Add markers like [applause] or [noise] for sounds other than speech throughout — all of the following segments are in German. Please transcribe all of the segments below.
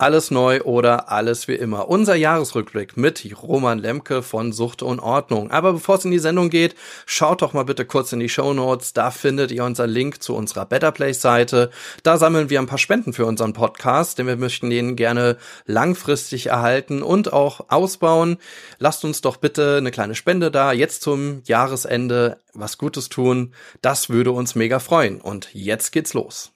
Alles neu oder alles wie immer. Unser Jahresrückblick mit Roman Lemke von Sucht und Ordnung. Aber bevor es in die Sendung geht, schaut doch mal bitte kurz in die Show Notes. Da findet ihr unseren Link zu unserer Better Place Seite. Da sammeln wir ein paar Spenden für unseren Podcast, denn wir möchten den gerne langfristig erhalten und auch ausbauen. Lasst uns doch bitte eine kleine Spende da. Jetzt zum Jahresende was Gutes tun. Das würde uns mega freuen. Und jetzt geht's los.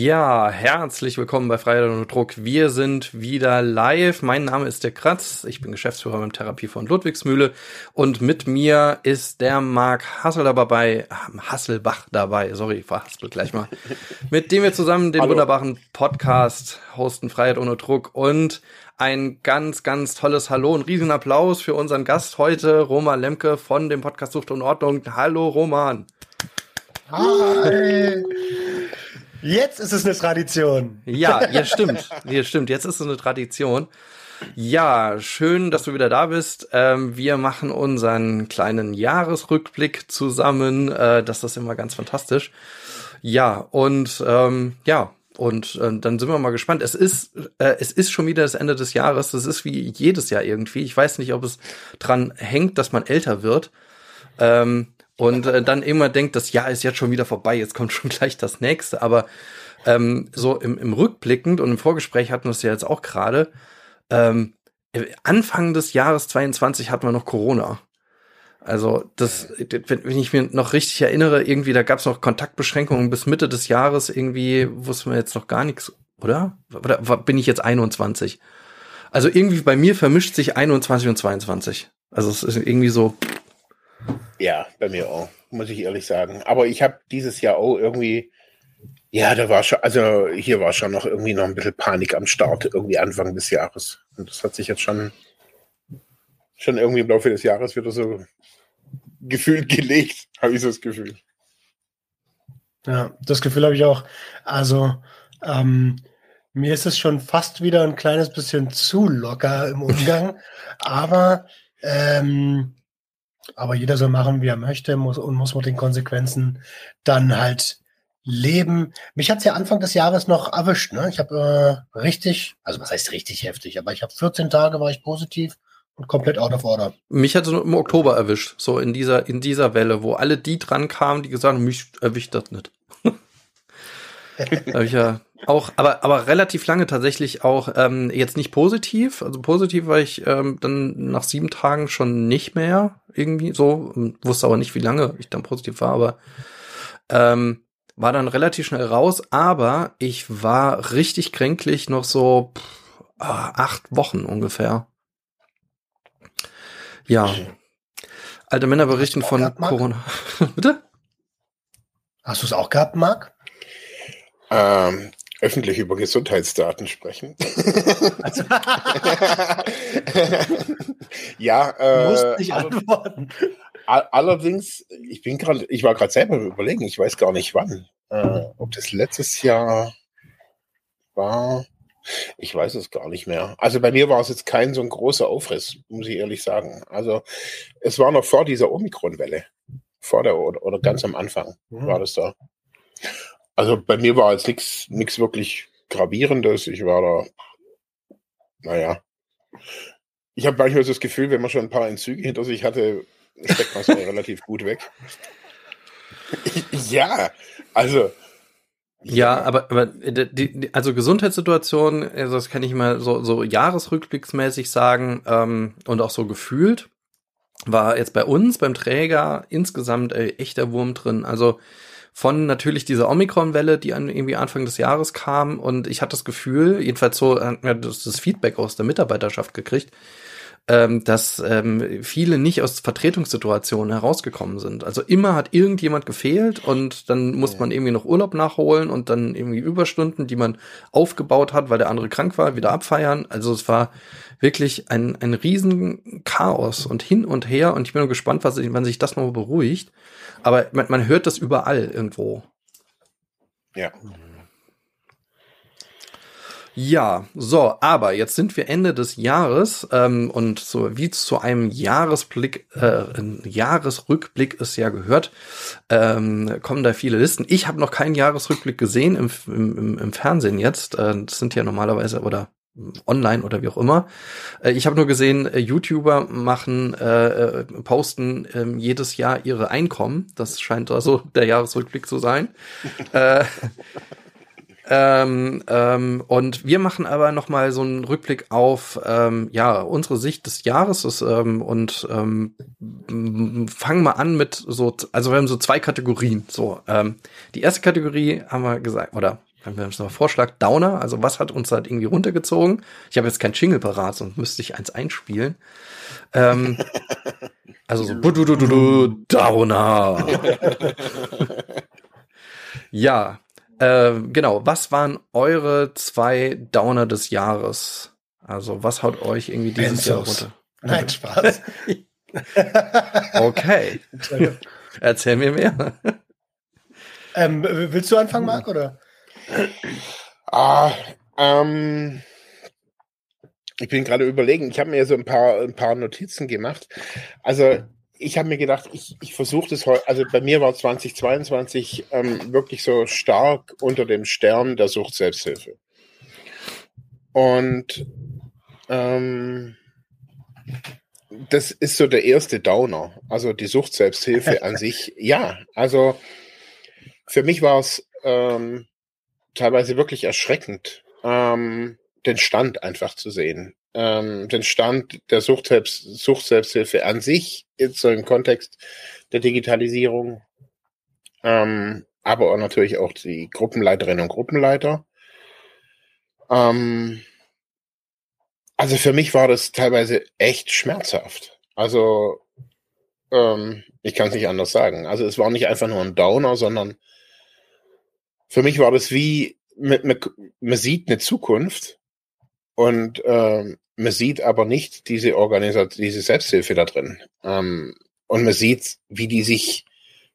Ja, herzlich willkommen bei Freiheit und Druck. Wir sind wieder live. Mein Name ist der Kratz. Ich bin Geschäftsführer beim Therapiefonds Ludwigsmühle. Und mit mir ist der Marc Hassel dabei, Hasselbach dabei, sorry, verhaspelt gleich mal, [laughs] mit dem wir zusammen den Hallo. wunderbaren Podcast hosten Freiheit ohne Druck und ein ganz, ganz tolles Hallo und riesen Applaus für unseren Gast heute, Roman Lemke von dem Podcast Sucht und Ordnung. Hallo Roman. Hi. Jetzt ist es eine Tradition. Ja, ja, stimmt. Ja, stimmt. Jetzt ist es eine Tradition. Ja, schön, dass du wieder da bist. Ähm, wir machen unseren kleinen Jahresrückblick zusammen. Äh, das ist immer ganz fantastisch. Ja, und ähm, ja, und äh, dann sind wir mal gespannt. Es ist, äh, es ist schon wieder das Ende des Jahres. Das ist wie jedes Jahr irgendwie. Ich weiß nicht, ob es dran hängt, dass man älter wird. Ähm, und äh, dann immer denkt, das Jahr ist jetzt schon wieder vorbei, jetzt kommt schon [laughs] gleich das nächste. Aber ähm, so im, im Rückblickend und im Vorgespräch hatten wir es ja jetzt auch gerade, ähm, Anfang des Jahres 22 hatten wir noch Corona. Also das, wenn ich mir noch richtig erinnere, irgendwie, da gab es noch Kontaktbeschränkungen bis Mitte des Jahres, irgendwie wussten wir jetzt noch gar nichts, oder? Oder bin ich jetzt 21? Also irgendwie bei mir vermischt sich 21 und 22. Also es ist irgendwie so, ja, bei mir auch, muss ich ehrlich sagen. Aber ich habe dieses Jahr auch irgendwie, ja, da war schon, also hier war schon noch irgendwie noch ein bisschen Panik am Start, irgendwie Anfang des Jahres. Und das hat sich jetzt schon, schon irgendwie im Laufe des Jahres wieder so gefühlt gelegt, [laughs] habe ich so das Gefühl. Ja, das Gefühl habe ich auch. Also, ähm, mir ist es schon fast wieder ein kleines bisschen zu locker im Umgang, [laughs] aber ähm, aber jeder soll machen, wie er möchte muss, und muss mit den Konsequenzen dann halt leben. Mich hat's ja Anfang des Jahres noch erwischt. Ne? Ich habe äh, richtig, also was heißt richtig heftig, aber ich habe 14 Tage war ich positiv und komplett out of order. Mich hat es im Oktober erwischt, so in dieser in dieser Welle, wo alle die dran kamen, die gesagt haben, mich erwischt das nicht. [laughs] [laughs] habe ich ja auch, aber, aber relativ lange tatsächlich auch ähm, jetzt nicht positiv. Also positiv war ich ähm, dann nach sieben Tagen schon nicht mehr irgendwie so. Wusste aber nicht, wie lange ich dann positiv war, aber ähm, war dann relativ schnell raus. Aber ich war richtig kränklich noch so pff, ah, acht Wochen ungefähr. Ja. Alte Männer berichten von gehabt, Corona. [laughs] Bitte? Hast du es auch gehabt, Marc? Ähm, öffentlich über Gesundheitsdaten sprechen. Also. [laughs] ja, äh, nicht antworten. allerdings, ich bin gerade, ich war gerade selber überlegen, ich weiß gar nicht wann, äh, ob das letztes Jahr war. Ich weiß es gar nicht mehr. Also bei mir war es jetzt kein so ein großer Aufriss, muss ich ehrlich sagen. Also es war noch vor dieser Omikron-Welle. Vor der oder, oder ganz am Anfang mhm. war das da. Also bei mir war jetzt nichts wirklich Gravierendes. Ich war da, naja. Ich habe manchmal so das Gefühl, wenn man schon ein paar Entzüge hinter sich hatte, steckt man es [laughs] relativ gut weg. ja, also. Ja, aber, aber die, also Gesundheitssituation, also das kann ich mal so, so jahresrückblicksmäßig sagen ähm, und auch so gefühlt, war jetzt bei uns, beim Träger, insgesamt äh, echter Wurm drin. Also von natürlich dieser Omikron-Welle, die an, irgendwie Anfang des Jahres kam. Und ich hatte das Gefühl, jedenfalls so hat das Feedback aus der Mitarbeiterschaft gekriegt, ähm, dass ähm, viele nicht aus Vertretungssituationen herausgekommen sind. Also immer hat irgendjemand gefehlt und dann muss ja. man irgendwie noch Urlaub nachholen und dann irgendwie Überstunden, die man aufgebaut hat, weil der andere krank war, wieder abfeiern. Also es war wirklich ein, ein riesen Chaos und hin und her und ich bin nur gespannt, was, wann sich das noch beruhigt. Aber man, man hört das überall irgendwo. Ja. Ja, so, aber jetzt sind wir Ende des Jahres ähm, und so wie zu einem Jahresblick, äh, ein Jahresrückblick es ja gehört, ähm, kommen da viele Listen. Ich habe noch keinen Jahresrückblick gesehen im, im, im Fernsehen jetzt. Äh, das sind ja normalerweise oder online oder wie auch immer. Äh, ich habe nur gesehen, äh, YouTuber machen, äh posten äh, jedes Jahr ihre Einkommen. Das scheint also der Jahresrückblick zu sein. äh, ähm, ähm, und wir machen aber noch mal so einen Rückblick auf ähm, ja unsere Sicht des Jahres das, ähm, und ähm, fangen mal an mit so also wir haben so zwei Kategorien. So ähm, die erste Kategorie haben wir gesagt oder haben wir uns noch Vorschlag Downer also was hat uns halt irgendwie runtergezogen? Ich habe jetzt kein Jingle parat sonst müsste ich eins einspielen. [laughs] Also so Downer. [laughs] Ja äh, genau, was waren eure zwei Downer des Jahres? Also, was haut euch irgendwie dieses Jahr runter? Nein, [laughs] Spaß. okay. [laughs] Erzähl mir mehr. Ähm, willst du anfangen, Marc, oder? Ah, ähm, ich bin gerade überlegen, ich habe mir so ein paar, ein paar Notizen gemacht. Also ich habe mir gedacht, ich, ich versuche das heute, also bei mir war 2022 ähm, wirklich so stark unter dem Stern der Sucht Selbsthilfe. Und ähm, das ist so der erste Downer, also die Sucht Selbsthilfe an [laughs] sich. Ja, also für mich war es ähm, teilweise wirklich erschreckend, ähm, den Stand einfach zu sehen ähm, den Stand der Suchtselbst Suchtselbsthilfe an sich, jetzt so im Kontext der Digitalisierung, ähm, aber auch natürlich auch die Gruppenleiterinnen und Gruppenleiter. Ähm, also für mich war das teilweise echt schmerzhaft. Also ähm, ich kann es nicht anders sagen. Also es war nicht einfach nur ein Downer, sondern für mich war das wie, man, man sieht eine Zukunft und ähm, man sieht aber nicht diese Organisation, diese Selbsthilfe da drin. Ähm, und man sieht, wie die sich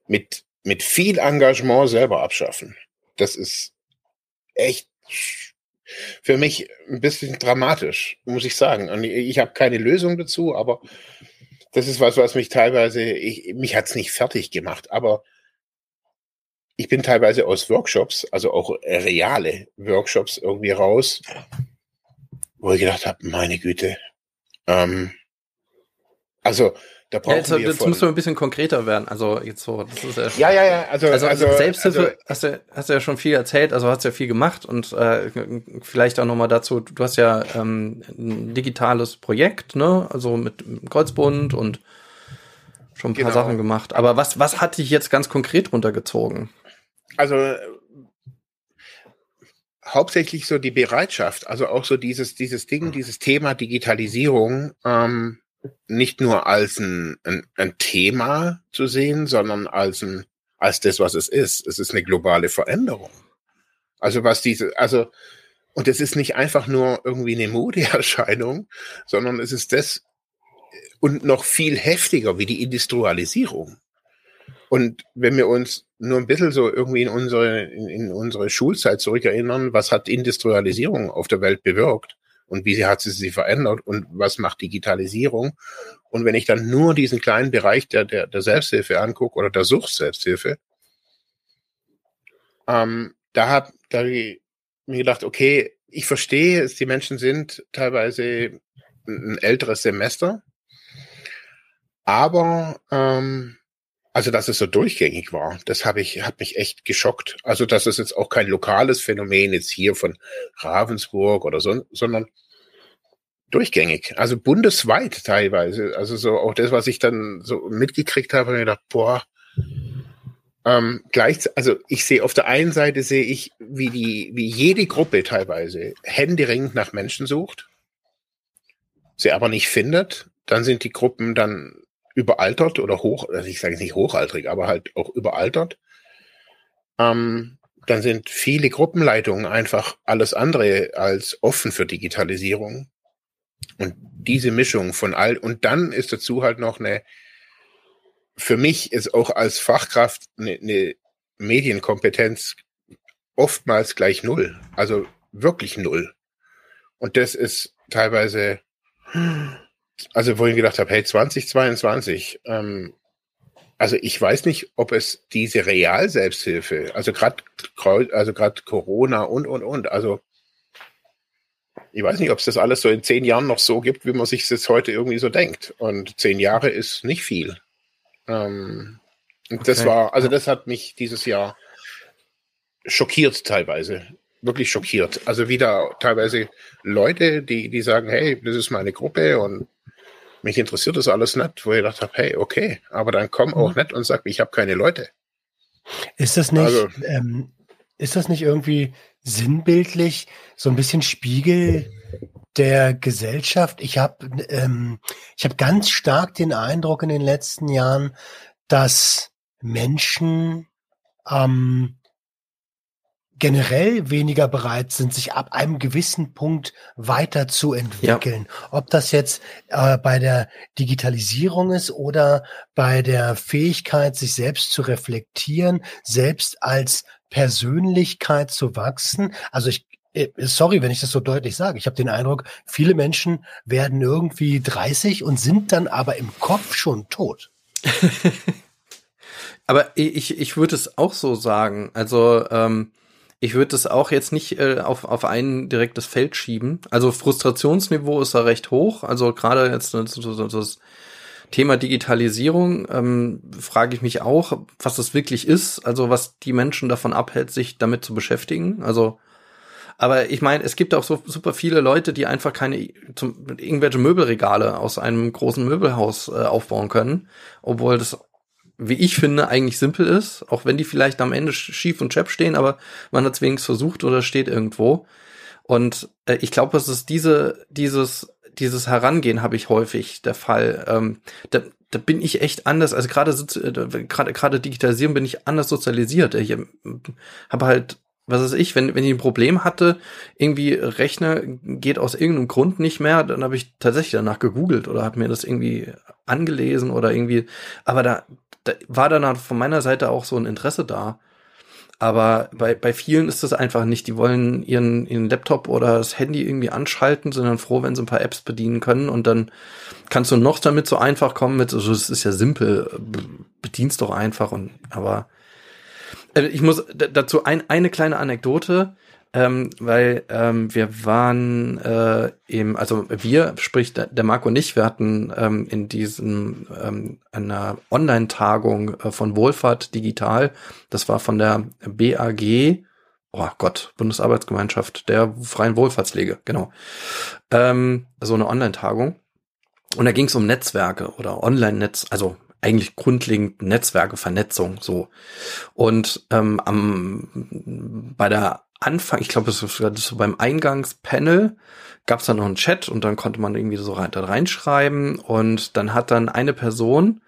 mit, mit viel Engagement selber abschaffen. Das ist echt für mich ein bisschen dramatisch, muss ich sagen. Und ich, ich habe keine Lösung dazu, aber das ist was, was mich teilweise, ich, mich hat's nicht fertig gemacht, aber ich bin teilweise aus Workshops, also auch reale Workshops irgendwie raus, wo ich gedacht habe, meine Güte. Ähm, also da brauchen ja, jetzt, wir jetzt von, müssen wir ein bisschen konkreter werden. Also jetzt so, das ist ja, ja, ja, Also, also, also Selbsthilfe also, hast du hast du ja schon viel erzählt. Also hast du ja viel gemacht und äh, vielleicht auch noch mal dazu. Du hast ja ähm, ein digitales Projekt, ne? Also mit, mit Kreuzbund und schon ein paar genau. Sachen gemacht. Aber was was hat dich jetzt ganz konkret runtergezogen? Also hauptsächlich so die Bereitschaft, also auch so dieses, dieses Ding, dieses Thema Digitalisierung, ähm, nicht nur als ein, ein, ein Thema zu sehen, sondern als ein, als das, was es ist. Es ist eine globale Veränderung. Also was diese, also, und es ist nicht einfach nur irgendwie eine Modeerscheinung, [laughs] sondern es ist das und noch viel heftiger wie die Industrialisierung. Und wenn wir uns nur ein bisschen so irgendwie in unsere, in, in unsere Schulzeit zurückerinnern, was hat Industrialisierung auf der Welt bewirkt und wie hat sie sie verändert und was macht Digitalisierung? Und wenn ich dann nur diesen kleinen Bereich der, der, der Selbsthilfe angucke oder der Sucht-Selbsthilfe, ähm, da habe da ich mir gedacht, okay, ich verstehe, die Menschen sind teilweise ein älteres Semester, aber ähm, also, dass es so durchgängig war, das habe ich, hat mich echt geschockt. Also, dass es jetzt auch kein lokales Phänomen jetzt hier von Ravensburg oder so, sondern durchgängig. Also bundesweit teilweise. Also so auch das, was ich dann so mitgekriegt habe, habe ich gedacht, boah, ähm, gleich, also ich sehe auf der einen Seite sehe ich, wie die, wie jede Gruppe teilweise händeringend nach Menschen sucht, sie aber nicht findet. Dann sind die Gruppen dann überaltert oder hoch, also ich sage nicht hochaltrig, aber halt auch überaltert. Ähm, dann sind viele Gruppenleitungen einfach alles andere als offen für Digitalisierung. Und diese Mischung von all, und dann ist dazu halt noch eine, für mich ist auch als Fachkraft eine, eine Medienkompetenz oftmals gleich null. Also wirklich null. Und das ist teilweise, also wo ich gedacht habe, hey, 2022, ähm, also ich weiß nicht, ob es diese Real-Selbsthilfe, also gerade also gerade Corona und und und, also ich weiß nicht, ob es das alles so in zehn Jahren noch so gibt, wie man sich das heute irgendwie so denkt. Und zehn Jahre ist nicht viel. Ähm, und okay. das war, also das hat mich dieses Jahr schockiert teilweise. Wirklich schockiert. Also wieder teilweise Leute, die, die sagen, hey, das ist meine Gruppe und mich interessiert das alles nicht, wo ich gedacht habe, hey, okay, aber dann komm auch mhm. nicht und sag, ich habe keine Leute. Ist das nicht, also, ähm, ist das nicht irgendwie sinnbildlich so ein bisschen Spiegel der Gesellschaft? Ich habe ähm, ich habe ganz stark den Eindruck in den letzten Jahren, dass Menschen ähm, generell weniger bereit sind, sich ab einem gewissen Punkt weiterzuentwickeln. Ja. Ob das jetzt äh, bei der Digitalisierung ist oder bei der Fähigkeit, sich selbst zu reflektieren, selbst als Persönlichkeit zu wachsen. Also ich äh, sorry, wenn ich das so deutlich sage. Ich habe den Eindruck, viele Menschen werden irgendwie 30 und sind dann aber im Kopf schon tot. [laughs] aber ich, ich würde es auch so sagen. Also ähm, ich würde es auch jetzt nicht äh, auf, auf ein direktes Feld schieben. Also Frustrationsniveau ist da recht hoch. Also gerade jetzt das, das Thema Digitalisierung ähm, frage ich mich auch, was das wirklich ist. Also was die Menschen davon abhält, sich damit zu beschäftigen. Also aber ich meine, es gibt auch so super viele Leute, die einfach keine zum, irgendwelche Möbelregale aus einem großen Möbelhaus äh, aufbauen können, obwohl das wie ich finde, eigentlich simpel ist, auch wenn die vielleicht am Ende schief und schepp stehen, aber man hat es wenigstens versucht oder steht irgendwo. Und äh, ich glaube, es ist diese, dieses, dieses Herangehen habe ich häufig der Fall. Ähm, da, da bin ich echt anders, also gerade äh, gerade gerade Digitalisierung bin ich anders sozialisiert. Ich habe halt was weiß ich, wenn, wenn ich ein Problem hatte, irgendwie Rechner geht aus irgendeinem Grund nicht mehr, dann habe ich tatsächlich danach gegoogelt oder habe mir das irgendwie angelesen oder irgendwie, aber da, da war dann von meiner Seite auch so ein Interesse da. Aber bei, bei vielen ist das einfach nicht. Die wollen ihren, ihren Laptop oder das Handy irgendwie anschalten, sind dann froh, wenn sie ein paar Apps bedienen können und dann kannst du noch damit so einfach kommen mit, also es ist ja simpel, bedienst doch einfach und, aber äh, ich muss dazu ein, eine kleine Anekdote ähm, weil ähm, wir waren äh, im, also wir, sprich der, der Marco und ich, wir hatten ähm, in diesem ähm, einer Online-Tagung äh, von Wohlfahrt Digital, das war von der BAG, oh Gott, Bundesarbeitsgemeinschaft der freien Wohlfahrtspflege, genau, ähm, so eine Online-Tagung. Und da ging es um Netzwerke oder Online-Netz, also eigentlich grundlegend Netzwerke, Vernetzung so. Und ähm, am, bei der Anfang, ich glaube, das war so beim Eingangspanel, gab es dann noch einen Chat und dann konnte man irgendwie so rein, da reinschreiben und dann hat dann eine Person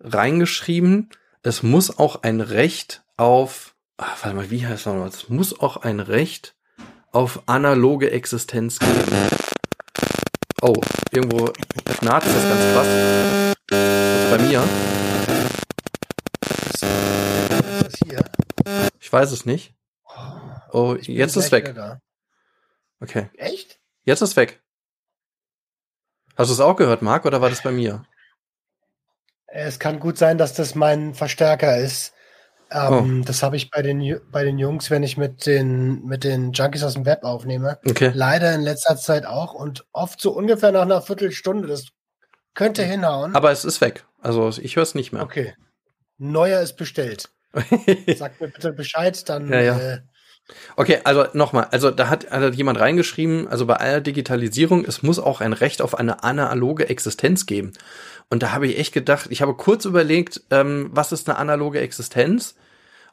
reingeschrieben, es muss auch ein Recht auf, ach, warte mal, wie heißt das nochmal? Es muss auch ein Recht auf analoge Existenz geben. Oh, irgendwo knarzt das ganz krass. Also bei mir. Ist das hier? Ich weiß es nicht. Oh, jetzt ist weg. Okay. Echt? Jetzt ist weg. Hast du es auch gehört, Marc, oder war das bei mir? Es kann gut sein, dass das mein Verstärker ist. Ähm, oh. Das habe ich bei den, bei den Jungs, wenn ich mit den, mit den Junkies aus dem Web aufnehme. Okay. Leider in letzter Zeit auch und oft so ungefähr nach einer Viertelstunde. Das könnte hinhauen. Aber es ist weg. Also ich höre es nicht mehr. Okay. Neuer ist bestellt. [laughs] Sag mir bitte Bescheid, dann ja, ja. Äh, Okay, also nochmal, also da hat, hat jemand reingeschrieben, also bei aller Digitalisierung, es muss auch ein Recht auf eine analoge Existenz geben. Und da habe ich echt gedacht, ich habe kurz überlegt, ähm, was ist eine analoge Existenz?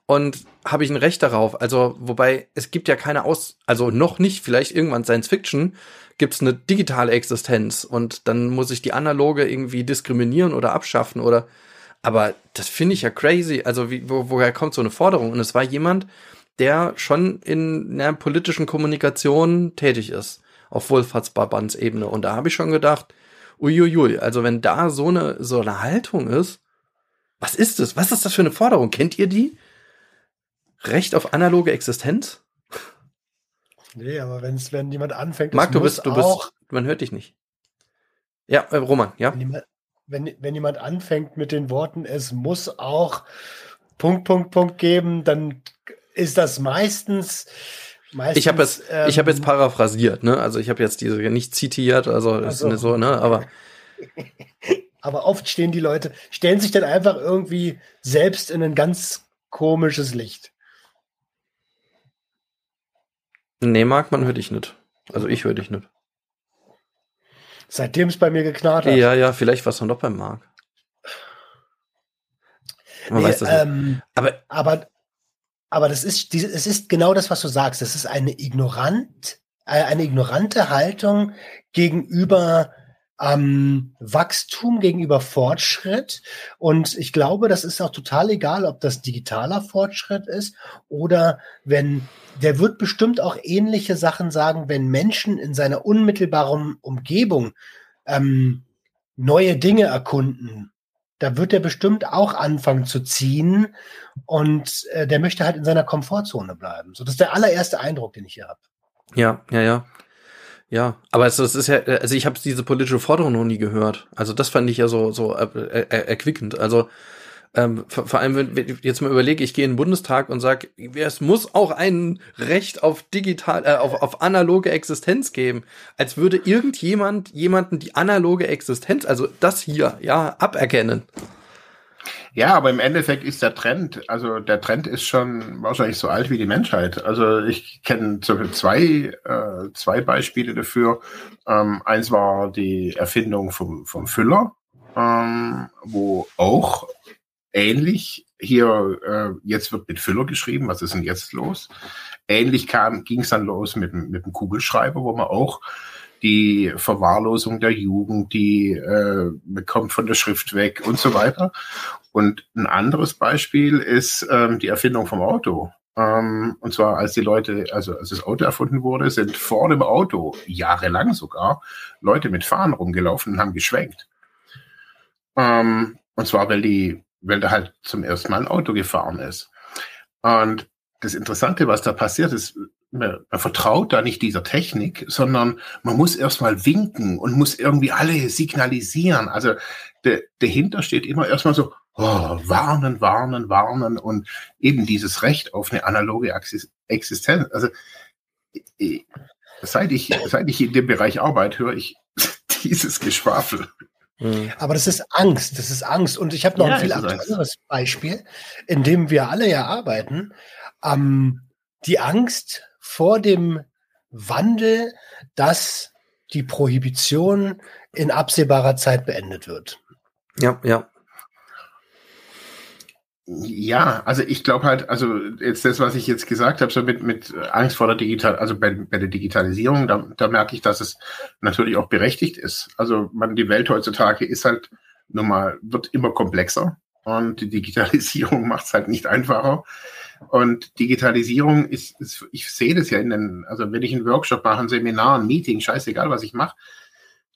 Und habe ich ein Recht darauf? Also, wobei es gibt ja keine Aus, also noch nicht, vielleicht irgendwann Science Fiction, gibt es eine digitale Existenz und dann muss ich die analoge irgendwie diskriminieren oder abschaffen oder, aber das finde ich ja crazy. Also, wie, wo, woher kommt so eine Forderung? Und es war jemand, der schon in einer politischen Kommunikation tätig ist, auf Wohlfahrtsverbandsebene. Und da habe ich schon gedacht, uiuiui, also wenn da so eine, so eine Haltung ist, was ist das? Was ist das für eine Forderung? Kennt ihr die? Recht auf analoge Existenz? Nee, aber wenn's, wenn jemand anfängt, Marc, du bist, du bist, man hört dich nicht. Ja, äh, Roman, ja. Wenn jemand, wenn, wenn jemand anfängt mit den Worten, es muss auch Punkt, Punkt, Punkt geben, dann ist das meistens. meistens ich habe jetzt, ähm, ich habe jetzt paraphrasiert, ne? Also ich habe jetzt diese nicht zitiert, also ist so. so, ne? Aber [laughs] aber oft stehen die Leute, stellen sich dann einfach irgendwie selbst in ein ganz komisches Licht. Nee, mag man hört ich nicht. Also ich höre dich nicht. Seitdem es bei mir geknarrt hat. Ja, ja, vielleicht war es dann doch beim Marc. Man nee, weiß das ähm, aber, aber, aber das ist, es ist genau das, was du sagst. Es ist eine ignorant, äh, eine ignorante Haltung gegenüber ähm, Wachstum, gegenüber Fortschritt. Und ich glaube, das ist auch total egal, ob das digitaler Fortschritt ist oder wenn, der wird bestimmt auch ähnliche Sachen sagen, wenn Menschen in seiner unmittelbaren Umgebung ähm, neue Dinge erkunden, da wird er bestimmt auch anfangen zu ziehen und äh, der möchte halt in seiner Komfortzone bleiben. So, das ist der allererste Eindruck, den ich hier habe. Ja, ja, ja. Ja, aber es, es ist ja, also ich habe diese politische Forderung noch nie gehört. Also das fand ich ja so so äh, äh, erquickend. Also ähm, vor, vor allem, wenn ich jetzt mal überlege, ich gehe in den Bundestag und sage, es muss auch ein Recht auf digital, äh, auf, auf analoge Existenz geben. Als würde irgendjemand jemanden die analoge Existenz, also das hier, ja, aberkennen. Ja, aber im Endeffekt ist der Trend, also der Trend ist schon wahrscheinlich so alt wie die Menschheit. Also ich kenne zwei, äh, zwei Beispiele dafür. Ähm, eins war die Erfindung vom, vom Füller, ähm, wo auch ähnlich hier, äh, jetzt wird mit Füller geschrieben, was ist denn jetzt los? Ähnlich ging es dann los mit, mit dem Kugelschreiber, wo man auch die Verwahrlosung der Jugend, die äh, bekommt von der Schrift weg und so weiter. Und ein anderes Beispiel ist ähm, die Erfindung vom Auto. Ähm, und zwar, als die Leute, also als das Auto erfunden wurde, sind vor dem Auto, jahrelang sogar, Leute mit Fahnen rumgelaufen und haben geschwenkt. Ähm, und zwar, weil die, weil da halt zum ersten Mal ein Auto gefahren ist. Und das Interessante, was da passiert ist, man, man vertraut da nicht dieser Technik, sondern man muss erstmal winken und muss irgendwie alle signalisieren. Also der, dahinter steht immer erstmal so, oh, warnen, warnen, warnen und eben dieses Recht auf eine analoge Existenz. Also seit ich, seit ich in dem Bereich arbeite, höre ich [laughs] dieses Geschwafel. Mhm. Aber das ist Angst, das ist Angst. Und ich habe noch ja, ein viel aktuelleres Beispiel, in dem wir alle ja arbeiten. Ähm, die Angst vor dem Wandel, dass die Prohibition in absehbarer Zeit beendet wird. Ja, ja. Ja, also ich glaube halt, also jetzt das, was ich jetzt gesagt habe, so mit, mit Angst vor der Digital, also bei, bei der Digitalisierung, da, da merke ich, dass es natürlich auch berechtigt ist. Also man, die Welt heutzutage ist halt nun mal, wird immer komplexer und die Digitalisierung [laughs] macht es halt nicht einfacher. Und Digitalisierung ist, ist, ich sehe das ja in den, also wenn ich einen Workshop mache, ein Seminar, ein Meeting, scheißegal, was ich mache,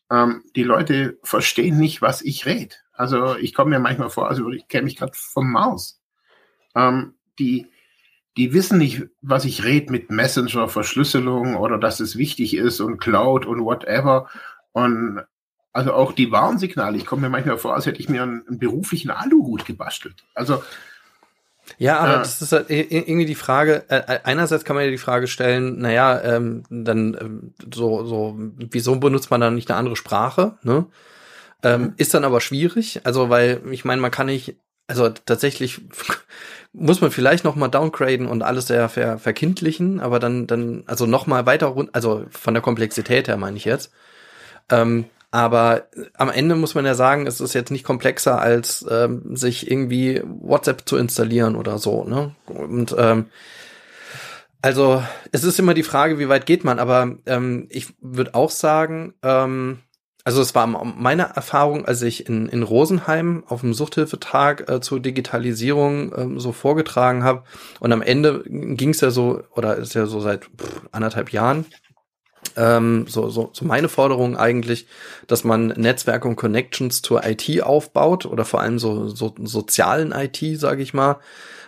ähm, die Leute verstehen nicht, was ich rede. Also ich komme mir manchmal vor, also ich kenne mich gerade vom Mars. Ähm, die, die wissen nicht, was ich rede mit Messenger, Verschlüsselung oder dass es wichtig ist und Cloud und whatever. Und also auch die Warnsignale. Ich komme mir manchmal vor, als hätte ich mir einen, einen beruflichen Aluhut gebastelt. Also ja, aber ja. das ist halt irgendwie die Frage, äh, äh, einerseits kann man ja die Frage stellen, naja, ähm, dann ähm, so, so, wieso benutzt man dann nicht eine andere Sprache, ne? Ähm. Ist dann aber schwierig, also weil, ich meine, man kann nicht, also tatsächlich [laughs] muss man vielleicht noch mal downgraden und alles sehr ver verkindlichen, aber dann, dann, also noch mal weiter rund, also von der Komplexität her meine ich jetzt. Ähm, aber am Ende muss man ja sagen, es ist jetzt nicht komplexer, als ähm, sich irgendwie WhatsApp zu installieren oder so. Ne? Und ähm, also es ist immer die Frage, wie weit geht man. Aber ähm, ich würde auch sagen, ähm, also es war meine Erfahrung, als ich in, in Rosenheim auf dem Suchthilfetag äh, zur Digitalisierung ähm, so vorgetragen habe. Und am Ende ging es ja so, oder ist ja so seit pff, anderthalb Jahren, ähm, so, so, so meine Forderung eigentlich, dass man Netzwerke und Connections zur IT aufbaut oder vor allem so, so sozialen IT, sage ich mal,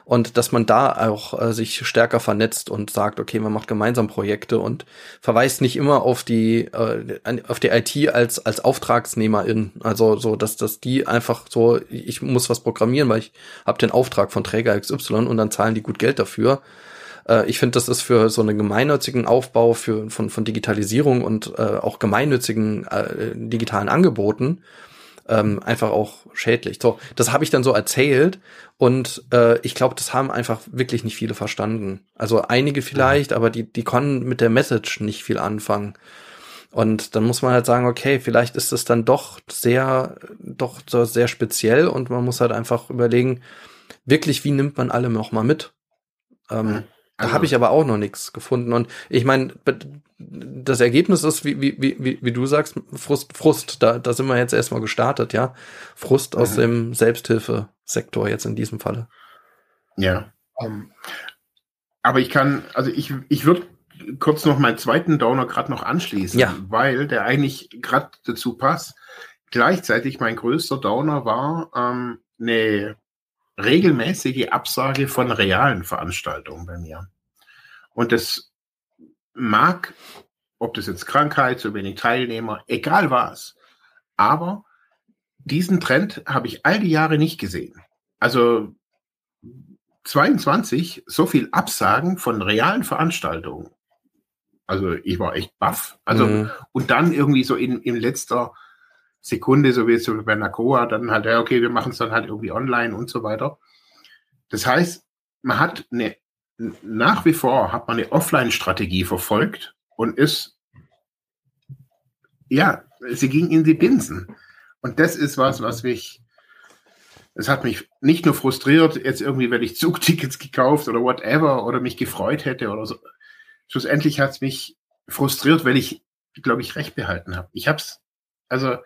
und dass man da auch äh, sich stärker vernetzt und sagt, okay, man macht gemeinsam Projekte und verweist nicht immer auf die äh, auf die IT als als Auftragsnehmerin, also so, dass dass die einfach so, ich muss was programmieren, weil ich habe den Auftrag von Träger XY und dann zahlen die gut Geld dafür. Äh, ich finde, das ist für so einen gemeinnützigen Aufbau für von von Digitalisierung und äh, auch gemeinnützigen äh, digitalen Angeboten ähm, einfach auch schädlich. So, das habe ich dann so erzählt und äh, ich glaube, das haben einfach wirklich nicht viele verstanden. Also einige vielleicht, ja. aber die, die konnten mit der Message nicht viel anfangen. Und dann muss man halt sagen, okay, vielleicht ist es dann doch sehr, doch so sehr speziell und man muss halt einfach überlegen, wirklich, wie nimmt man alle noch mal mit? Ähm, also, da habe ich aber auch noch nichts gefunden. Und ich meine, das Ergebnis ist, wie, wie, wie, wie du sagst, Frust, Frust. Da, da sind wir jetzt erstmal gestartet, ja. Frust mhm. aus dem Selbsthilfesektor jetzt in diesem Falle. Ja. Um, ähm, aber ich kann, also ich, ich würde kurz noch meinen zweiten Downer gerade noch anschließen, ja. weil der eigentlich gerade dazu passt. Gleichzeitig mein größter Downer war ähm, eine regelmäßige Absage von realen Veranstaltungen bei mir. Und das mag, ob das jetzt Krankheit, zu wenig Teilnehmer, egal was. Aber diesen Trend habe ich all die Jahre nicht gesehen. Also 22, so viel Absagen von realen Veranstaltungen. Also ich war echt baff. Also, mhm. und dann irgendwie so in, in letzter Sekunde, so wie es bei Nakoa, dann halt, ja, okay, wir machen es dann halt irgendwie online und so weiter. Das heißt, man hat eine, nach wie vor hat man eine Offline-Strategie verfolgt und ist, ja, sie ging in die Binsen. Und das ist was, was mich, es hat mich nicht nur frustriert, jetzt irgendwie, wenn ich Zugtickets gekauft oder whatever oder mich gefreut hätte oder so. Schlussendlich hat es mich frustriert, weil ich, glaube ich, recht behalten habe. Ich habe es, also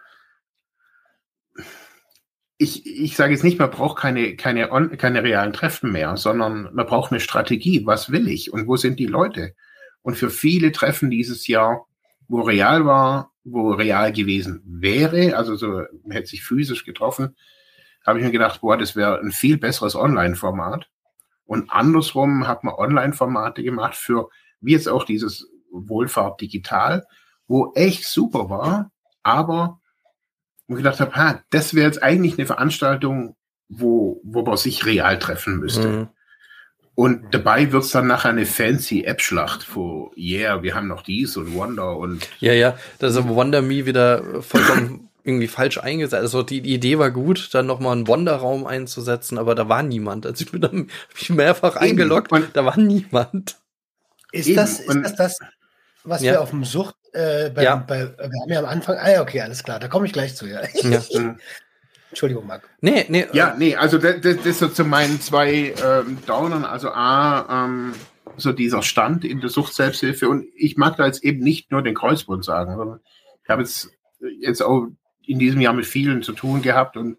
ich, ich sage jetzt nicht, man braucht keine, keine, keine realen Treffen mehr, sondern man braucht eine Strategie. Was will ich und wo sind die Leute? Und für viele Treffen dieses Jahr, wo real war, wo real gewesen wäre, also so, man hätte sich physisch getroffen, habe ich mir gedacht, boah, das wäre ein viel besseres Online-Format. Und andersrum hat man Online-Formate gemacht für, wie jetzt auch dieses Wohlfahrt digital, wo echt super war, aber und gedacht habe, ha, das wäre jetzt eigentlich eine Veranstaltung, wo, wo man sich real treffen müsste. Mhm. Und dabei wird es dann nachher eine fancy App-Schlacht, wo, yeah, wir haben noch dies und Wonder und. Ja, ja, da ist Wonder Me wieder vollkommen [coughs] irgendwie falsch eingesetzt. Also die, die Idee war gut, dann nochmal einen Wonder-Raum einzusetzen, aber da war niemand. Also ich bin dann mich mehrfach eingeloggt, und da war niemand. Ist das, ist das das, was ja. wir auf dem Sucht äh, bei, ja. Bei, wir haben ja am Anfang, ah ja, okay, alles klar, da komme ich gleich zu, ja. ja. [laughs] Entschuldigung, Marc. Nee, nee. Ja, nee, also das, das, das so zu meinen zwei ähm, Downern. Also A, ähm, so dieser Stand in der Sucht-Selbsthilfe. Und ich mag da jetzt eben nicht nur den Kreuzbund sagen, sondern ich habe jetzt, jetzt auch in diesem Jahr mit vielen zu tun gehabt und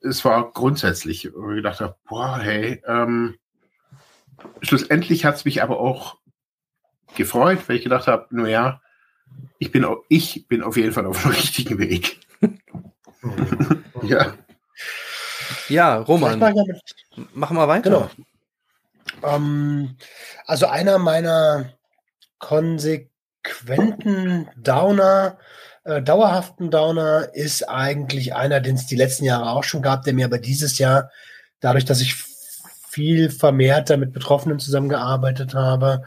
es war grundsätzlich, wo ich gedacht habe, boah, hey, ähm, schlussendlich hat es mich aber auch gefreut, weil ich gedacht habe, naja, ich bin, ich bin auf jeden Fall auf dem [laughs] richtigen Weg. ja. Ja, Roman, mach mal weiter. Genau. Ähm, also einer meiner konsequenten Downer, äh, dauerhaften Downer ist eigentlich einer, den es die letzten Jahre auch schon gab, der mir aber dieses Jahr, dadurch, dass ich viel vermehrter mit Betroffenen zusammengearbeitet habe,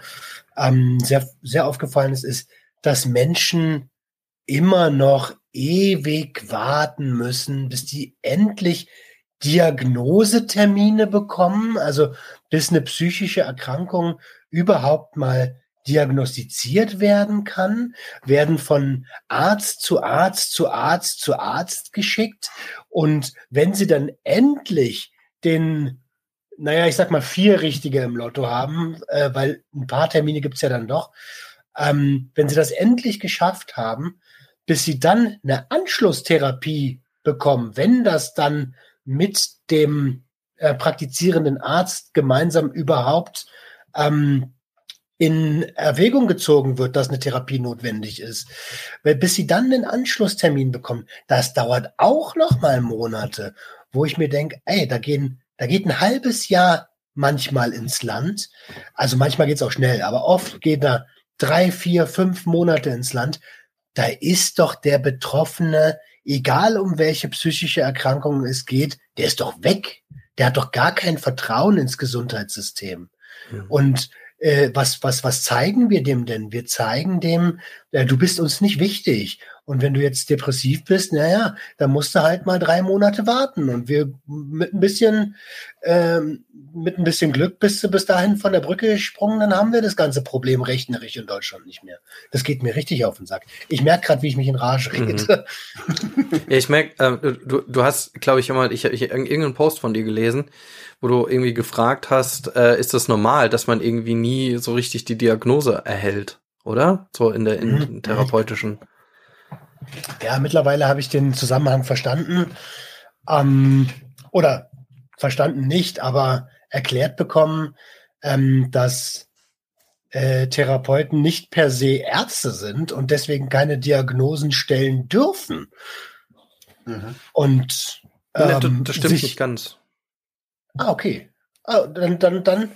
ähm, sehr, sehr aufgefallen ist, ist, dass Menschen immer noch ewig warten müssen, bis die endlich Diagnosetermine bekommen, also bis eine psychische Erkrankung überhaupt mal diagnostiziert werden kann, werden von Arzt zu Arzt zu Arzt zu Arzt geschickt. Und wenn sie dann endlich den naja, ich sag mal, vier richtige im Lotto haben, äh, weil ein paar Termine gibt's ja dann doch. Ähm, wenn sie das endlich geschafft haben, bis sie dann eine Anschlusstherapie bekommen, wenn das dann mit dem äh, praktizierenden Arzt gemeinsam überhaupt ähm, in Erwägung gezogen wird, dass eine Therapie notwendig ist, weil bis sie dann den Anschlusstermin bekommen, das dauert auch noch mal Monate, wo ich mir denke, ey, da gehen, da geht ein halbes Jahr manchmal ins Land. Also manchmal geht's auch schnell, aber oft geht da drei, vier, fünf Monate ins Land. Da ist doch der Betroffene, egal um welche psychische Erkrankung es geht, der ist doch weg. Der hat doch gar kein Vertrauen ins Gesundheitssystem. Mhm. Und äh, was, was, was zeigen wir dem denn? Wir zeigen dem, äh, du bist uns nicht wichtig. Und wenn du jetzt depressiv bist, naja, dann musst du halt mal drei Monate warten. Und wir mit ein bisschen, ähm, mit ein bisschen Glück bist du bis dahin von der Brücke gesprungen, dann haben wir das ganze Problem rechnerisch in Deutschland nicht mehr. Das geht mir richtig auf den Sack. Ich merke gerade, wie ich mich in Rage mhm. rede. Mhm. Ja, ich merke, äh, du, du hast, glaube ich, immer, ich habe irgendeinen Post von dir gelesen, wo du irgendwie gefragt hast, äh, ist das normal, dass man irgendwie nie so richtig die Diagnose erhält, oder? So in der in, in therapeutischen. Ja, mittlerweile habe ich den Zusammenhang verstanden. Ähm, oder verstanden nicht, aber erklärt bekommen, ähm, dass äh, Therapeuten nicht per se Ärzte sind und deswegen keine Diagnosen stellen dürfen. Mhm. Und ähm, nee, das, das stimmt sich, nicht ganz. Ah, okay. Ah, dann, dann, dann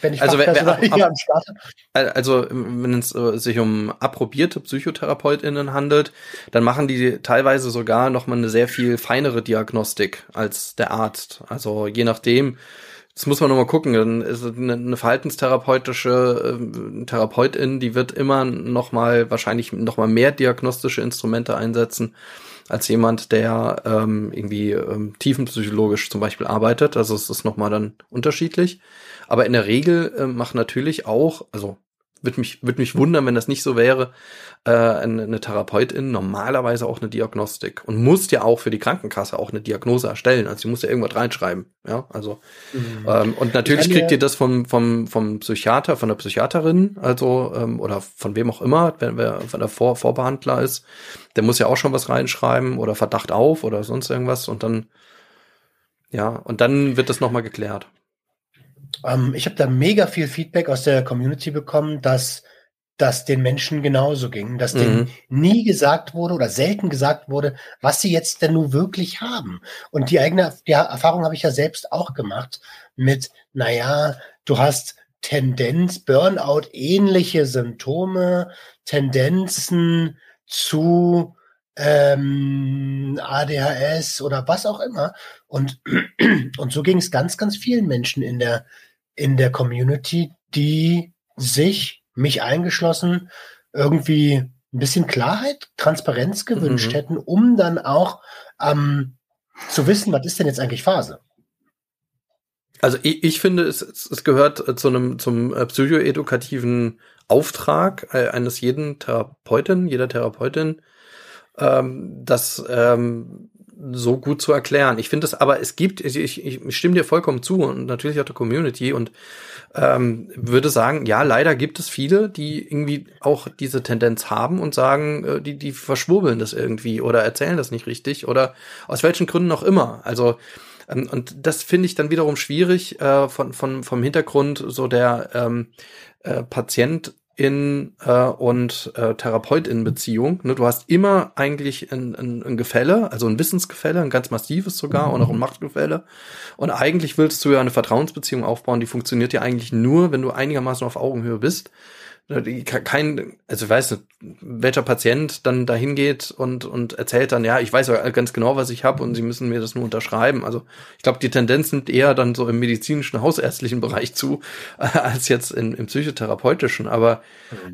wenn ich also, hier ab, Start Also, wenn es äh, sich um approbierte PsychotherapeutInnen handelt, dann machen die teilweise sogar noch mal eine sehr viel feinere Diagnostik als der Arzt. Also, je nachdem, das muss man noch mal gucken. Dann ist eine, eine verhaltenstherapeutische äh, Therapeutin, die wird immer noch mal wahrscheinlich noch mal mehr diagnostische Instrumente einsetzen als jemand, der ähm, irgendwie ähm, tiefenpsychologisch zum Beispiel arbeitet. Also es ist noch mal dann unterschiedlich. Aber in der Regel äh, macht natürlich auch, also würde mich, würde mich wundern, wenn das nicht so wäre, äh, eine, eine Therapeutin normalerweise auch eine Diagnostik und muss ja auch für die Krankenkasse auch eine Diagnose erstellen. Also sie muss ja irgendwas reinschreiben. Ja, also mhm. ähm, und natürlich kriegt ihr das vom, vom, vom Psychiater, von der Psychiaterin, also ähm, oder von wem auch immer, wenn wer wenn der Vor Vorbehandler ist, der muss ja auch schon was reinschreiben oder Verdacht auf oder sonst irgendwas und dann ja, und dann wird das nochmal geklärt. Ähm, ich habe da mega viel Feedback aus der Community bekommen, dass das den Menschen genauso ging, dass mhm. denen nie gesagt wurde oder selten gesagt wurde, was sie jetzt denn nun wirklich haben. Und die eigene die Erfahrung habe ich ja selbst auch gemacht mit, naja, du hast Tendenz, Burnout, ähnliche Symptome, Tendenzen zu ähm, ADHS oder was auch immer. Und, [clears throat] und so ging es ganz, ganz vielen Menschen in der, in der Community, die sich, mich eingeschlossen, irgendwie ein bisschen Klarheit, Transparenz gewünscht mhm. hätten, um dann auch ähm, zu wissen, was ist denn jetzt eigentlich Phase. Also ich, ich finde, es, es gehört zu einem zum äh, psychoedukativen Auftrag äh, eines jeden Therapeuten, jeder Therapeutin, ähm, das ähm, so gut zu erklären. Ich finde es aber, es gibt, ich, ich, stimme dir vollkommen zu und natürlich auch der Community und ähm, würde sagen, ja, leider gibt es viele, die irgendwie auch diese Tendenz haben und sagen, äh, die, die verschwurbeln das irgendwie oder erzählen das nicht richtig oder aus welchen Gründen auch immer. Also ähm, und das finde ich dann wiederum schwierig äh, von, von, vom Hintergrund so der ähm, äh, Patient in äh, und äh, Therapeut-in-Beziehung. Ne? Du hast immer eigentlich ein, ein, ein Gefälle, also ein Wissensgefälle, ein ganz massives sogar und auch ein Machtgefälle. Und eigentlich willst du ja eine Vertrauensbeziehung aufbauen, die funktioniert ja eigentlich nur, wenn du einigermaßen auf Augenhöhe bist kein, also ich weiß nicht, welcher Patient dann dahin geht und, und erzählt dann, ja, ich weiß ja ganz genau, was ich habe und sie müssen mir das nur unterschreiben. Also ich glaube, die Tendenz nimmt eher dann so im medizinischen, hausärztlichen Bereich zu, [laughs] als jetzt in, im psychotherapeutischen. Aber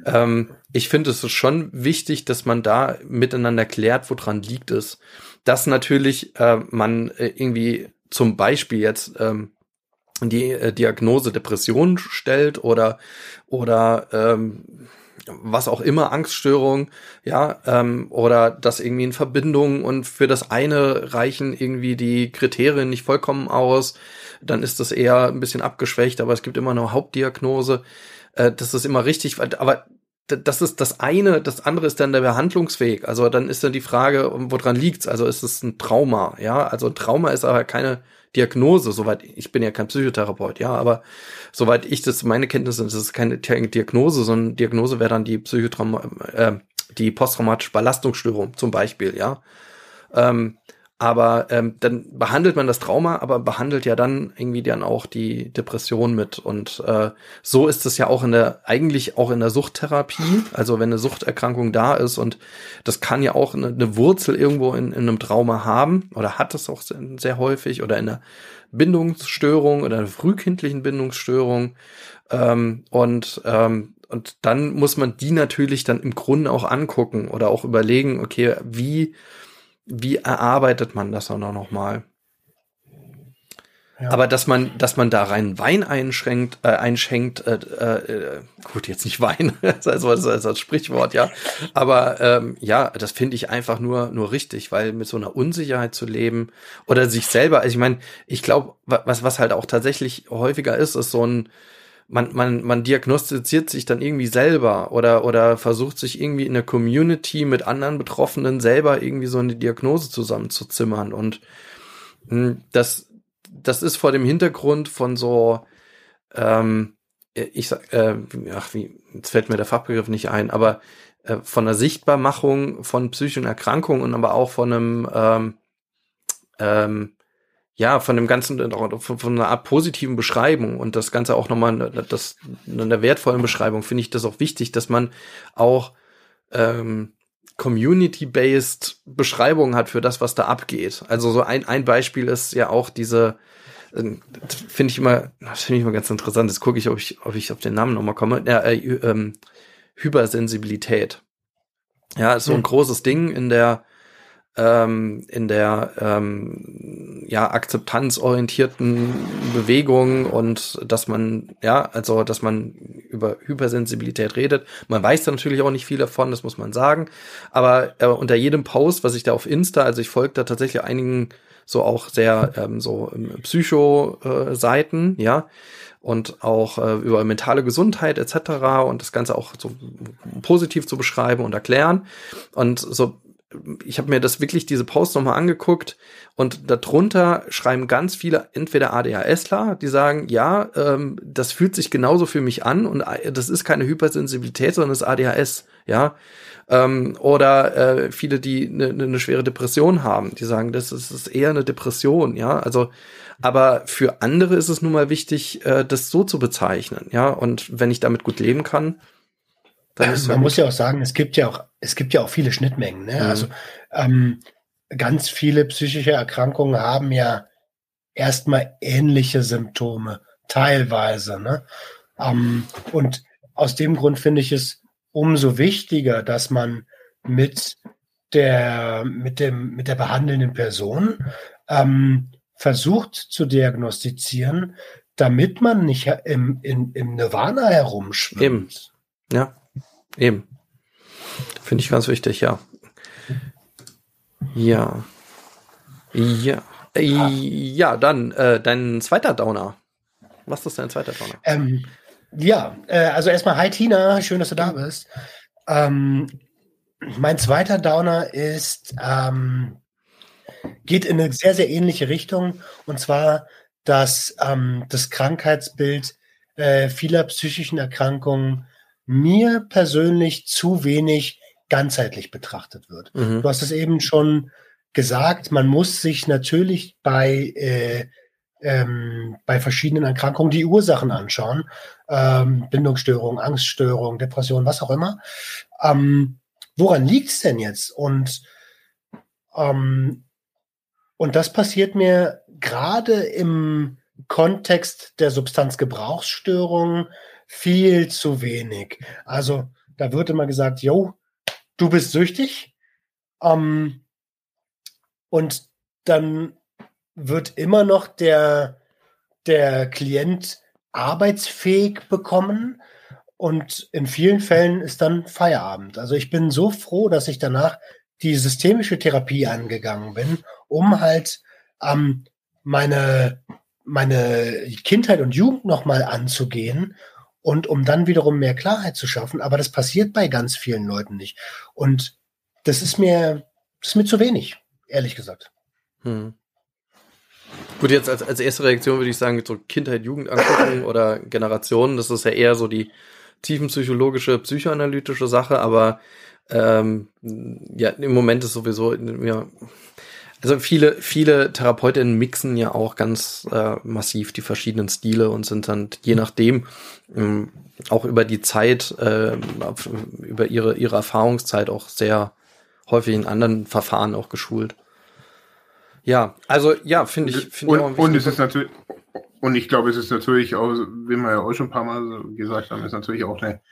ähm, ich finde es ist schon wichtig, dass man da miteinander klärt, woran liegt es. Dass natürlich äh, man äh, irgendwie zum Beispiel jetzt ähm, die äh, Diagnose Depression stellt oder oder ähm, was auch immer, Angststörung, ja, ähm, oder das irgendwie in Verbindung und für das eine reichen irgendwie die Kriterien nicht vollkommen aus, dann ist das eher ein bisschen abgeschwächt, aber es gibt immer eine Hauptdiagnose. Äh, das ist immer richtig, aber das ist das eine, das andere ist dann der Behandlungsweg. Also dann ist dann die Frage, woran liegt's? Also ist es ein Trauma, ja? Also ein Trauma ist aber keine Diagnose, soweit ich bin ja kein Psychotherapeut, ja, aber soweit ich das meine Kenntnisse sind, das ist keine Diagnose, sondern Diagnose wäre dann die Psychotrauma, äh, die posttraumatische Belastungsstörung zum Beispiel, ja. Ähm, aber ähm, dann behandelt man das Trauma, aber behandelt ja dann irgendwie dann auch die Depression mit. Und äh, so ist es ja auch in der, eigentlich auch in der Suchttherapie. Also wenn eine Suchterkrankung da ist und das kann ja auch eine, eine Wurzel irgendwo in, in einem Trauma haben oder hat es auch sehr, sehr häufig oder in einer Bindungsstörung oder einer frühkindlichen Bindungsstörung. Ähm, und ähm, und dann muss man die natürlich dann im Grunde auch angucken oder auch überlegen, okay, wie wie erarbeitet man das dann auch nochmal? Ja. Aber dass man, dass man da rein Wein einschränkt, äh, einschenkt, äh, äh, gut, jetzt nicht Wein, [laughs] also das ist das Sprichwort, ja. Aber ähm, ja, das finde ich einfach nur, nur richtig, weil mit so einer Unsicherheit zu leben oder sich selber, also ich meine, ich glaube, was, was halt auch tatsächlich häufiger ist, ist so ein, man, man, man diagnostiziert sich dann irgendwie selber oder, oder versucht sich irgendwie in der Community mit anderen Betroffenen selber irgendwie so eine Diagnose zusammenzuzimmern. Und hm, das, das ist vor dem Hintergrund von so, ähm, ich sag, äh, ach, wie, jetzt fällt mir der Fachbegriff nicht ein, aber äh, von der Sichtbarmachung von psychischen Erkrankungen und aber auch von einem ähm, ähm, ja, von dem Ganzen, von, von einer Art positiven Beschreibung und das Ganze auch nochmal, das, in einer wertvollen Beschreibung finde ich das auch wichtig, dass man auch ähm, community-based Beschreibungen hat für das, was da abgeht. Also so ein, ein Beispiel ist ja auch diese, äh, finde ich immer, das finde ich immer ganz interessant, das gucke ich, ob ich, ob ich auf den Namen nochmal komme, ja, äh, ähm, Hypersensibilität. Ja, ist so ein hm. großes Ding in der ähm, in der ähm, ja akzeptanzorientierten Bewegung und dass man ja also dass man über Hypersensibilität redet. Man weiß da natürlich auch nicht viel davon, das muss man sagen. Aber äh, unter jedem Post, was ich da auf Insta, also ich folge da tatsächlich einigen so auch sehr ähm, so ähm, Psycho-Seiten, äh, ja und auch äh, über mentale Gesundheit etc. und das Ganze auch so positiv zu beschreiben und erklären. Und so ich habe mir das wirklich diese Post nochmal angeguckt und darunter schreiben ganz viele entweder ADHSler, die sagen, ja, ähm, das fühlt sich genauso für mich an und äh, das ist keine Hypersensibilität, sondern das ist ADHS, ja. Ähm, oder äh, viele, die eine ne, ne schwere Depression haben, die sagen, das ist, ist eher eine Depression, ja. Also, aber für andere ist es nun mal wichtig, äh, das so zu bezeichnen, ja. Und wenn ich damit gut leben kann, man muss ja auch sagen, es gibt ja auch, es gibt ja auch viele Schnittmengen. Ne? Mhm. Also ähm, ganz viele psychische Erkrankungen haben ja erstmal ähnliche Symptome, teilweise. Ne? Ähm, und aus dem Grund finde ich es umso wichtiger, dass man mit der, mit dem, mit der behandelnden Person ähm, versucht zu diagnostizieren, damit man nicht im, im, im Nirvana herumschwimmt. Eben. Ja. Eben. Finde ich ganz wichtig, ja. Ja. Ja. Ja, dann äh, dein zweiter Downer. Was ist dein zweiter Downer? Ähm, ja, äh, also erstmal hi Tina, schön, dass du da bist. Ähm, mein zweiter Downer ist, ähm, geht in eine sehr, sehr ähnliche Richtung und zwar, dass ähm, das Krankheitsbild äh, vieler psychischen Erkrankungen mir persönlich zu wenig ganzheitlich betrachtet wird. Mhm. Du hast es eben schon gesagt, man muss sich natürlich bei, äh, ähm, bei verschiedenen Erkrankungen die Ursachen anschauen. Ähm, Bindungsstörung, Angststörung, Depression, was auch immer. Ähm, woran liegt's denn jetzt? Und, ähm, und das passiert mir gerade im Kontext der Substanzgebrauchsstörungen, viel zu wenig. Also da wird immer gesagt, yo, du bist süchtig. Ähm, und dann wird immer noch der, der Klient arbeitsfähig bekommen und in vielen Fällen ist dann Feierabend. Also ich bin so froh, dass ich danach die systemische Therapie angegangen bin, um halt ähm, meine, meine Kindheit und Jugend nochmal anzugehen und um dann wiederum mehr Klarheit zu schaffen. Aber das passiert bei ganz vielen Leuten nicht. Und das ist mir, das ist mir zu wenig, ehrlich gesagt. Hm. Gut, jetzt als, als erste Reaktion würde ich sagen, so Kindheit, Jugend angucken [coughs] oder Generationen, das ist ja eher so die tiefenpsychologische, psychoanalytische Sache, aber ähm, ja, im Moment ist sowieso, ja, also viele, viele Therapeutinnen mixen ja auch ganz äh, massiv die verschiedenen Stile und sind dann je nachdem ähm, auch über die Zeit, äh, über ihre, ihre Erfahrungszeit auch sehr häufig in anderen Verfahren auch geschult. Ja, also ja, finde ich. Find und, ich auch und es ist natürlich, und ich glaube, es ist natürlich auch, wie wir ja auch schon ein paar Mal gesagt haben, ist natürlich auch eine,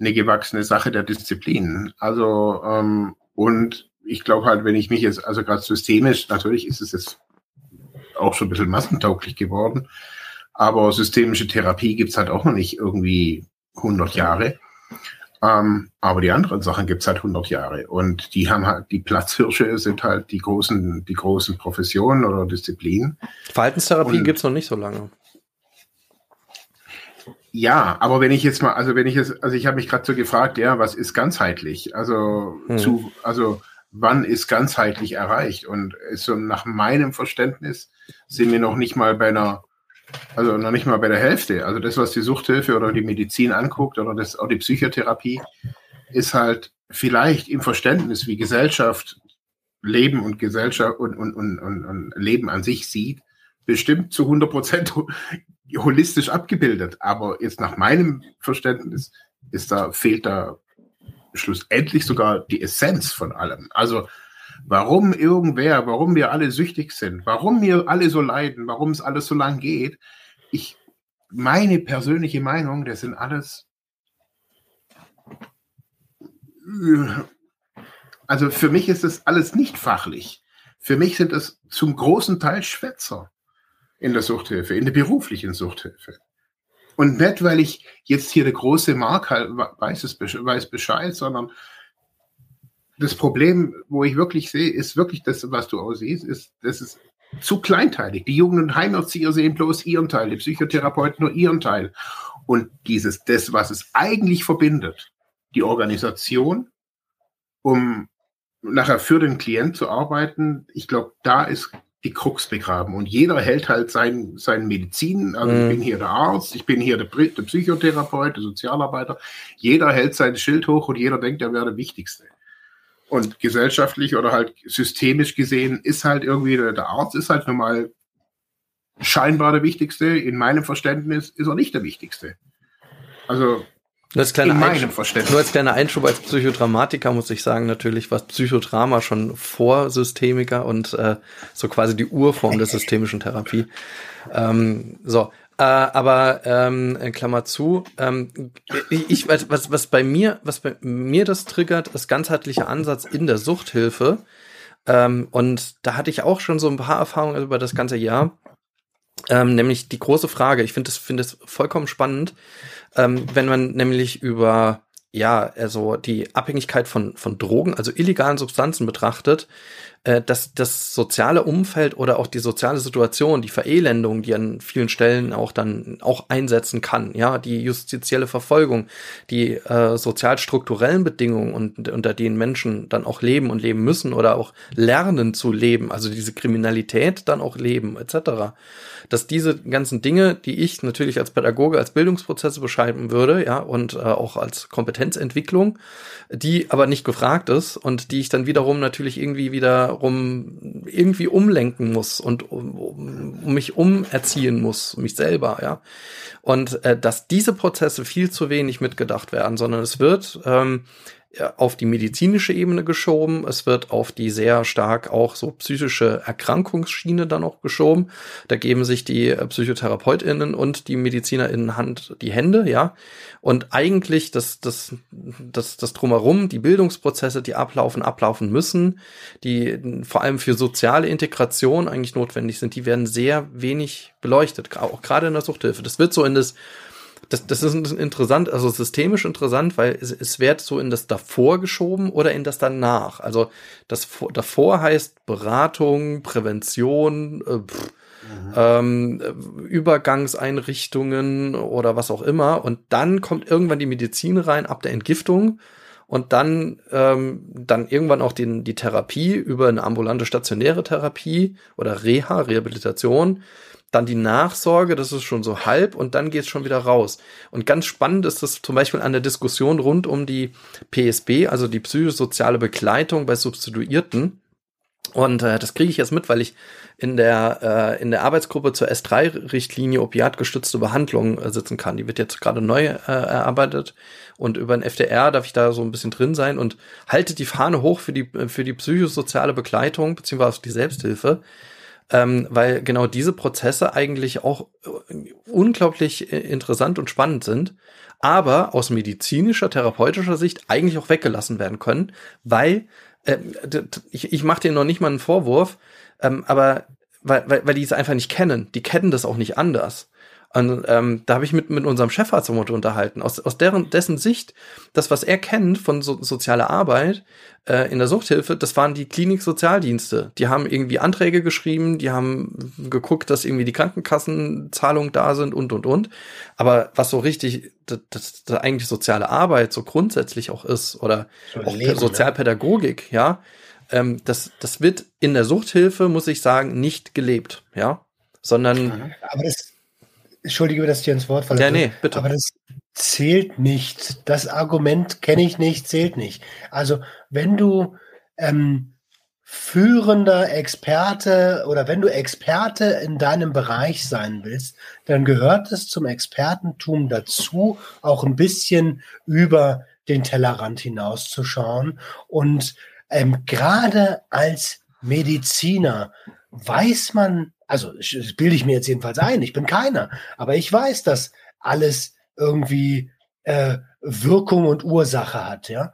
eine gewachsene Sache der Disziplin. Also, ähm, und ich glaube halt, wenn ich mich jetzt, also gerade systemisch, natürlich ist es jetzt auch schon ein bisschen massentauglich geworden, aber systemische Therapie gibt's halt auch noch nicht irgendwie 100 Jahre. Ähm, aber die anderen Sachen gibt's halt 100 Jahre. Und die haben halt, die Platzhirsche sind halt die großen, die großen Professionen oder Disziplinen. Verhaltenstherapie und, gibt's noch nicht so lange. Ja, aber wenn ich jetzt mal, also wenn ich jetzt, also ich habe mich gerade so gefragt, ja, was ist ganzheitlich? Also hm. zu, also wann ist ganzheitlich erreicht? Und so nach meinem Verständnis sind wir noch nicht mal bei einer also noch nicht mal bei der Hälfte. Also das, was die Suchthilfe oder die Medizin anguckt oder das, auch die Psychotherapie, ist halt vielleicht im Verständnis, wie Gesellschaft Leben und Gesellschaft und, und, und, und, und Leben an sich sieht, bestimmt zu 100 Prozent holistisch abgebildet. Aber jetzt nach meinem Verständnis ist da, fehlt da schlussendlich sogar die Essenz von allem. Also warum irgendwer, warum wir alle süchtig sind, warum wir alle so leiden, warum es alles so lang geht. Ich, meine persönliche Meinung, das sind alles, also für mich ist das alles nicht fachlich. Für mich sind es zum großen Teil Schwätzer in der Suchthilfe, in der beruflichen Suchthilfe. Und nicht, weil ich jetzt hier der große Mark weiß, es, weiß Bescheid, sondern das Problem, wo ich wirklich sehe, ist wirklich das, was du auch siehst, ist, das ist zu kleinteilig. Die Jugend- und Heimerzieher sehen bloß ihren Teil, die Psychotherapeuten nur ihren Teil. Und dieses, das, was es eigentlich verbindet, die Organisation, um nachher für den Klient zu arbeiten, ich glaube, da ist die Krux begraben. Und jeder hält halt sein, sein Medizin. Also mhm. ich bin hier der Arzt, ich bin hier der, der Psychotherapeut, der Sozialarbeiter. Jeder hält sein Schild hoch und jeder denkt, er wäre der Wichtigste. Und gesellschaftlich oder halt systemisch gesehen ist halt irgendwie, der Arzt ist halt normal scheinbar der Wichtigste. In meinem Verständnis ist er nicht der Wichtigste. Also das kleine in meinem Verständnis. Nur als kleiner Einschub als Psychodramatiker muss ich sagen, natürlich war Psychodrama schon vor Systemiker und äh, so quasi die Urform der systemischen Therapie. Ähm, so, äh, aber ähm, Klammer zu, ähm, ich was, was was bei mir, was bei mir das triggert, ist ganzheitlicher Ansatz in der Suchthilfe. Ähm, und da hatte ich auch schon so ein paar Erfahrungen über das ganze Jahr. Ähm, nämlich die große Frage, ich finde das, finde es vollkommen spannend, ähm, wenn man nämlich über ja, also die Abhängigkeit von, von Drogen, also illegalen Substanzen betrachtet, äh, dass das soziale Umfeld oder auch die soziale Situation, die Verelendung, die an vielen Stellen auch dann auch einsetzen kann, ja, die justizielle Verfolgung, die äh, sozialstrukturellen Bedingungen und, unter denen Menschen dann auch leben und leben müssen oder auch lernen zu leben, also diese Kriminalität dann auch leben, etc dass diese ganzen Dinge, die ich natürlich als Pädagoge als Bildungsprozesse beschreiben würde, ja, und äh, auch als Kompetenzentwicklung, die aber nicht gefragt ist und die ich dann wiederum natürlich irgendwie wiederum irgendwie umlenken muss und um, um mich umerziehen muss, mich selber, ja. Und äh, dass diese Prozesse viel zu wenig mitgedacht werden, sondern es wird ähm, auf die medizinische Ebene geschoben. Es wird auf die sehr stark auch so psychische Erkrankungsschiene dann auch geschoben. Da geben sich die PsychotherapeutInnen und die MedizinerInnen Hand die Hände, ja. Und eigentlich das, das, das, das drumherum, die Bildungsprozesse, die ablaufen, ablaufen müssen, die vor allem für soziale Integration eigentlich notwendig sind, die werden sehr wenig beleuchtet, auch gerade in der Suchthilfe. Das wird so in das das, das ist interessant, also systemisch interessant, weil es, es wird so in das davor geschoben oder in das danach. Also das davor heißt Beratung, Prävention, äh, pff, mhm. ähm, Übergangseinrichtungen oder was auch immer. Und dann kommt irgendwann die Medizin rein ab der Entgiftung und dann ähm, dann irgendwann auch den, die Therapie über eine ambulante stationäre Therapie oder Reha, Rehabilitation, dann die Nachsorge, das ist schon so halb und dann geht's schon wieder raus. Und ganz spannend ist das zum Beispiel an der Diskussion rund um die PSB, also die psychosoziale Begleitung bei Substituierten. Und äh, das kriege ich jetzt mit, weil ich in der, äh, in der Arbeitsgruppe zur S3-Richtlinie opiatgestützte Behandlung äh, sitzen kann. Die wird jetzt gerade neu äh, erarbeitet und über den FDR darf ich da so ein bisschen drin sein und halte die Fahne hoch für die, für die psychosoziale Begleitung beziehungsweise die Selbsthilfe, ähm, weil genau diese Prozesse eigentlich auch äh, unglaublich äh, interessant und spannend sind, aber aus medizinischer, therapeutischer Sicht eigentlich auch weggelassen werden können, weil äh, ich, ich mache dir noch nicht mal einen Vorwurf, ähm, aber weil, weil, weil die es einfach nicht kennen. Die kennen das auch nicht anders. Und ähm, da habe ich mit, mit unserem Chefarzt unterhalten. Aus, aus deren, dessen Sicht, das, was er kennt von so, sozialer Arbeit äh, in der Suchthilfe, das waren die Klinik-Sozialdienste. Die haben irgendwie Anträge geschrieben, die haben geguckt, dass irgendwie die Krankenkassenzahlungen da sind und, und, und. Aber was so richtig, das, das, das eigentlich soziale Arbeit so grundsätzlich auch ist, oder so auch Leben, ne? Sozialpädagogik, ja, ja ähm, das, das wird in der Suchthilfe, muss ich sagen, nicht gelebt, ja, sondern. Aber das, Entschuldige, dass ich dir ins Wort falle. Ja, nee, bitte. Aber das zählt nicht. Das Argument kenne ich nicht, zählt nicht. Also, wenn du ähm, führender Experte oder wenn du Experte in deinem Bereich sein willst, dann gehört es zum Expertentum dazu, auch ein bisschen über den Tellerrand hinauszuschauen. Und ähm, gerade als Mediziner weiß man also das bilde ich mir jetzt jedenfalls ein, ich bin keiner, aber ich weiß, dass alles irgendwie äh, Wirkung und Ursache hat, ja.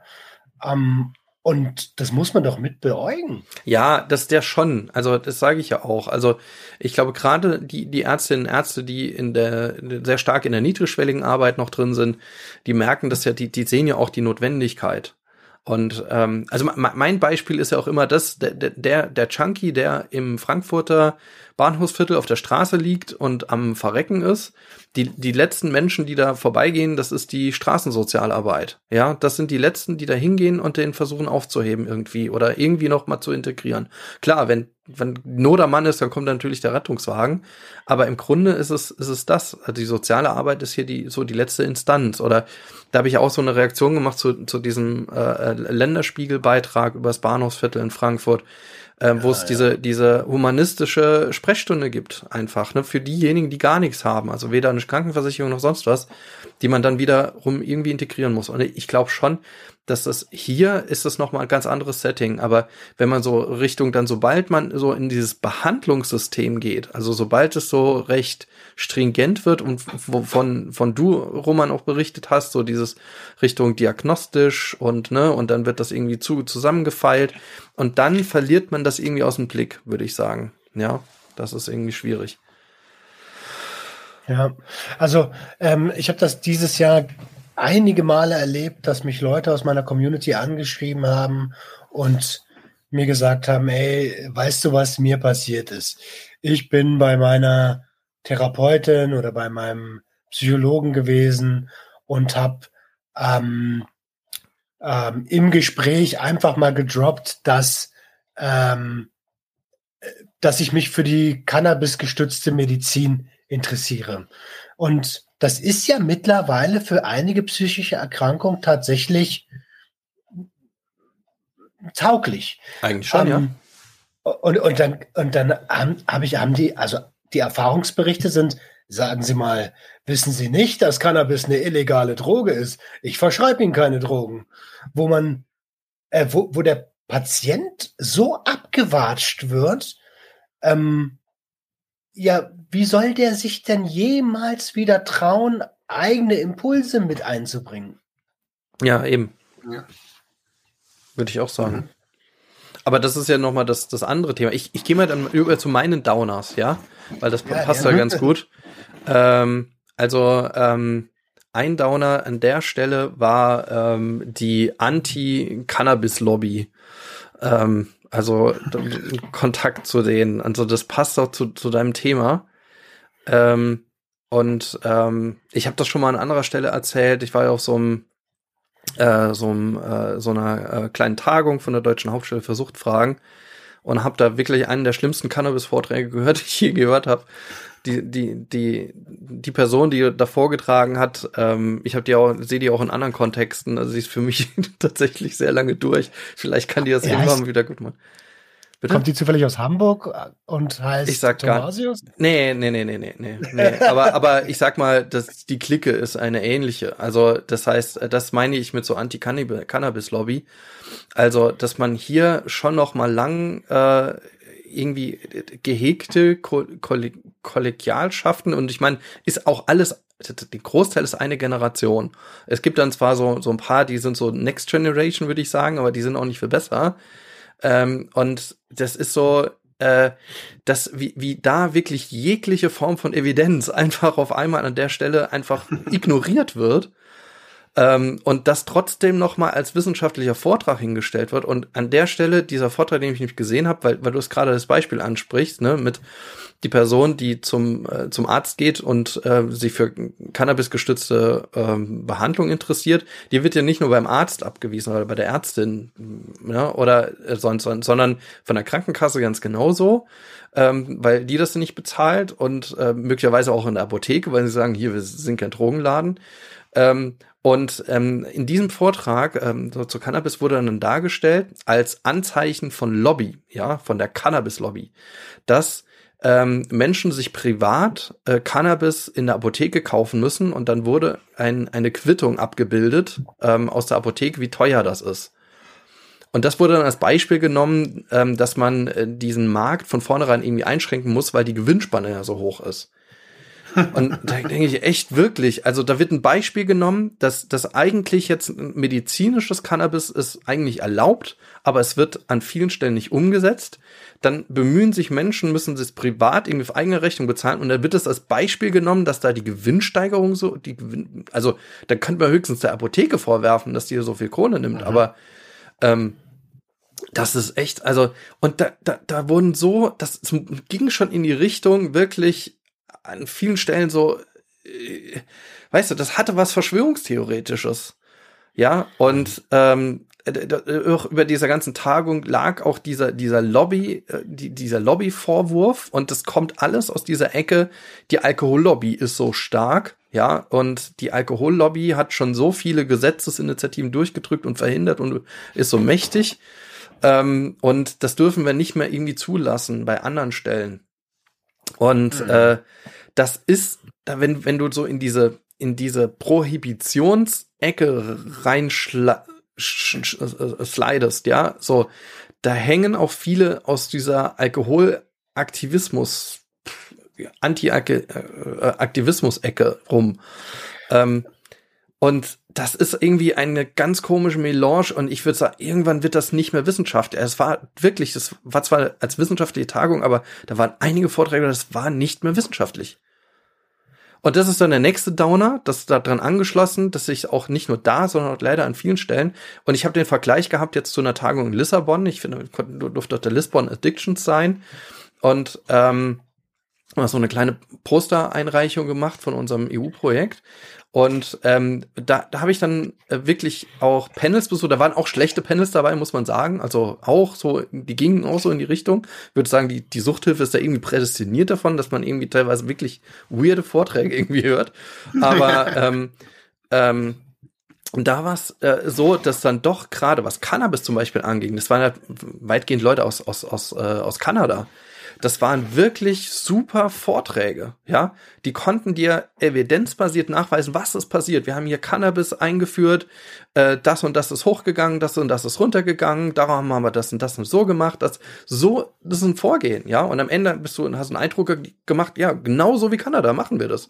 Ähm, und das muss man doch mit beäugen. Ja, das der schon. Also das sage ich ja auch. Also ich glaube gerade die die Ärztinnen und Ärzte, die in der sehr stark in der niedrigschwelligen Arbeit noch drin sind, die merken das ja, die die sehen ja auch die Notwendigkeit. Und ähm, also mein Beispiel ist ja auch immer das, der, der, der Chunky, der im Frankfurter Bahnhofsviertel auf der Straße liegt und am Verrecken ist. Die, die letzten Menschen, die da vorbeigehen, das ist die Straßensozialarbeit. Ja, das sind die letzten, die da hingehen und den versuchen aufzuheben irgendwie oder irgendwie noch mal zu integrieren. Klar, wenn, wenn nur der Mann ist, dann kommt natürlich der Rettungswagen. Aber im Grunde ist es, ist es das. Also die soziale Arbeit ist hier die, so die letzte Instanz. Oder da habe ich auch so eine Reaktion gemacht zu, zu diesem äh, Länderspiegelbeitrag über das Bahnhofsviertel in Frankfurt äh, wo es ja. diese, diese humanistische Sprechstunde gibt, einfach, ne, für diejenigen, die gar nichts haben, also weder eine Krankenversicherung noch sonst was, die man dann wiederum irgendwie integrieren muss. Und ich glaube schon, dass das hier ist das nochmal ein ganz anderes Setting. Aber wenn man so Richtung dann, sobald man so in dieses Behandlungssystem geht, also sobald es so recht stringent wird und wovon von du, Roman, auch berichtet hast, so dieses Richtung diagnostisch und, ne, und dann wird das irgendwie zu, zusammengefeilt und dann verliert man das irgendwie aus dem Blick, würde ich sagen. Ja, das ist irgendwie schwierig. Ja, also ähm, ich habe das dieses Jahr einige Male erlebt, dass mich Leute aus meiner Community angeschrieben haben und mir gesagt haben, ey, weißt du, was mir passiert ist? Ich bin bei meiner Therapeutin oder bei meinem Psychologen gewesen und habe ähm, ähm, im Gespräch einfach mal gedroppt, dass, ähm, dass ich mich für die Cannabis-gestützte Medizin interessiere. Und das ist ja mittlerweile für einige psychische Erkrankungen tatsächlich tauglich. Eigentlich schon, ähm, ja. Und, und dann, und dann haben, hab ich, haben die, also die Erfahrungsberichte sind, sagen Sie mal, wissen Sie nicht, dass Cannabis eine illegale Droge ist? Ich verschreibe Ihnen keine Drogen. Wo man, äh, wo, wo der Patient so abgewatscht wird, ähm, ja, wie soll der sich denn jemals wieder trauen, eigene Impulse mit einzubringen? Ja, eben. Ja. Würde ich auch sagen. Mhm. Aber das ist ja nochmal das, das andere Thema. Ich, ich gehe mal dann über zu meinen Downers, ja? Weil das ja, passt ja, ja ganz gut. Ähm, also, ähm, ein Downer an der Stelle war ähm, die Anti-Cannabis-Lobby. Ähm, also Kontakt zu denen. Also das passt auch zu, zu deinem Thema. Ähm, und ähm, ich habe das schon mal an anderer Stelle erzählt. Ich war ja auf so einem äh, so, äh, so einer äh, kleinen Tagung von der Deutschen Hauptstelle für Suchtfragen und habe da wirklich einen der schlimmsten Cannabis-Vorträge gehört, [laughs] die ich je gehört habe die, die, die, die Person, die da vorgetragen hat, ähm, ich habe die auch, sehe die auch in anderen Kontexten, also sie ist für mich [laughs] tatsächlich sehr lange durch. Vielleicht kann die das ja, irgendwann wieder gut machen. Bitte? Kommt die zufällig aus Hamburg und heißt ich sag Thomasius? Gar, nee, nee, nee, nee, nee, nee. nee. aber, aber ich sag mal, dass die Clique ist eine ähnliche. Also das heißt, das meine ich mit so Anti-Cannabis-Lobby. Also, dass man hier schon noch mal lang äh, irgendwie gehegte Ko Kollegialschaften und ich meine, ist auch alles, der Großteil ist eine Generation. Es gibt dann zwar so, so ein paar, die sind so Next Generation, würde ich sagen, aber die sind auch nicht viel besser. Ähm, und das ist so, äh, dass wie, wie da wirklich jegliche Form von Evidenz [laughs] einfach auf einmal an der Stelle einfach [laughs] ignoriert wird ähm, und das trotzdem noch mal als wissenschaftlicher Vortrag hingestellt wird. Und an der Stelle, dieser Vortrag, den ich nicht gesehen habe, weil, weil du es gerade das Beispiel ansprichst, ne, mit die Person, die zum, äh, zum Arzt geht und äh, sich für Cannabis-gestützte ähm, Behandlung interessiert, die wird ja nicht nur beim Arzt abgewiesen oder bei der Ärztin ja, oder äh, sonst, sondern von der Krankenkasse ganz genauso, ähm, weil die das nicht bezahlt und äh, möglicherweise auch in der Apotheke, weil sie sagen, hier, wir sind kein Drogenladen. Ähm, und ähm, in diesem Vortrag ähm, so zu Cannabis wurde dann dargestellt als Anzeichen von Lobby, ja, von der Cannabis-Lobby, dass ähm, Menschen sich privat äh, Cannabis in der Apotheke kaufen müssen und dann wurde ein, eine Quittung abgebildet ähm, aus der Apotheke, wie teuer das ist. Und das wurde dann als Beispiel genommen, ähm, dass man äh, diesen Markt von vornherein irgendwie einschränken muss, weil die Gewinnspanne ja so hoch ist. Und da denke ich echt wirklich, also da wird ein Beispiel genommen, dass das eigentlich jetzt medizinisches Cannabis ist eigentlich erlaubt, aber es wird an vielen Stellen nicht umgesetzt. Dann bemühen sich Menschen, müssen es privat irgendwie auf eigene Rechnung bezahlen und dann wird es als Beispiel genommen, dass da die Gewinnsteigerung so, die Gewinn, also da könnte man höchstens der Apotheke vorwerfen, dass die so viel Kohle nimmt, mhm. aber ähm, das ist echt, also, und da, da, da wurden so, das ging schon in die Richtung wirklich an vielen Stellen so, äh, weißt du, das hatte was Verschwörungstheoretisches. Ja, und ähm, auch über dieser ganzen Tagung lag auch dieser, dieser Lobby, äh, die, dieser Lobby-Vorwurf und das kommt alles aus dieser Ecke. Die Alkohollobby ist so stark, ja, und die Alkohollobby hat schon so viele Gesetzesinitiativen durchgedrückt und verhindert und ist so mächtig. Ähm, und das dürfen wir nicht mehr irgendwie zulassen bei anderen Stellen. Und mhm. äh, das ist, wenn, wenn du so in diese, in diese Prohibitionsecke reinslidest, ja, so, da hängen auch viele aus dieser Alkoholaktivismus, Anti-Aktivismus-Ecke rum. Ähm, und das ist irgendwie eine ganz komische Melange und ich würde sagen, irgendwann wird das nicht mehr Wissenschaft. Es war wirklich, das war zwar als wissenschaftliche Tagung, aber da waren einige Vorträge, das war nicht mehr wissenschaftlich. Und das ist dann der nächste Downer, das ist da dran angeschlossen, dass ich auch nicht nur da, sondern auch leider an vielen Stellen. Und ich habe den Vergleich gehabt jetzt zu einer Tagung in Lissabon. Ich finde, durfte auch der Lisbon Addictions sein. Und ähm, so eine kleine Postereinreichung gemacht von unserem EU-Projekt. Und ähm, da, da habe ich dann äh, wirklich auch Panels besucht. Da waren auch schlechte Panels dabei, muss man sagen. Also auch so, die gingen auch so in die Richtung. Ich würde sagen, die, die Suchthilfe ist da irgendwie prädestiniert davon, dass man irgendwie teilweise wirklich weirde Vorträge [laughs] irgendwie hört. Aber [laughs] ähm, ähm, und da war es äh, so, dass dann doch gerade was Cannabis zum Beispiel anging, das waren halt weitgehend Leute aus, aus, aus, äh, aus Kanada, das waren wirklich super Vorträge, ja. Die konnten dir evidenzbasiert nachweisen, was ist passiert. Wir haben hier Cannabis eingeführt, äh, das und das ist hochgegangen, das und das ist runtergegangen, darum haben wir das und das und so gemacht. Das so, das ist ein Vorgehen, ja. Und am Ende bist du, hast einen Eindruck gemacht, ja, genauso wie Kanada machen wir das.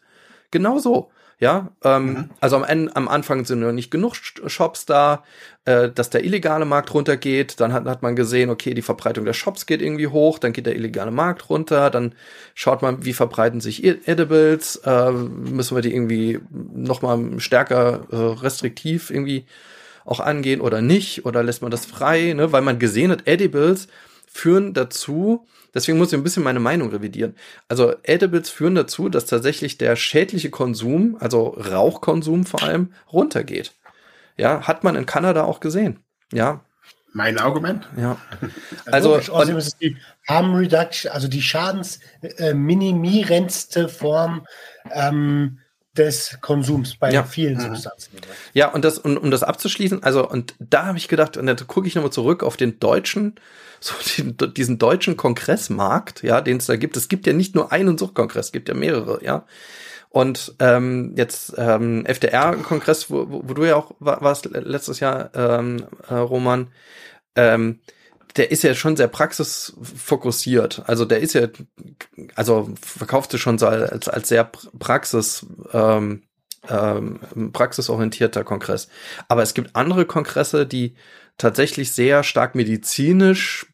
Genau so. Ja, ähm, mhm. also am, Ende, am Anfang sind noch nicht genug Shops da, äh, dass der illegale Markt runtergeht. Dann hat, hat man gesehen, okay, die Verbreitung der Shops geht irgendwie hoch, dann geht der illegale Markt runter. Dann schaut man, wie verbreiten sich Edibles. Äh, müssen wir die irgendwie noch mal stärker äh, restriktiv irgendwie auch angehen oder nicht? Oder lässt man das frei? Ne? Weil man gesehen hat, Edibles führen dazu, deswegen muss ich ein bisschen meine Meinung revidieren. Also Edibles führen dazu, dass tatsächlich der schädliche Konsum, also Rauchkonsum vor allem, runtergeht. Ja, hat man in Kanada auch gesehen. Ja. Mein Argument? Ja. [laughs] Also, also außerdem ist es die Harm Reduction, also die schadensminimierendste äh, Form ähm, des Konsums bei ja. vielen mhm. Substanzen. Ja, und das, um, um das abzuschließen, also, und da habe ich gedacht, und da gucke ich nochmal zurück auf den deutschen, so den, diesen deutschen Kongressmarkt, ja, den es da gibt. Es gibt ja nicht nur einen Suchtkongress, es gibt ja mehrere, ja. Und ähm, jetzt ähm, FDR-Kongress, wo, wo, wo du ja auch warst letztes Jahr, ähm, äh, Roman, ähm, der ist ja schon sehr praxisfokussiert. Also der ist ja, also verkauft sich schon so als, als sehr Praxis, ähm, ähm, praxisorientierter Kongress. Aber es gibt andere Kongresse, die tatsächlich sehr stark medizinisch,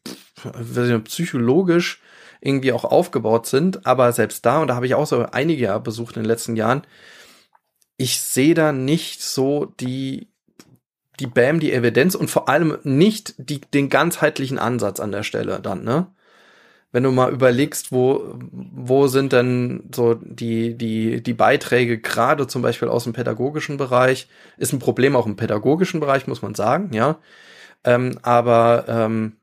psychologisch irgendwie auch aufgebaut sind. Aber selbst da, und da habe ich auch so einige besucht in den letzten Jahren, ich sehe da nicht so die die BAM, die Evidenz und vor allem nicht die, den ganzheitlichen Ansatz an der Stelle dann, ne? Wenn du mal überlegst, wo, wo sind denn so die, die, die Beiträge gerade zum Beispiel aus dem pädagogischen Bereich, ist ein Problem auch im pädagogischen Bereich, muss man sagen, ja. Ähm, aber ähm,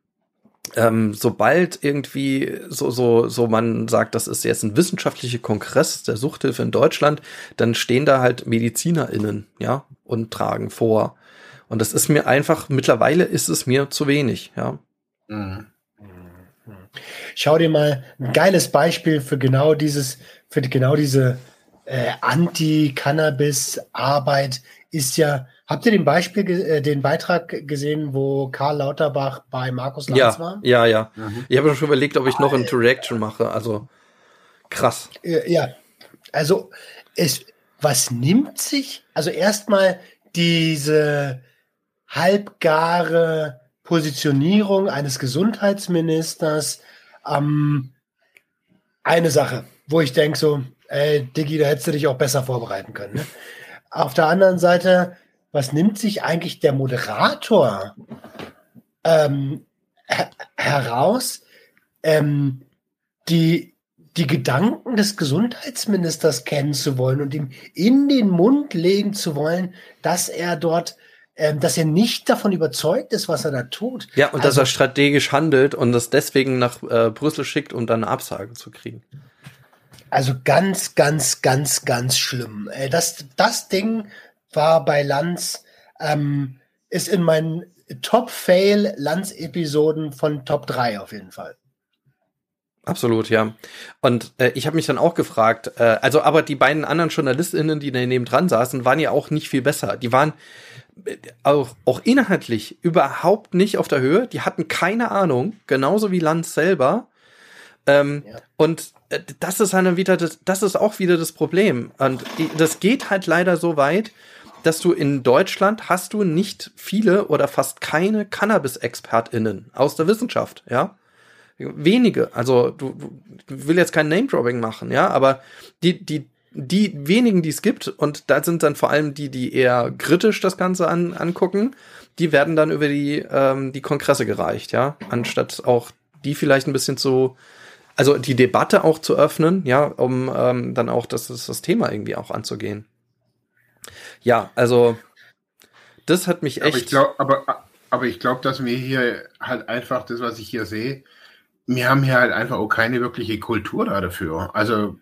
ähm, sobald irgendwie so, so, so man sagt, das ist jetzt ein wissenschaftlicher Kongress der Suchthilfe in Deutschland, dann stehen da halt MedizinerInnen, ja, und tragen vor. Und das ist mir einfach, mittlerweile ist es mir zu wenig, ja. Mhm. Schau dir mal ein geiles Beispiel für genau dieses, für genau diese äh, Anti-Cannabis-Arbeit ist ja, habt ihr den Beispiel, äh, den Beitrag gesehen, wo Karl Lauterbach bei Markus Lanz ja, war? Ja, ja. Mhm. Ich habe schon überlegt, ob ich noch eine Reaction mache. Also krass. Ja, also es, was nimmt sich? Also erstmal diese halbgare Positionierung eines Gesundheitsministers. Ähm, eine Sache, wo ich denke so, ey, Diggi, da hättest du dich auch besser vorbereiten können. Ne? Auf der anderen Seite, was nimmt sich eigentlich der Moderator ähm, her heraus, ähm, die, die Gedanken des Gesundheitsministers kennen zu wollen und ihm in den Mund legen zu wollen, dass er dort ähm, dass er nicht davon überzeugt ist, was er da tut. Ja, und also, dass er strategisch handelt und das deswegen nach äh, Brüssel schickt, um dann eine Absage zu kriegen. Also ganz, ganz, ganz, ganz schlimm. Äh, das, das Ding war bei Lanz, ähm, ist in meinen Top-Fail-Lanz-Episoden von Top 3 auf jeden Fall. Absolut, ja. Und äh, ich habe mich dann auch gefragt, äh, also aber die beiden anderen JournalistInnen, die daneben dran saßen, waren ja auch nicht viel besser. Die waren, auch, auch inhaltlich überhaupt nicht auf der Höhe. Die hatten keine Ahnung, genauso wie Lanz selber. Ähm, ja. Und äh, das ist dann wieder das, das ist auch wieder das Problem. Und das geht halt leider so weit, dass du in Deutschland hast du nicht viele oder fast keine Cannabis-ExpertInnen aus der Wissenschaft, ja. Wenige. Also, du, du will jetzt kein Name-Dropping machen, ja, aber die, die, die wenigen, die es gibt, und da sind dann vor allem die, die eher kritisch das Ganze an, angucken, die werden dann über die, ähm, die Kongresse gereicht, ja, anstatt auch die vielleicht ein bisschen zu, also die Debatte auch zu öffnen, ja, um ähm, dann auch das, das, das Thema irgendwie auch anzugehen. Ja, also das hat mich echt. Aber ich glaube, aber, aber ich glaube, dass wir hier halt einfach das, was ich hier sehe, wir haben hier halt einfach auch keine wirkliche Kultur da dafür. Also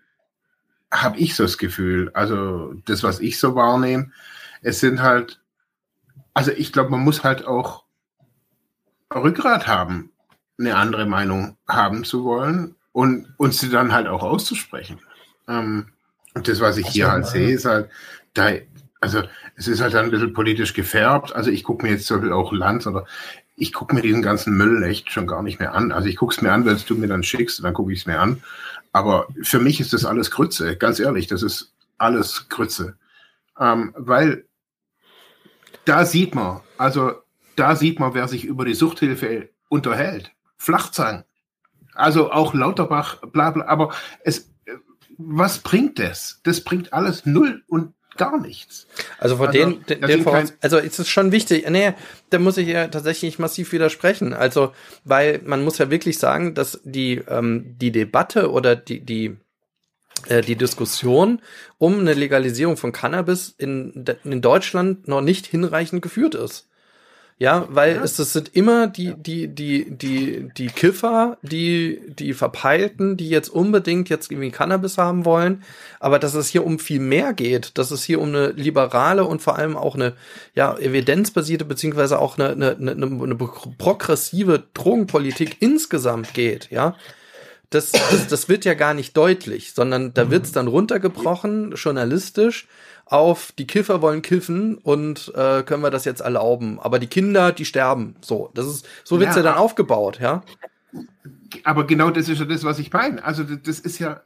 habe ich so das Gefühl. Also das, was ich so wahrnehme, es sind halt, also ich glaube, man muss halt auch Rückgrat haben, eine andere Meinung haben zu wollen und uns sie dann halt auch auszusprechen. Ähm, und das, was ich hier halt sehe, ist halt, da, also es ist halt dann ein bisschen politisch gefärbt. Also ich gucke mir jetzt zum Beispiel auch Lanz oder ich gucke mir diesen ganzen Müll echt schon gar nicht mehr an. Also ich gucke es mir an, wenn du mir dann schickst, dann gucke ich es mir an. Aber für mich ist das alles Grütze, ganz ehrlich, das ist alles Grütze. Ähm, weil da sieht man, also da sieht man, wer sich über die Suchthilfe unterhält. Flachzang. Also auch Lauterbach, bla bla, aber es, was bringt das? Das bringt alles null und gar nichts. Also vor also, den, den, den Voraus also es ist schon wichtig, nee, da muss ich ja tatsächlich massiv widersprechen. Also, weil man muss ja wirklich sagen, dass die, ähm, die Debatte oder die, die, äh, die Diskussion um eine Legalisierung von Cannabis in, in Deutschland noch nicht hinreichend geführt ist. Ja, weil ja. Es, es sind immer die, die, die, die, die Kiffer, die, die Verpeilten, die jetzt unbedingt jetzt irgendwie Cannabis haben wollen, aber dass es hier um viel mehr geht, dass es hier um eine liberale und vor allem auch eine, ja, evidenzbasierte, beziehungsweise auch eine, eine, eine, eine progressive Drogenpolitik insgesamt geht, ja. Das, das, das wird ja gar nicht deutlich, sondern da wird es dann runtergebrochen, journalistisch, auf die Kiffer wollen kiffen und äh, können wir das jetzt erlauben. Aber die Kinder, die sterben. So, das ist, so wird's ja, ja dann aufgebaut, ja. Aber genau das ist ja das, was ich meine. Also das ist ja,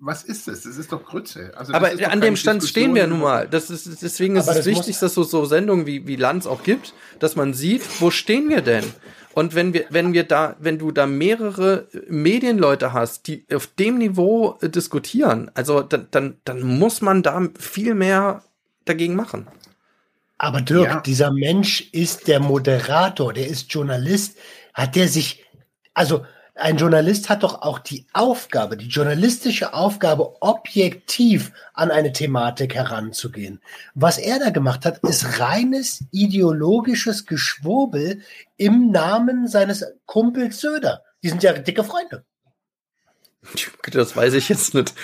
was ist das? Das ist doch Grütze. Also aber an dem Stand Diskussion stehen wir nun mal. Das ist, deswegen ist es wichtig, dass es so, so Sendungen wie, wie Lanz auch gibt, dass man sieht, wo stehen wir denn? Und wenn wir, wenn wir da, wenn du da mehrere Medienleute hast, die auf dem Niveau äh, diskutieren, also dann, dann, dann muss man da viel mehr dagegen machen. Aber Dirk, ja. dieser Mensch ist der Moderator, der ist Journalist. Hat der sich, also ein Journalist hat doch auch die Aufgabe, die journalistische Aufgabe, objektiv an eine Thematik heranzugehen. Was er da gemacht hat, ist reines ideologisches Geschwurbel im Namen seines Kumpels Söder. Die sind ja dicke Freunde. Das weiß ich jetzt nicht.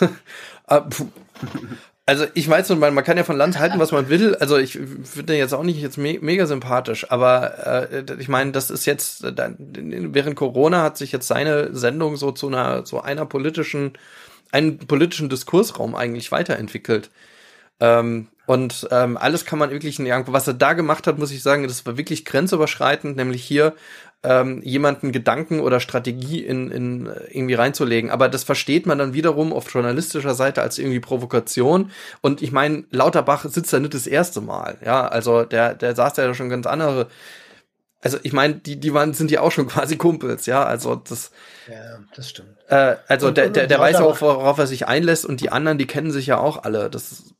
[laughs] Also ich weiß nur, man, man kann ja von Land halten, was man will. Also ich finde den jetzt auch nicht jetzt me mega sympathisch, aber äh, ich meine, das ist jetzt äh, während Corona hat sich jetzt seine Sendung so zu einer so einer politischen einen politischen Diskursraum eigentlich weiterentwickelt. Ähm, und ähm, alles kann man wirklich in irgendwo, was er da gemacht hat, muss ich sagen, das war wirklich grenzüberschreitend, nämlich hier ähm, jemanden Gedanken oder Strategie in, in irgendwie reinzulegen. Aber das versteht man dann wiederum auf journalistischer Seite als irgendwie Provokation. Und ich meine, Lauterbach sitzt da nicht das erste Mal. Ja, also der, der saß ja schon ganz andere. Also ich meine, die, die waren, sind ja auch schon [laughs] quasi Kumpels, ja. Also das. Ja, das stimmt. Äh, also und, der, der, der weiß auch, worauf er sich einlässt und die anderen, die kennen sich ja auch alle. Das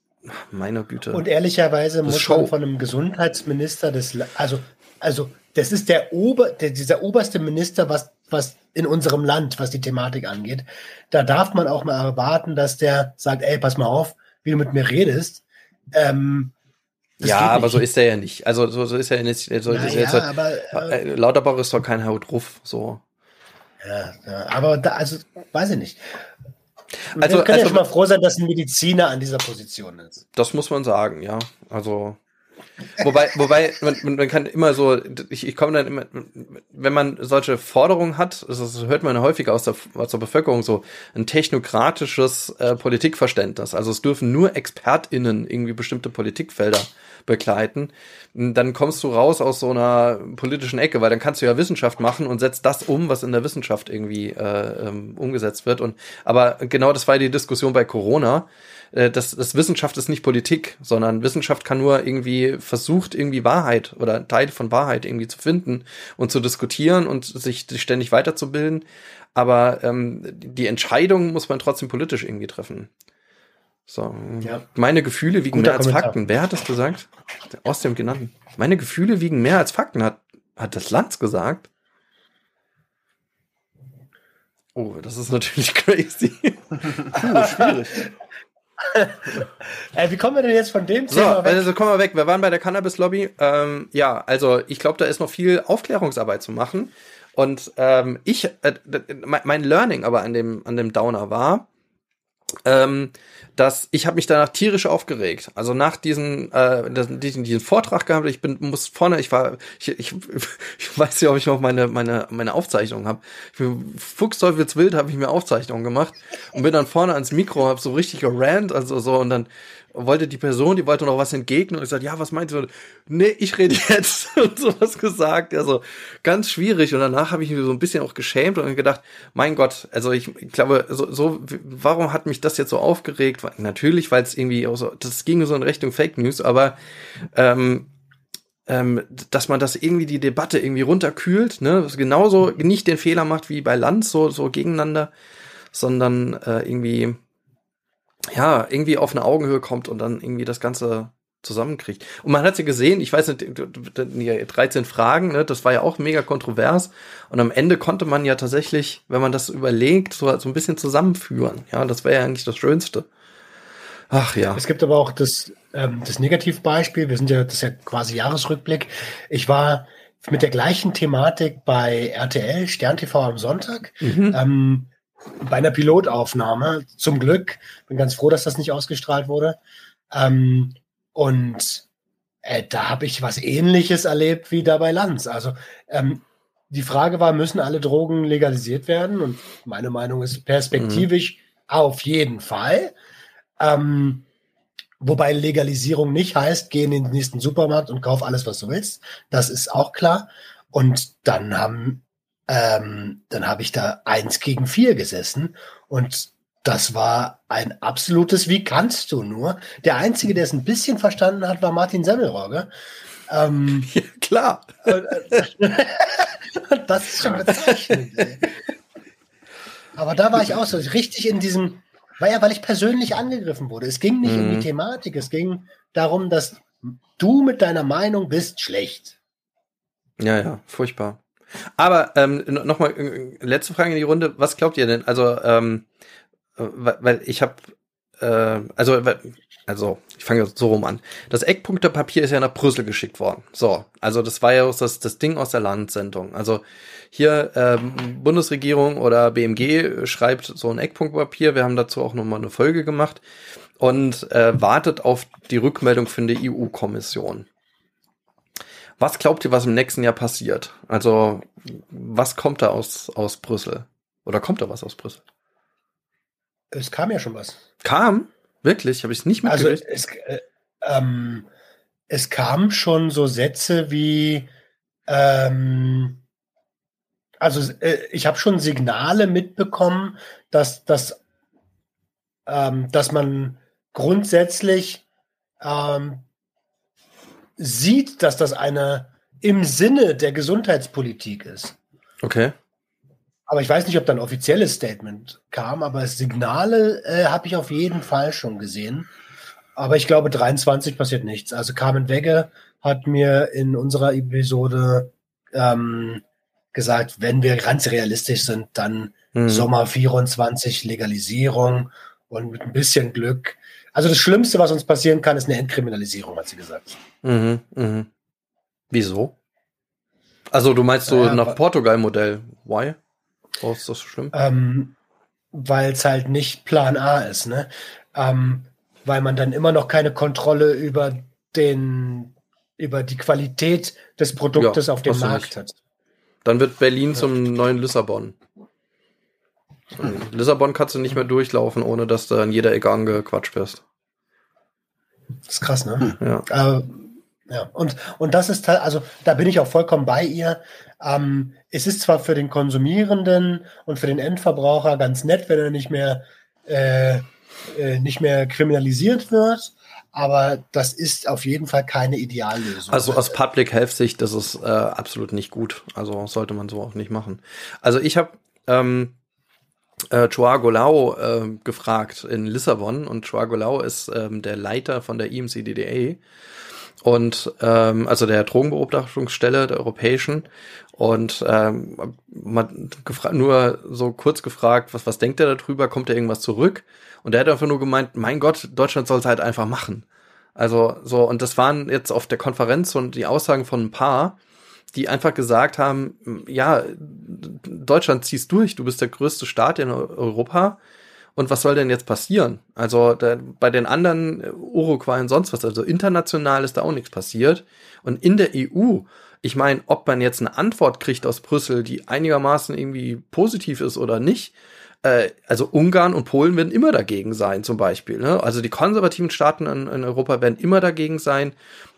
meine Güte. Und ehrlicherweise muss Show. man von einem Gesundheitsminister des, also, also das ist der Ober, der, dieser oberste Minister, was, was in unserem Land, was die Thematik angeht. Da darf man auch mal erwarten, dass der sagt, ey, pass mal auf, wie du mit mir redest. Ähm, ja, aber so ist er ja nicht. Also so, so ist er nicht. So Na, ist ja, jetzt, aber, äh, Lauterbach ist doch kein Haut drauf. So. Ja, ja, aber da, also weiß ich nicht. Also, wir können also, ja schon mal froh sein, dass ein Mediziner an dieser Position ist. Das muss man sagen, ja. Also Wobei, wobei, man, man kann immer so, ich, ich komme dann immer, wenn man solche Forderungen hat, das hört man häufig aus der, aus der Bevölkerung so, ein technokratisches äh, Politikverständnis. Also es dürfen nur ExpertInnen irgendwie bestimmte Politikfelder begleiten. Dann kommst du raus aus so einer politischen Ecke, weil dann kannst du ja Wissenschaft machen und setzt das um, was in der Wissenschaft irgendwie äh, ähm, umgesetzt wird. Und aber genau das war die Diskussion bei Corona äh, das, das Wissenschaft ist nicht Politik, sondern Wissenschaft kann nur irgendwie versucht, irgendwie Wahrheit oder Teil von Wahrheit irgendwie zu finden und zu diskutieren und sich ständig weiterzubilden. Aber ähm, die Entscheidung muss man trotzdem politisch irgendwie treffen. So, ja. meine Gefühle wiegen Guter mehr als Kommentar. Fakten. Wer hat das gesagt? Aus dem genannten. Meine Gefühle wiegen mehr als Fakten, hat, hat das Lanz gesagt. Oh, das ist natürlich [laughs] crazy. Puh, schwierig. Ey, [laughs] wie kommen wir denn jetzt von dem Thema so, weg? Also kommen wir weg. Wir waren bei der Cannabis-Lobby. Ähm, ja, also ich glaube, da ist noch viel Aufklärungsarbeit zu machen. Und ähm, ich, äh, mein Learning aber an dem, an dem Downer war, ähm, dass ich habe mich danach tierisch aufgeregt. Also nach diesem äh, diesen, diesen Vortrag gehabt, ich bin muss vorne, ich war ich, ich, [laughs] ich weiß ja, ob ich noch meine meine meine Aufzeichnung habe. Fuchsteufelswild habe ich mir Aufzeichnungen gemacht und bin dann vorne ans Mikro, habe so richtig gerant, also so und dann wollte die Person, die wollte noch was entgegnen und ich sagte, ja, was meinst du? Nee, ich rede jetzt [laughs] und sowas gesagt. Also ganz schwierig. Und danach habe ich mich so ein bisschen auch geschämt und gedacht, mein Gott, also ich, ich glaube, so, so, warum hat mich das jetzt so aufgeregt? Natürlich, weil es irgendwie auch so, das ging so in Richtung Fake News, aber ähm, ähm, dass man das irgendwie die Debatte irgendwie runterkühlt, ne, genauso nicht den Fehler macht wie bei Lanz, so, so gegeneinander, sondern äh, irgendwie ja, irgendwie auf eine Augenhöhe kommt und dann irgendwie das Ganze zusammenkriegt. Und man hat sie gesehen, ich weiß nicht, die 13 Fragen, ne, das war ja auch mega kontrovers. Und am Ende konnte man ja tatsächlich, wenn man das überlegt, so, so ein bisschen zusammenführen. Ja, das wäre ja eigentlich das Schönste. Ach ja. Es gibt aber auch das, ähm, das Negativbeispiel. Wir sind ja, das ist ja quasi Jahresrückblick. Ich war mit der gleichen Thematik bei RTL, Stern TV am Sonntag. Mhm. Ähm, bei einer Pilotaufnahme. Zum Glück. Bin ganz froh, dass das nicht ausgestrahlt wurde. Ähm, und äh, da habe ich was Ähnliches erlebt wie da bei Lanz. Also ähm, die Frage war, müssen alle Drogen legalisiert werden? Und meine Meinung ist perspektivisch mhm. auf jeden Fall. Ähm, wobei Legalisierung nicht heißt, geh in den nächsten Supermarkt und kauf alles, was du willst. Das ist auch klar. Und dann haben ähm, dann habe ich da eins gegen vier gesessen und das war ein absolutes Wie kannst du nur? Der Einzige, der es ein bisschen verstanden hat, war Martin Semmelrogge. Ähm, [laughs] ja, klar. [laughs] das ist schon bezeichnend. Aber da war ich auch so richtig in diesem, war ja, weil ich persönlich angegriffen wurde. Es ging nicht mhm. um die mhm. Thematik, es ging darum, dass du mit deiner Meinung bist schlecht. Ja, ja, furchtbar. Aber ähm, nochmal äh, letzte Frage in die Runde. Was glaubt ihr denn? Also, ähm, äh, weil ich habe, äh, also, also ich fange so rum an. Das Eckpunktepapier ist ja nach Brüssel geschickt worden. So, also das war ja das, das Ding aus der Landsendung. Also hier ähm, Bundesregierung oder BMG schreibt so ein Eckpunktpapier. Wir haben dazu auch nochmal eine Folge gemacht und äh, wartet auf die Rückmeldung von der EU-Kommission. Was glaubt ihr, was im nächsten Jahr passiert? Also, was kommt da aus, aus Brüssel? Oder kommt da was aus Brüssel? Es kam ja schon was. Kam? Wirklich? Habe ich es nicht mitgekriegt? Also, es, äh, ähm, es kam schon so Sätze wie, ähm, also äh, ich habe schon Signale mitbekommen, dass, dass, ähm, dass man grundsätzlich ähm, sieht, dass das eine im Sinne der Gesundheitspolitik ist. Okay. Aber ich weiß nicht, ob da ein offizielles Statement kam, aber Signale äh, habe ich auf jeden Fall schon gesehen. Aber ich glaube, 23 passiert nichts. Also Carmen Wegge hat mir in unserer Episode ähm, gesagt, wenn wir ganz realistisch sind, dann hm. Sommer 24 Legalisierung und mit ein bisschen Glück also das Schlimmste, was uns passieren kann, ist eine Entkriminalisierung, hat sie gesagt. Mhm, mhm. Wieso? Also du meinst so ja, nach Portugal-Modell. Why? Warum ist das so schlimm? Ähm, weil es halt nicht Plan A ist, ne? Ähm, weil man dann immer noch keine Kontrolle über den, über die Qualität des Produktes ja, auf dem Markt hat. Dann wird Berlin ja. zum neuen Lissabon. In Lissabon kannst du nicht mehr durchlaufen, ohne dass du an jeder Ecke angequatscht wirst. Das ist krass, ne? Ja. Äh, ja, und, und das ist also da bin ich auch vollkommen bei ihr. Ähm, es ist zwar für den Konsumierenden und für den Endverbraucher ganz nett, wenn er nicht mehr, äh, äh, nicht mehr kriminalisiert wird, aber das ist auf jeden Fall keine Ideallösung. Also aus Public Health Sicht, das ist äh, absolut nicht gut. Also sollte man so auch nicht machen. Also ich habe ähm, äh, Golau äh, gefragt in Lissabon und Golau ist ähm, der Leiter von der EMCDDA und ähm, also der Drogenbeobachtungsstelle der europäischen und ähm, man nur so kurz gefragt, was was denkt er darüber, kommt da irgendwas zurück und er hat einfach nur gemeint, mein Gott, Deutschland soll es halt einfach machen. Also so und das waren jetzt auf der Konferenz und die Aussagen von ein paar die einfach gesagt haben, ja, Deutschland ziehst durch, du bist der größte Staat in Europa. Und was soll denn jetzt passieren? Also da, bei den anderen Uruguay und sonst was, also international ist da auch nichts passiert. Und in der EU, ich meine, ob man jetzt eine Antwort kriegt aus Brüssel, die einigermaßen irgendwie positiv ist oder nicht, äh, also Ungarn und Polen werden immer dagegen sein, zum Beispiel. Ne? Also die konservativen Staaten in, in Europa werden immer dagegen sein.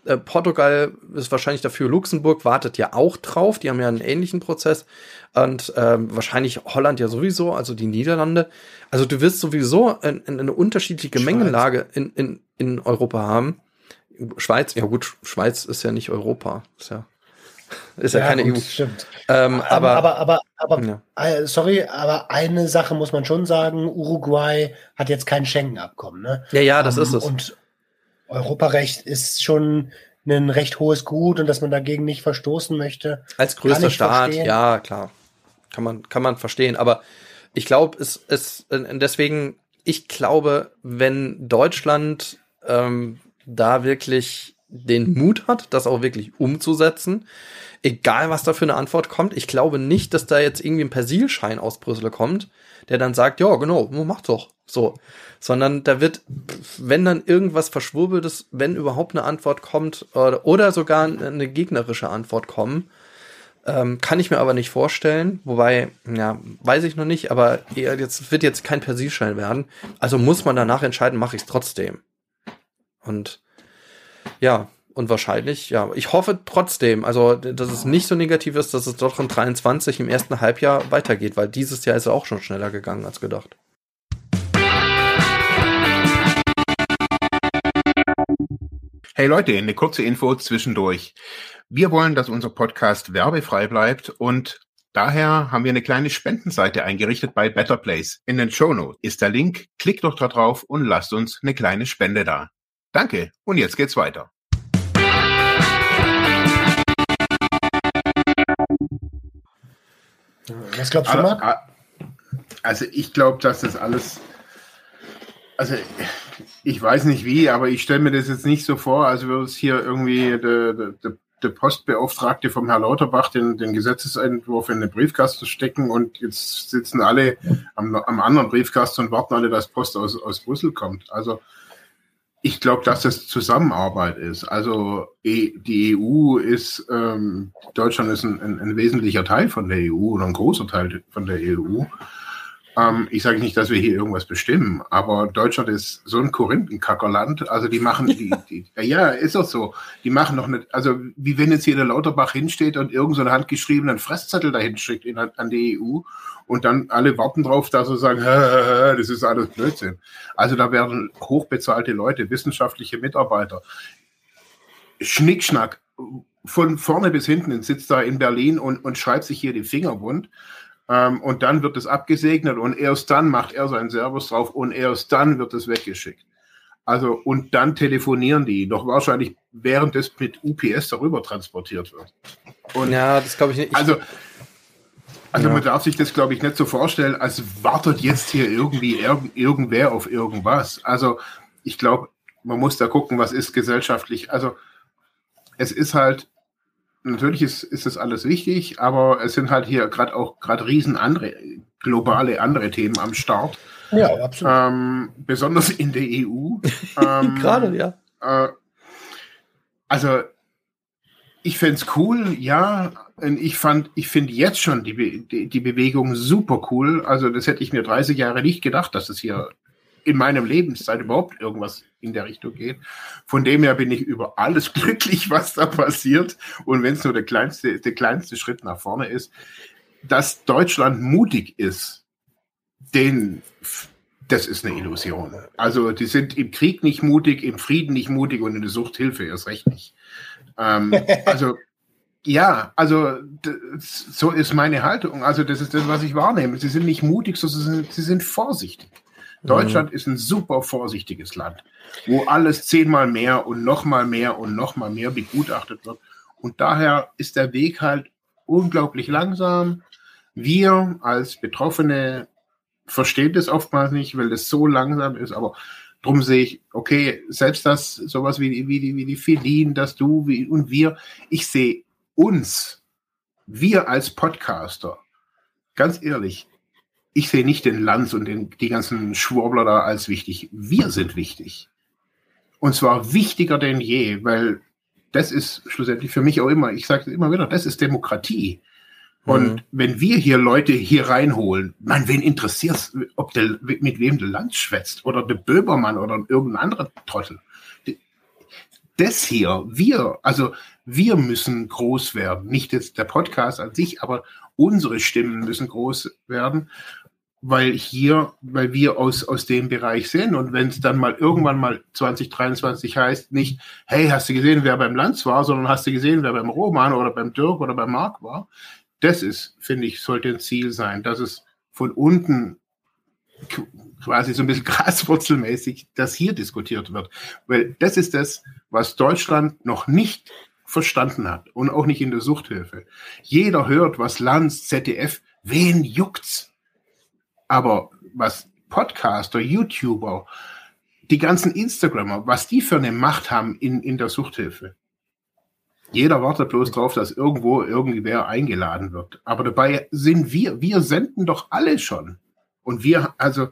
Äh, Portugal ist wahrscheinlich dafür, Luxemburg wartet ja auch drauf, die haben ja einen ähnlichen Prozess und ähm, wahrscheinlich Holland ja sowieso, also die Niederlande. Also du wirst sowieso ein, ein, eine unterschiedliche Gemengelage in, in, in Europa haben. Schweiz, ja gut, Schweiz ist ja nicht Europa, ist ja Ist ja, ja keine gut, EU. Stimmt. Ähm, aber, aber, aber, aber, ja. Äh, sorry, aber eine Sache muss man schon sagen: Uruguay hat jetzt kein Schengen-Abkommen. Ne? Ja, ja, das um, ist es. Und Europarecht ist schon ein recht hohes Gut und dass man dagegen nicht verstoßen möchte. Als größter Staat, verstehen. ja, klar. Kann man, kann man verstehen. Aber ich glaube, es ist deswegen, ich glaube, wenn Deutschland ähm, da wirklich den Mut hat, das auch wirklich umzusetzen, egal was da für eine Antwort kommt, ich glaube nicht, dass da jetzt irgendwie ein Persilschein aus Brüssel kommt, der dann sagt, ja, genau, mach doch. So. Sondern da wird, wenn dann irgendwas Verschwurbeltes, wenn überhaupt eine Antwort kommt, oder, sogar eine gegnerische Antwort kommen, ähm, kann ich mir aber nicht vorstellen. Wobei, ja, weiß ich noch nicht, aber jetzt wird jetzt kein Persilschein werden. Also muss man danach entscheiden, mache ich es trotzdem. Und ja, und wahrscheinlich, ja, ich hoffe trotzdem, also dass es nicht so negativ ist, dass es doch in 23 im ersten Halbjahr weitergeht, weil dieses Jahr ist er auch schon schneller gegangen als gedacht. Hey Leute, eine kurze Info zwischendurch. Wir wollen, dass unser Podcast werbefrei bleibt und daher haben wir eine kleine Spendenseite eingerichtet bei Better Place. In den Show Notes ist der Link. Klickt doch da drauf und lasst uns eine kleine Spende da. Danke und jetzt geht's weiter. Was glaubst du, Marc? Also ich glaube, dass das alles also ich weiß nicht wie, aber ich stelle mir das jetzt nicht so vor, als würde es hier irgendwie der, der, der Postbeauftragte vom Herrn Lauterbach den, den Gesetzesentwurf in den Briefkasten stecken und jetzt sitzen alle am, am anderen Briefkasten und warten alle, dass Post aus, aus Brüssel kommt. Also ich glaube, dass das Zusammenarbeit ist. Also e, die EU ist, ähm, Deutschland ist ein, ein, ein wesentlicher Teil von der EU oder ein großer Teil von der EU. Ähm, ich sage nicht, dass wir hier irgendwas bestimmen, aber Deutschland ist so ein Korinthenkackerland. Also die machen, die, [laughs] die, ja, ist doch so. Die machen doch nicht, also wie wenn jetzt hier der Lauterbach hinsteht und irgendeinen so handgeschriebenen Fresszettel dahin schickt in, an die EU und dann alle warten drauf, dass sie sagen, [laughs] das ist alles Blödsinn. Also da werden hochbezahlte Leute, wissenschaftliche Mitarbeiter, Schnickschnack, von vorne bis hinten sitzt da in Berlin und, und schreibt sich hier die Finger wund. Ähm, und dann wird es abgesegnet und erst dann macht er seinen Servus drauf und erst dann wird es weggeschickt. Also, und dann telefonieren die, doch wahrscheinlich während es mit UPS darüber transportiert wird. Und ja, das glaube ich nicht. Also, also ja. man darf sich das, glaube ich, nicht so vorstellen, als wartet jetzt hier irgendwie irg irgendwer auf irgendwas. Also ich glaube, man muss da gucken, was ist gesellschaftlich. Also es ist halt natürlich ist, ist das alles wichtig, aber es sind halt hier gerade auch gerade riesen andere, globale andere Themen am Start. Ja, absolut. Ähm, besonders in der EU. [laughs] Ähm, gerade, ja. Äh, also ich fände es cool, ja. Und ich fand, ich finde jetzt schon die, die, die Bewegung super cool. Also das hätte ich mir 30 Jahre nicht gedacht, dass es hier in meinem Lebenszeit überhaupt irgendwas in der Richtung geht. Von dem her bin ich über alles [laughs] glücklich, was da passiert. Und wenn es nur der kleinste, der kleinste Schritt nach vorne ist, dass Deutschland mutig ist, den, das ist eine Illusion. Also die sind im Krieg nicht mutig, im Frieden nicht mutig und in der Suchthilfe erst recht nicht. Ähm, [laughs] also ja, also so ist meine Haltung. Also das ist das, was ich wahrnehme. Sie sind nicht mutig, sondern sie sind vorsichtig. Deutschland mhm. ist ein super vorsichtiges Land, wo alles zehnmal mehr und nochmal mehr und nochmal mehr begutachtet wird. Und daher ist der Weg halt unglaublich langsam. Wir als Betroffene verstehen das oftmals nicht, weil das so langsam ist, aber drum sehe ich, okay, selbst das, sowas wie, wie, wie die Felin, dass du wie, und wir, ich sehe uns, wir als Podcaster, ganz ehrlich, ich sehe nicht den Lanz und den, die ganzen Schwurbler da als wichtig. Wir sind wichtig. Und zwar wichtiger denn je, weil das ist schlussendlich für mich auch immer, ich sage es immer wieder, das ist Demokratie. Und mhm. wenn wir hier Leute hier reinholen, man, wen interessiert ob der, mit wem der Lanz schwätzt oder der Böbermann oder irgendein anderer Trottel. Das hier, wir, also wir müssen groß werden. Nicht jetzt der Podcast an sich, aber unsere Stimmen müssen groß werden weil hier, weil wir aus, aus dem Bereich sind und wenn es dann mal irgendwann mal 2023 heißt, nicht, hey, hast du gesehen, wer beim Lanz war, sondern hast du gesehen, wer beim Roman oder beim Dirk oder beim Marc war, das ist, finde ich, sollte ein Ziel sein, dass es von unten quasi so ein bisschen [laughs] graswurzelmäßig, dass hier diskutiert wird. Weil das ist das, was Deutschland noch nicht verstanden hat und auch nicht in der Suchthilfe. Jeder hört, was Lanz, ZDF, wen juckt's? Aber was Podcaster, YouTuber, die ganzen Instagrammer, was die für eine Macht haben in, in der Suchthilfe. Jeder wartet bloß drauf, dass irgendwo irgendwer eingeladen wird. Aber dabei sind wir, wir senden doch alle schon. Und wir, also,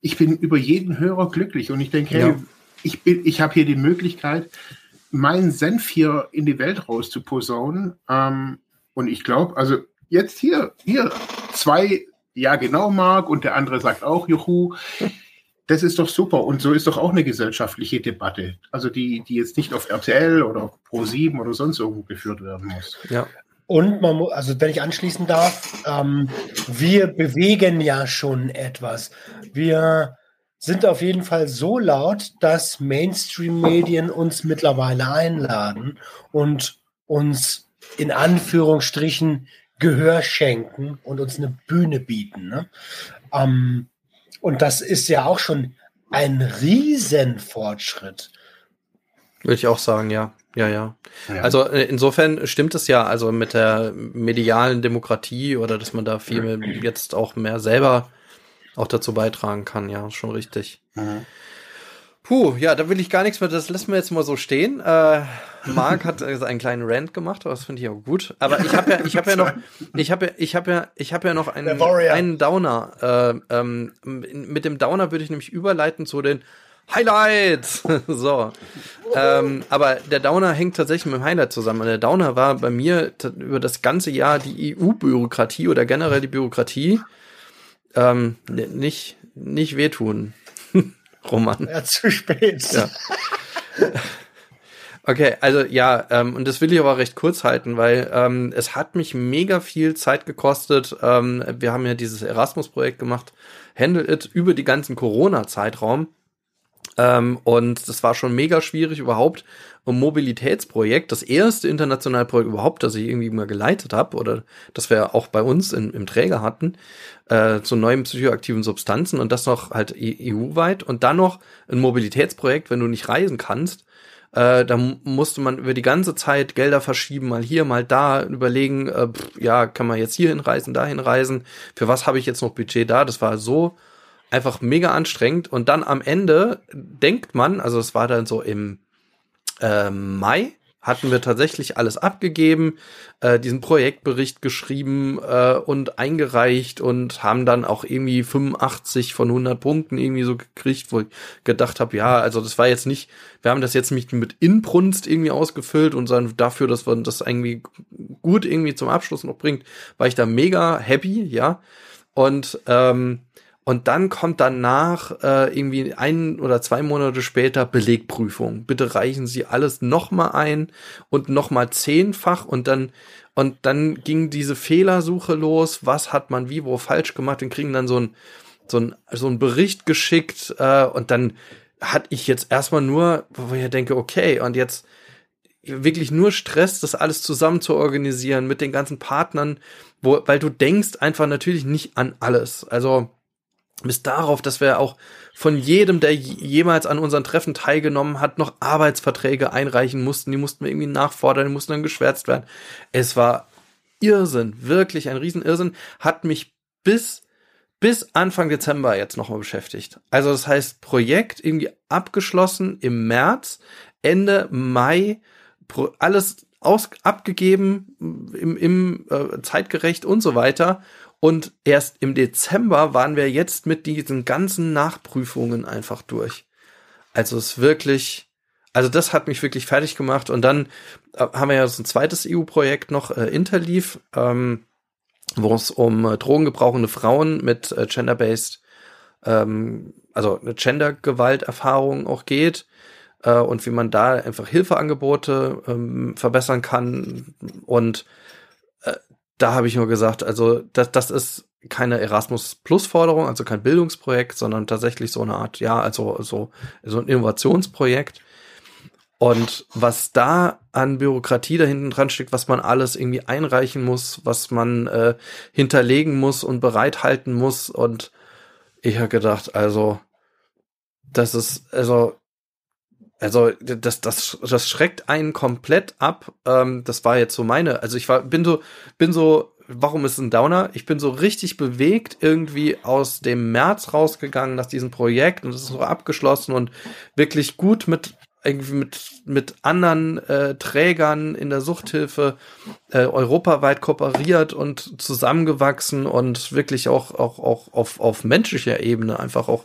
ich bin über jeden Hörer glücklich und ich denke, hey, ja. ich bin, ich habe hier die Möglichkeit, meinen Senf hier in die Welt rauszuposaunen. Ähm, und ich glaube, also jetzt hier, hier zwei ja genau mag und der andere sagt auch Juhu. Das ist doch super und so ist doch auch eine gesellschaftliche Debatte. Also die, die jetzt nicht auf RTL oder Pro7 oder sonst irgendwo geführt werden muss. Ja. Und man muss, also wenn ich anschließen darf, ähm, wir bewegen ja schon etwas. Wir sind auf jeden Fall so laut, dass Mainstream-Medien uns mittlerweile einladen und uns in Anführungsstrichen Gehör schenken und uns eine Bühne bieten. Ne? Ähm, und das ist ja auch schon ein Riesenfortschritt. Würde ich auch sagen, ja. Ja, ja. ja. Also äh, insofern stimmt es ja, also mit der medialen Demokratie oder dass man da viel jetzt auch mehr selber auch dazu beitragen kann, ja, schon richtig. Mhm. Puh, ja, da will ich gar nichts mehr, das lassen wir jetzt mal so stehen. Äh, Marc hat also einen kleinen Rant gemacht, das finde ich auch gut. Aber ich habe ja, ich habe ja noch, ich habe ja, ich habe ja, ich habe ja noch einen, einen Downer. Äh, ähm, mit dem Downer würde ich nämlich überleiten zu den Highlights. [laughs] so. Ähm, aber der Downer hängt tatsächlich mit dem Highlight zusammen. Und der Downer war bei mir über das ganze Jahr die EU-Bürokratie oder generell die Bürokratie ähm, nicht, nicht wehtun. [laughs] Roman. Ja, zu spät. Ja. [laughs] Okay, also ja, ähm, und das will ich aber recht kurz halten, weil ähm, es hat mich mega viel Zeit gekostet. Ähm, wir haben ja dieses Erasmus-Projekt gemacht, Handle It, über die ganzen Corona-Zeitraum. Ähm, und das war schon mega schwierig überhaupt ein Mobilitätsprojekt, das erste internationale Projekt überhaupt, das ich irgendwie mal geleitet habe oder das wir auch bei uns in, im Träger hatten, äh, zu neuen psychoaktiven Substanzen und das noch halt EU-weit und dann noch ein Mobilitätsprojekt, wenn du nicht reisen kannst, äh, da musste man über die ganze Zeit Gelder verschieben, mal hier, mal da, überlegen, äh, pff, ja, kann man jetzt hier hinreisen, dahin reisen, für was habe ich jetzt noch Budget da? Das war so einfach mega anstrengend und dann am Ende denkt man, also es war dann so im äh, Mai, hatten wir tatsächlich alles abgegeben, äh, diesen Projektbericht geschrieben äh, und eingereicht und haben dann auch irgendwie 85 von 100 Punkten irgendwie so gekriegt, wo ich gedacht habe, ja, also das war jetzt nicht, wir haben das jetzt nicht mit Inbrunst irgendwie ausgefüllt und sondern dafür, dass man das irgendwie gut irgendwie zum Abschluss noch bringt, war ich da mega happy, ja. Und ähm, und dann kommt danach äh, irgendwie ein oder zwei Monate später Belegprüfung. Bitte reichen Sie alles nochmal ein und nochmal zehnfach und dann und dann ging diese Fehlersuche los. Was hat man wie wo falsch gemacht? Und kriegen dann so ein so ein so ein Bericht geschickt äh, und dann hatte ich jetzt erstmal nur, wo ich denke, okay, und jetzt wirklich nur Stress, das alles zusammen zu organisieren mit den ganzen Partnern, wo, weil du denkst einfach natürlich nicht an alles. Also bis darauf, dass wir auch von jedem, der jemals an unseren Treffen teilgenommen hat, noch Arbeitsverträge einreichen mussten. Die mussten wir irgendwie nachfordern, die mussten dann geschwärzt werden. Es war Irrsinn, wirklich ein Riesenirrsinn, hat mich bis, bis Anfang Dezember jetzt nochmal beschäftigt. Also das heißt, Projekt irgendwie abgeschlossen im März, Ende Mai, alles aus, abgegeben, im, im äh, zeitgerecht und so weiter. Und erst im Dezember waren wir jetzt mit diesen ganzen Nachprüfungen einfach durch. Also es wirklich, also das hat mich wirklich fertig gemacht. Und dann äh, haben wir ja so ein zweites EU-Projekt noch, äh, Interleaf, ähm, wo es um äh, drogengebrauchende Frauen mit äh, gender-based, ähm, also Gender-Gewalterfahrung auch geht äh, und wie man da einfach Hilfeangebote ähm, verbessern kann und da habe ich nur gesagt, also das, das ist keine Erasmus Plus Forderung, also kein Bildungsprojekt, sondern tatsächlich so eine Art, ja, also so, so ein Innovationsprojekt. Und was da an Bürokratie da hinten dran steckt, was man alles irgendwie einreichen muss, was man äh, hinterlegen muss und bereithalten muss. Und ich habe gedacht, also, das ist, also, also das, das, das schreckt einen komplett ab. Ähm, das war jetzt so meine, also ich war, bin so, bin so, warum ist ein Downer? Ich bin so richtig bewegt irgendwie aus dem März rausgegangen nach diesem Projekt und es ist so abgeschlossen und wirklich gut mit irgendwie mit, mit anderen äh, Trägern in der Suchthilfe äh, europaweit kooperiert und zusammengewachsen und wirklich auch, auch, auch auf, auf menschlicher Ebene einfach auch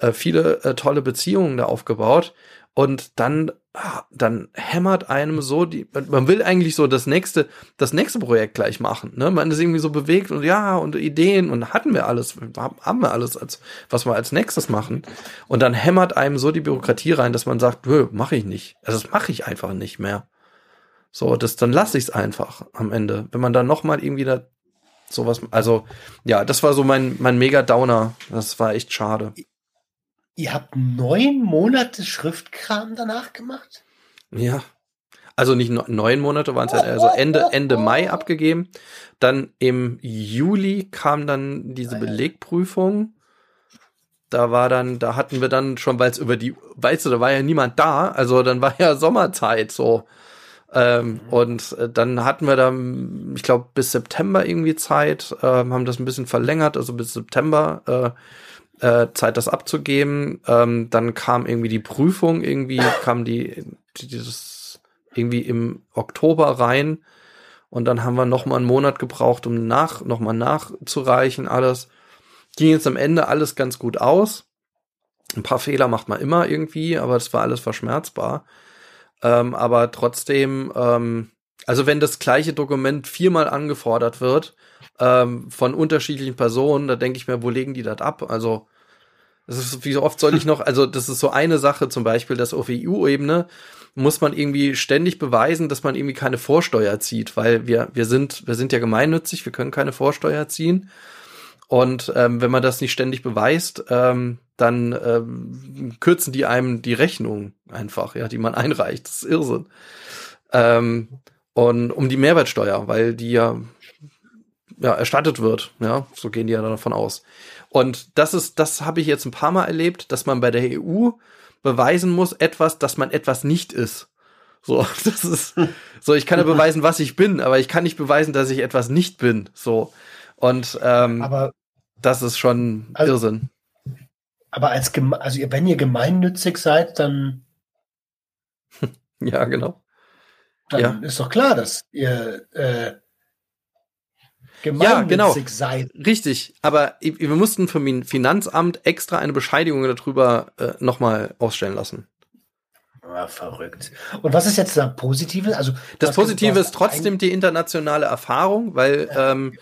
äh, viele äh, tolle Beziehungen da aufgebaut. Und dann, ah, dann hämmert einem so die, man will eigentlich so das nächste, das nächste Projekt gleich machen, ne? Man ist irgendwie so bewegt und ja, und Ideen und hatten wir alles, haben wir alles, als, was wir als nächstes machen. Und dann hämmert einem so die Bürokratie rein, dass man sagt, nö, mache ich nicht. Also das mache ich einfach nicht mehr. So, das, dann lasse ich es einfach am Ende. Wenn man dann nochmal irgendwie da sowas, also ja, das war so mein, mein Mega-Downer. Das war echt schade. Ihr habt neun Monate Schriftkram danach gemacht? Ja. Also nicht neun Monate waren es halt, also Ende, [laughs] Ende Mai abgegeben. Dann im Juli kam dann diese Belegprüfung. Da war dann, da hatten wir dann schon, weil es über die, weißt du, da war ja niemand da, also dann war ja Sommerzeit so. Ähm, mhm. Und äh, dann hatten wir dann, ich glaube, bis September irgendwie Zeit, äh, haben das ein bisschen verlängert, also bis September äh, äh, Zeit, das abzugeben. Ähm, dann kam irgendwie die Prüfung, irgendwie kam die, dieses irgendwie im Oktober rein. Und dann haben wir noch mal einen Monat gebraucht, um nach, noch mal nachzureichen, alles. Ging jetzt am Ende alles ganz gut aus. Ein paar Fehler macht man immer irgendwie, aber das war alles verschmerzbar. Ähm, aber trotzdem, ähm, also wenn das gleiche Dokument viermal angefordert wird, ähm, von unterschiedlichen Personen, da denke ich mir, wo legen die das ab? Also, das ist, wie oft soll ich noch, also das ist so eine Sache zum Beispiel, dass auf EU-Ebene muss man irgendwie ständig beweisen, dass man irgendwie keine Vorsteuer zieht, weil wir, wir sind, wir sind ja gemeinnützig, wir können keine Vorsteuer ziehen. Und ähm, wenn man das nicht ständig beweist, ähm, dann ähm, kürzen die einem die Rechnung einfach, ja, die man [laughs] einreicht. Das ist Irrsinn. Ähm, und um die Mehrwertsteuer, weil die ja ja, erstattet wird. Ja, so gehen die ja davon aus. Und das ist, das habe ich jetzt ein paar Mal erlebt, dass man bei der EU beweisen muss, etwas, dass man etwas nicht ist. So, [laughs] das ist, so, ich kann ja beweisen, was ich bin, aber ich kann nicht beweisen, dass ich etwas nicht bin. So. Und ähm, aber, das ist schon also, Irrsinn. Aber als also wenn ihr gemeinnützig seid, dann [laughs] ja, genau. Dann ja. ist doch klar, dass ihr äh, ja, genau. sein. Richtig, aber wir mussten vom Finanzamt extra eine Bescheidigung darüber äh, nochmal ausstellen lassen. Ja, verrückt. Und was ist jetzt da Positive? Also das Positive ist trotzdem die internationale Erfahrung, weil ja. ähm,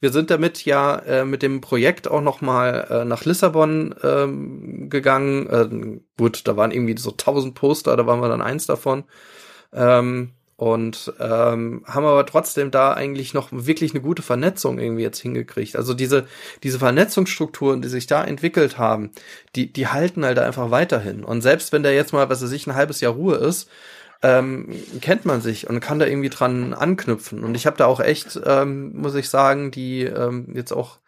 wir sind damit ja äh, mit dem Projekt auch nochmal äh, nach Lissabon ähm, gegangen. Äh, gut, da waren irgendwie so tausend Poster, da waren wir dann eins davon. Ähm, und ähm, haben aber trotzdem da eigentlich noch wirklich eine gute Vernetzung irgendwie jetzt hingekriegt. Also diese diese Vernetzungsstrukturen, die sich da entwickelt haben, die die halten halt einfach weiterhin. Und selbst wenn da jetzt mal, was weiß ich, ein halbes Jahr Ruhe ist, ähm, kennt man sich und kann da irgendwie dran anknüpfen. Und ich habe da auch echt, ähm, muss ich sagen, die ähm, jetzt auch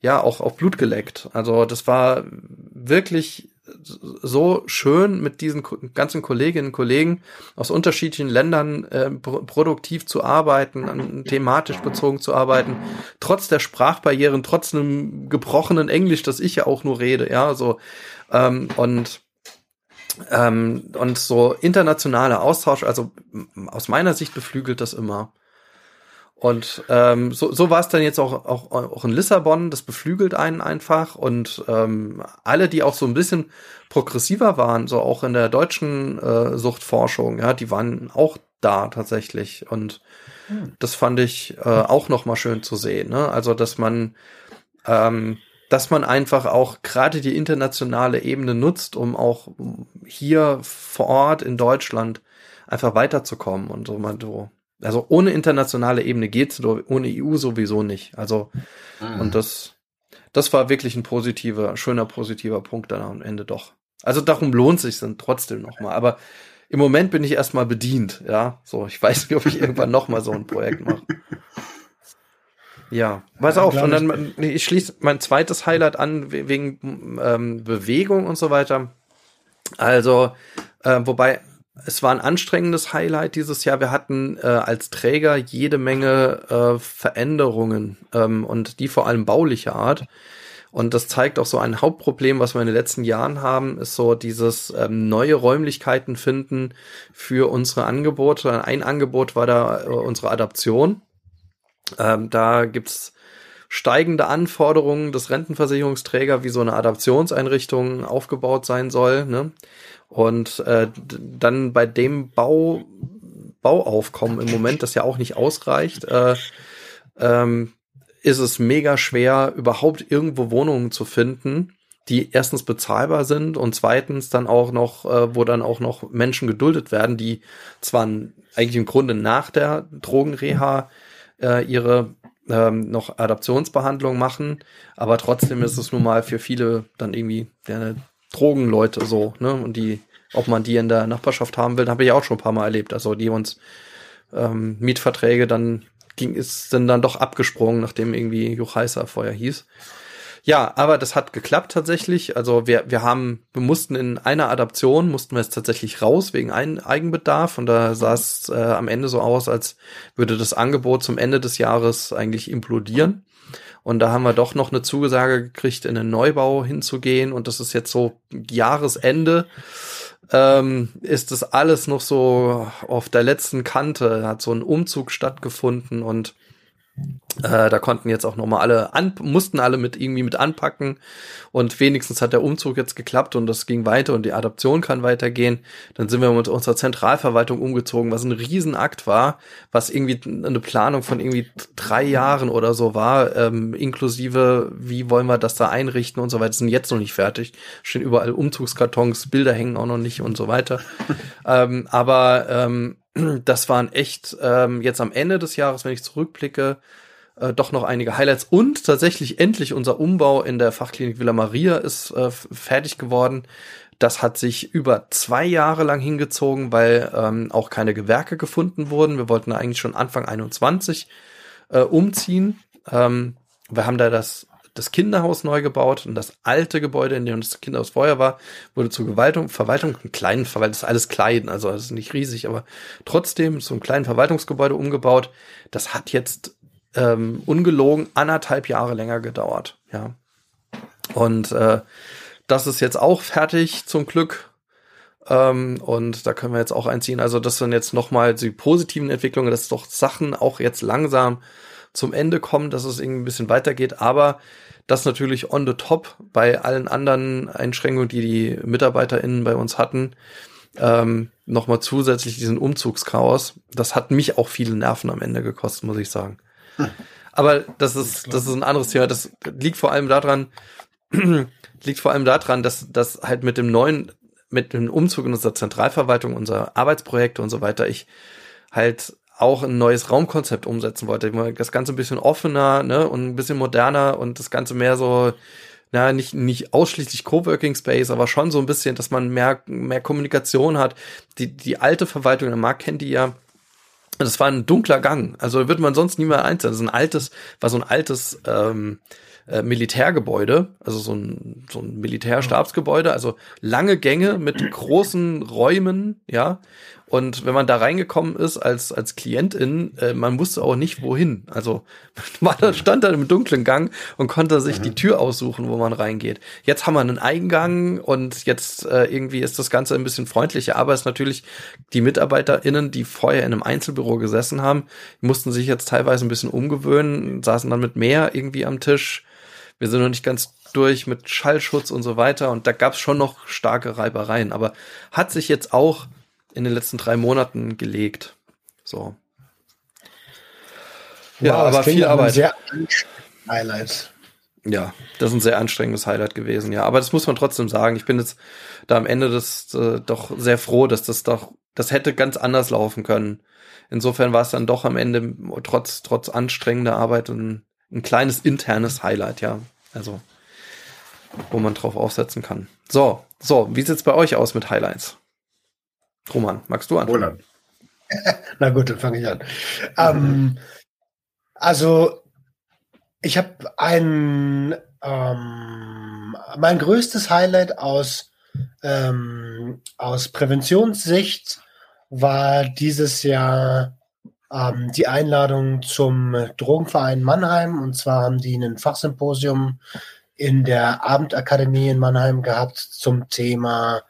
ja auch auch Blut geleckt. Also das war wirklich so schön mit diesen ganzen Kolleginnen und Kollegen aus unterschiedlichen Ländern äh, produktiv zu arbeiten, thematisch bezogen zu arbeiten, trotz der Sprachbarrieren, trotz einem gebrochenen Englisch, das ich ja auch nur rede, ja, so ähm, und ähm, und so internationaler Austausch, also aus meiner Sicht beflügelt das immer. Und ähm, so, so war es dann jetzt auch, auch, auch in Lissabon, das beflügelt einen einfach. Und ähm, alle, die auch so ein bisschen progressiver waren, so auch in der deutschen äh, Suchtforschung, ja, die waren auch da tatsächlich. Und hm. das fand ich äh, auch noch mal schön zu sehen. Ne? Also, dass man ähm, dass man einfach auch gerade die internationale Ebene nutzt, um auch hier vor Ort in Deutschland einfach weiterzukommen und so mal so also ohne internationale Ebene geht's, ohne EU sowieso nicht. Also, mhm. und das, das war wirklich ein positiver, schöner positiver Punkt dann am Ende doch. Also darum lohnt sich dann trotzdem nochmal. Aber im Moment bin ich erstmal bedient, ja. So, ich weiß nicht, ob ich irgendwann nochmal so ein Projekt mache. Ja, pass ja, auf, und dann, ich schließe mein zweites Highlight an wegen ähm, Bewegung und so weiter. Also, äh, wobei es war ein anstrengendes Highlight dieses Jahr. Wir hatten äh, als Träger jede Menge äh, Veränderungen ähm, und die vor allem baulicher Art. Und das zeigt auch so ein Hauptproblem, was wir in den letzten Jahren haben, ist so dieses ähm, neue Räumlichkeiten finden für unsere Angebote. Ein Angebot war da äh, unsere Adaption. Ähm, da gibt's steigende Anforderungen des Rentenversicherungsträger, wie so eine Adaptionseinrichtung aufgebaut sein soll. Ne? Und äh, dann bei dem Bau, Bauaufkommen im Moment, das ja auch nicht ausreicht, äh, ähm, ist es mega schwer, überhaupt irgendwo Wohnungen zu finden, die erstens bezahlbar sind und zweitens dann auch noch, äh, wo dann auch noch Menschen geduldet werden, die zwar eigentlich im Grunde nach der Drogenreha äh, ihre ähm, noch Adaptionsbehandlung machen, aber trotzdem ist es nun mal für viele dann irgendwie ja, Drogenleute so, ne? Und die, ob man die in der Nachbarschaft haben will, habe ich auch schon ein paar Mal erlebt. Also die uns ähm, Mietverträge dann ging, ist dann, dann doch abgesprungen, nachdem irgendwie Juchaiser vorher hieß. Ja, aber das hat geklappt tatsächlich. Also wir, wir haben, wir mussten in einer Adaption, mussten wir jetzt tatsächlich raus wegen ein Eigenbedarf und da sah es äh, am Ende so aus, als würde das Angebot zum Ende des Jahres eigentlich implodieren. Und da haben wir doch noch eine Zusage gekriegt, in den Neubau hinzugehen. Und das ist jetzt so Jahresende. Ähm, ist das alles noch so auf der letzten Kante, hat so ein Umzug stattgefunden und äh, da konnten jetzt auch nochmal alle an, mussten alle mit irgendwie mit anpacken und wenigstens hat der Umzug jetzt geklappt und das ging weiter und die Adaption kann weitergehen. Dann sind wir mit unserer Zentralverwaltung umgezogen, was ein Riesenakt war, was irgendwie eine Planung von irgendwie drei Jahren oder so war, ähm, inklusive wie wollen wir das da einrichten und so weiter, sind jetzt noch nicht fertig. Stehen überall Umzugskartons, Bilder hängen auch noch nicht und so weiter. [laughs] ähm, aber ähm, das waren echt ähm, jetzt am Ende des Jahres, wenn ich zurückblicke, äh, doch noch einige Highlights. Und tatsächlich endlich unser Umbau in der Fachklinik Villa Maria ist äh, fertig geworden. Das hat sich über zwei Jahre lang hingezogen, weil ähm, auch keine Gewerke gefunden wurden. Wir wollten eigentlich schon Anfang 21 äh, umziehen. Ähm, wir haben da das das Kinderhaus neu gebaut und das alte Gebäude, in dem das Kinderhaus vorher war, wurde zur Gewaltung, Verwaltung, einen kleinen Verwaltung, das ist alles klein, also das ist nicht riesig, aber trotzdem ein kleinen Verwaltungsgebäude umgebaut. Das hat jetzt ähm, ungelogen anderthalb Jahre länger gedauert, ja. Und äh, das ist jetzt auch fertig, zum Glück. Ähm, und da können wir jetzt auch einziehen. Also das sind jetzt nochmal die positiven Entwicklungen, dass doch Sachen auch jetzt langsam zum Ende kommen, dass es irgendwie ein bisschen weitergeht, aber das natürlich on the top bei allen anderen Einschränkungen, die die MitarbeiterInnen bei uns hatten, ähm, nochmal zusätzlich diesen Umzugschaos. Das hat mich auch viele Nerven am Ende gekostet, muss ich sagen. [laughs] Aber das ist, das ist ein anderes Thema. Das liegt vor allem daran, [clears throat] liegt vor allem daran, dass, dass halt mit dem neuen, mit dem Umzug in unserer Zentralverwaltung, unser Arbeitsprojekte und so weiter, ich halt auch ein neues Raumkonzept umsetzen wollte. Das Ganze ein bisschen offener ne, und ein bisschen moderner und das Ganze mehr so, na, nicht, nicht ausschließlich Coworking Space, aber schon so ein bisschen, dass man mehr, mehr Kommunikation hat. Die, die alte Verwaltung, der Markt kennt die ja, das war ein dunkler Gang. Also wird man sonst nie mehr einzeln. Das ist ein altes, war so ein altes ähm, äh, Militärgebäude, also so ein, so ein Militärstabsgebäude, also lange Gänge mit großen Räumen, ja. Und wenn man da reingekommen ist als, als Klientin, äh, man wusste auch nicht wohin. Also [laughs] man stand dann im dunklen Gang und konnte sich mhm. die Tür aussuchen, wo man reingeht. Jetzt haben wir einen Eingang und jetzt äh, irgendwie ist das Ganze ein bisschen freundlicher, aber es ist natürlich die MitarbeiterInnen, die vorher in einem Einzelbüro gesessen haben, mussten sich jetzt teilweise ein bisschen umgewöhnen, saßen dann mit mehr irgendwie am Tisch. Wir sind noch nicht ganz durch mit Schallschutz und so weiter und da gab es schon noch starke Reibereien, aber hat sich jetzt auch in den letzten drei Monaten gelegt. So. Ja, wow, aber viel Arbeit. Sehr Highlights. Ja, das ist ein sehr anstrengendes Highlight gewesen, ja. Aber das muss man trotzdem sagen. Ich bin jetzt da am Ende des äh, doch sehr froh, dass das doch, das hätte ganz anders laufen können. Insofern war es dann doch am Ende trotz, trotz anstrengender Arbeit ein, ein kleines internes Highlight, ja. Also, wo man drauf aufsetzen kann. So, so, wie sieht's bei euch aus mit Highlights? Roman, magst du an? Roland. [laughs] Na gut, dann fange ich an. Ähm, also, ich habe ein, ähm, mein größtes Highlight aus, ähm, aus Präventionssicht war dieses Jahr ähm, die Einladung zum Drogenverein Mannheim. Und zwar haben die ein Fachsymposium in der Abendakademie in Mannheim gehabt zum Thema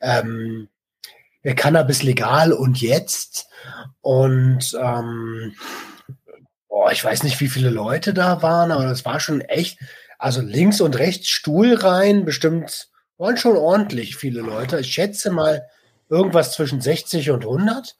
ähm, Cannabis legal und jetzt. Und ähm, boah, ich weiß nicht, wie viele Leute da waren, aber das war schon echt, also links und rechts Stuhl rein, bestimmt waren schon ordentlich viele Leute. Ich schätze mal irgendwas zwischen 60 und 100.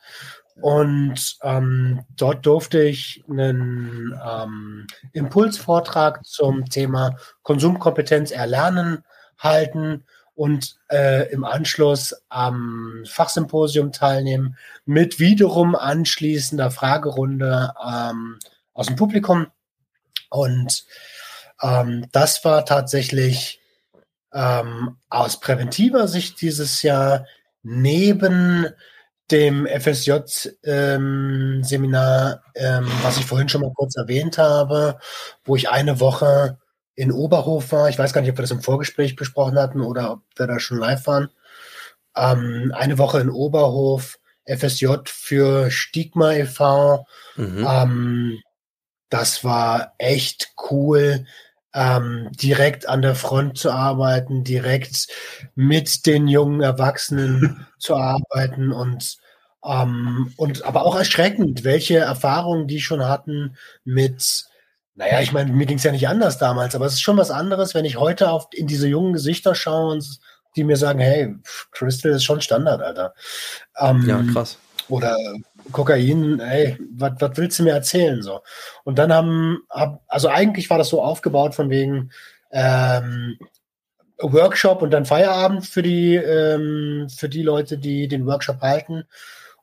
Und ähm, dort durfte ich einen ähm, Impulsvortrag zum Thema Konsumkompetenz erlernen halten und äh, im Anschluss am Fachsymposium teilnehmen mit wiederum anschließender Fragerunde ähm, aus dem Publikum. Und ähm, das war tatsächlich ähm, aus präventiver Sicht dieses Jahr neben dem FSJ-Seminar, ähm, ähm, was ich vorhin schon mal kurz erwähnt habe, wo ich eine Woche in Oberhof war. Ich weiß gar nicht, ob wir das im Vorgespräch besprochen hatten oder ob wir da schon live waren. Ähm, eine Woche in Oberhof, FSJ für Stigma e.V. Mhm. Ähm, das war echt cool ähm, direkt an der Front zu arbeiten, direkt mit den jungen Erwachsenen [laughs] zu arbeiten und ähm, und aber auch erschreckend, welche Erfahrungen die schon hatten mit naja, ich meine, mir ging es ja nicht anders damals, aber es ist schon was anderes, wenn ich heute auf in diese jungen Gesichter schaue und die mir sagen, hey, Crystal ist schon Standard, Alter. Ähm, ja, krass. Oder Kokain, ey, was willst du mir erzählen? So. Und dann haben, hab, also eigentlich war das so aufgebaut von wegen ähm, Workshop und dann Feierabend für die, ähm, für die Leute, die den Workshop halten.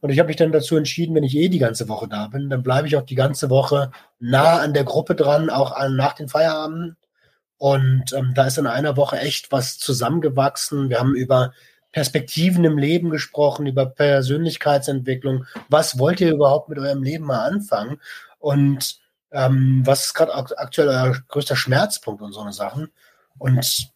Und ich habe mich dann dazu entschieden, wenn ich eh die ganze Woche da bin, dann bleibe ich auch die ganze Woche nah an der Gruppe dran, auch an, nach den Feierabenden. Und ähm, da ist in einer Woche echt was zusammengewachsen. Wir haben über Perspektiven im Leben gesprochen, über Persönlichkeitsentwicklung. Was wollt ihr überhaupt mit eurem Leben mal anfangen? Und ähm, was ist gerade aktuell euer größter Schmerzpunkt und so eine Sachen? Und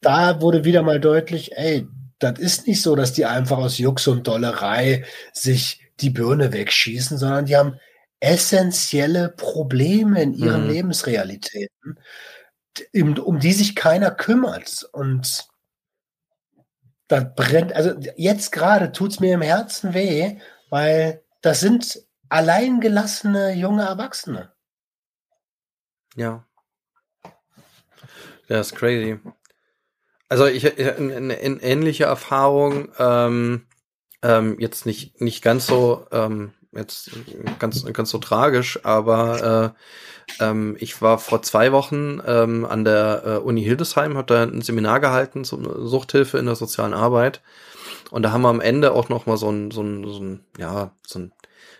da wurde wieder mal deutlich, ey, das ist nicht so, dass die einfach aus Jux und Dollerei sich die Birne wegschießen, sondern die haben essentielle Probleme in ihren mhm. Lebensrealitäten, um die sich keiner kümmert. Und das brennt, also jetzt gerade tut es mir im Herzen weh, weil das sind alleingelassene junge Erwachsene. Ja. Das ist crazy. Also ich, eine, eine ähnliche Erfahrung, ähm, ähm, jetzt nicht, nicht ganz so, ähm, jetzt ganz, ganz so tragisch, aber äh, ähm, ich war vor zwei Wochen ähm, an der äh, Uni Hildesheim, habe da ein Seminar gehalten zur Suchthilfe in der sozialen Arbeit. Und da haben wir am Ende auch noch mal so ein, so ein, so ein, ja, so ein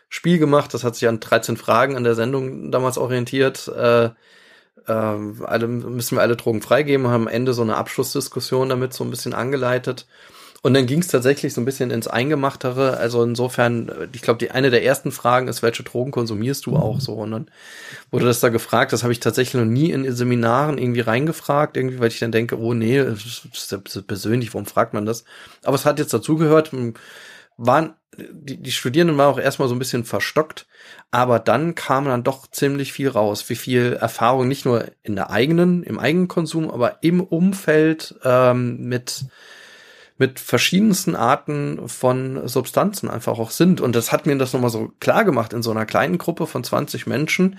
Spiel gemacht. Das hat sich an 13 Fragen an der Sendung damals orientiert. Äh, äh, alle, müssen wir alle Drogen freigeben, haben am Ende so eine Abschlussdiskussion damit so ein bisschen angeleitet. Und dann ging es tatsächlich so ein bisschen ins Eingemachtere. Also insofern, ich glaube, die eine der ersten Fragen ist, welche Drogen konsumierst du auch so? Und dann wurde das da gefragt. Das habe ich tatsächlich noch nie in Seminaren irgendwie reingefragt, irgendwie, weil ich dann denke, oh nee, das ist persönlich, warum fragt man das? Aber es hat jetzt dazugehört, waren die, die Studierenden waren auch erstmal so ein bisschen verstockt, aber dann kam dann doch ziemlich viel raus, wie viel Erfahrung nicht nur in der eigenen, im eigenen Konsum, aber im Umfeld ähm, mit mit verschiedensten Arten von Substanzen einfach auch sind. Und das hat mir das nochmal so klar gemacht in so einer kleinen Gruppe von 20 Menschen,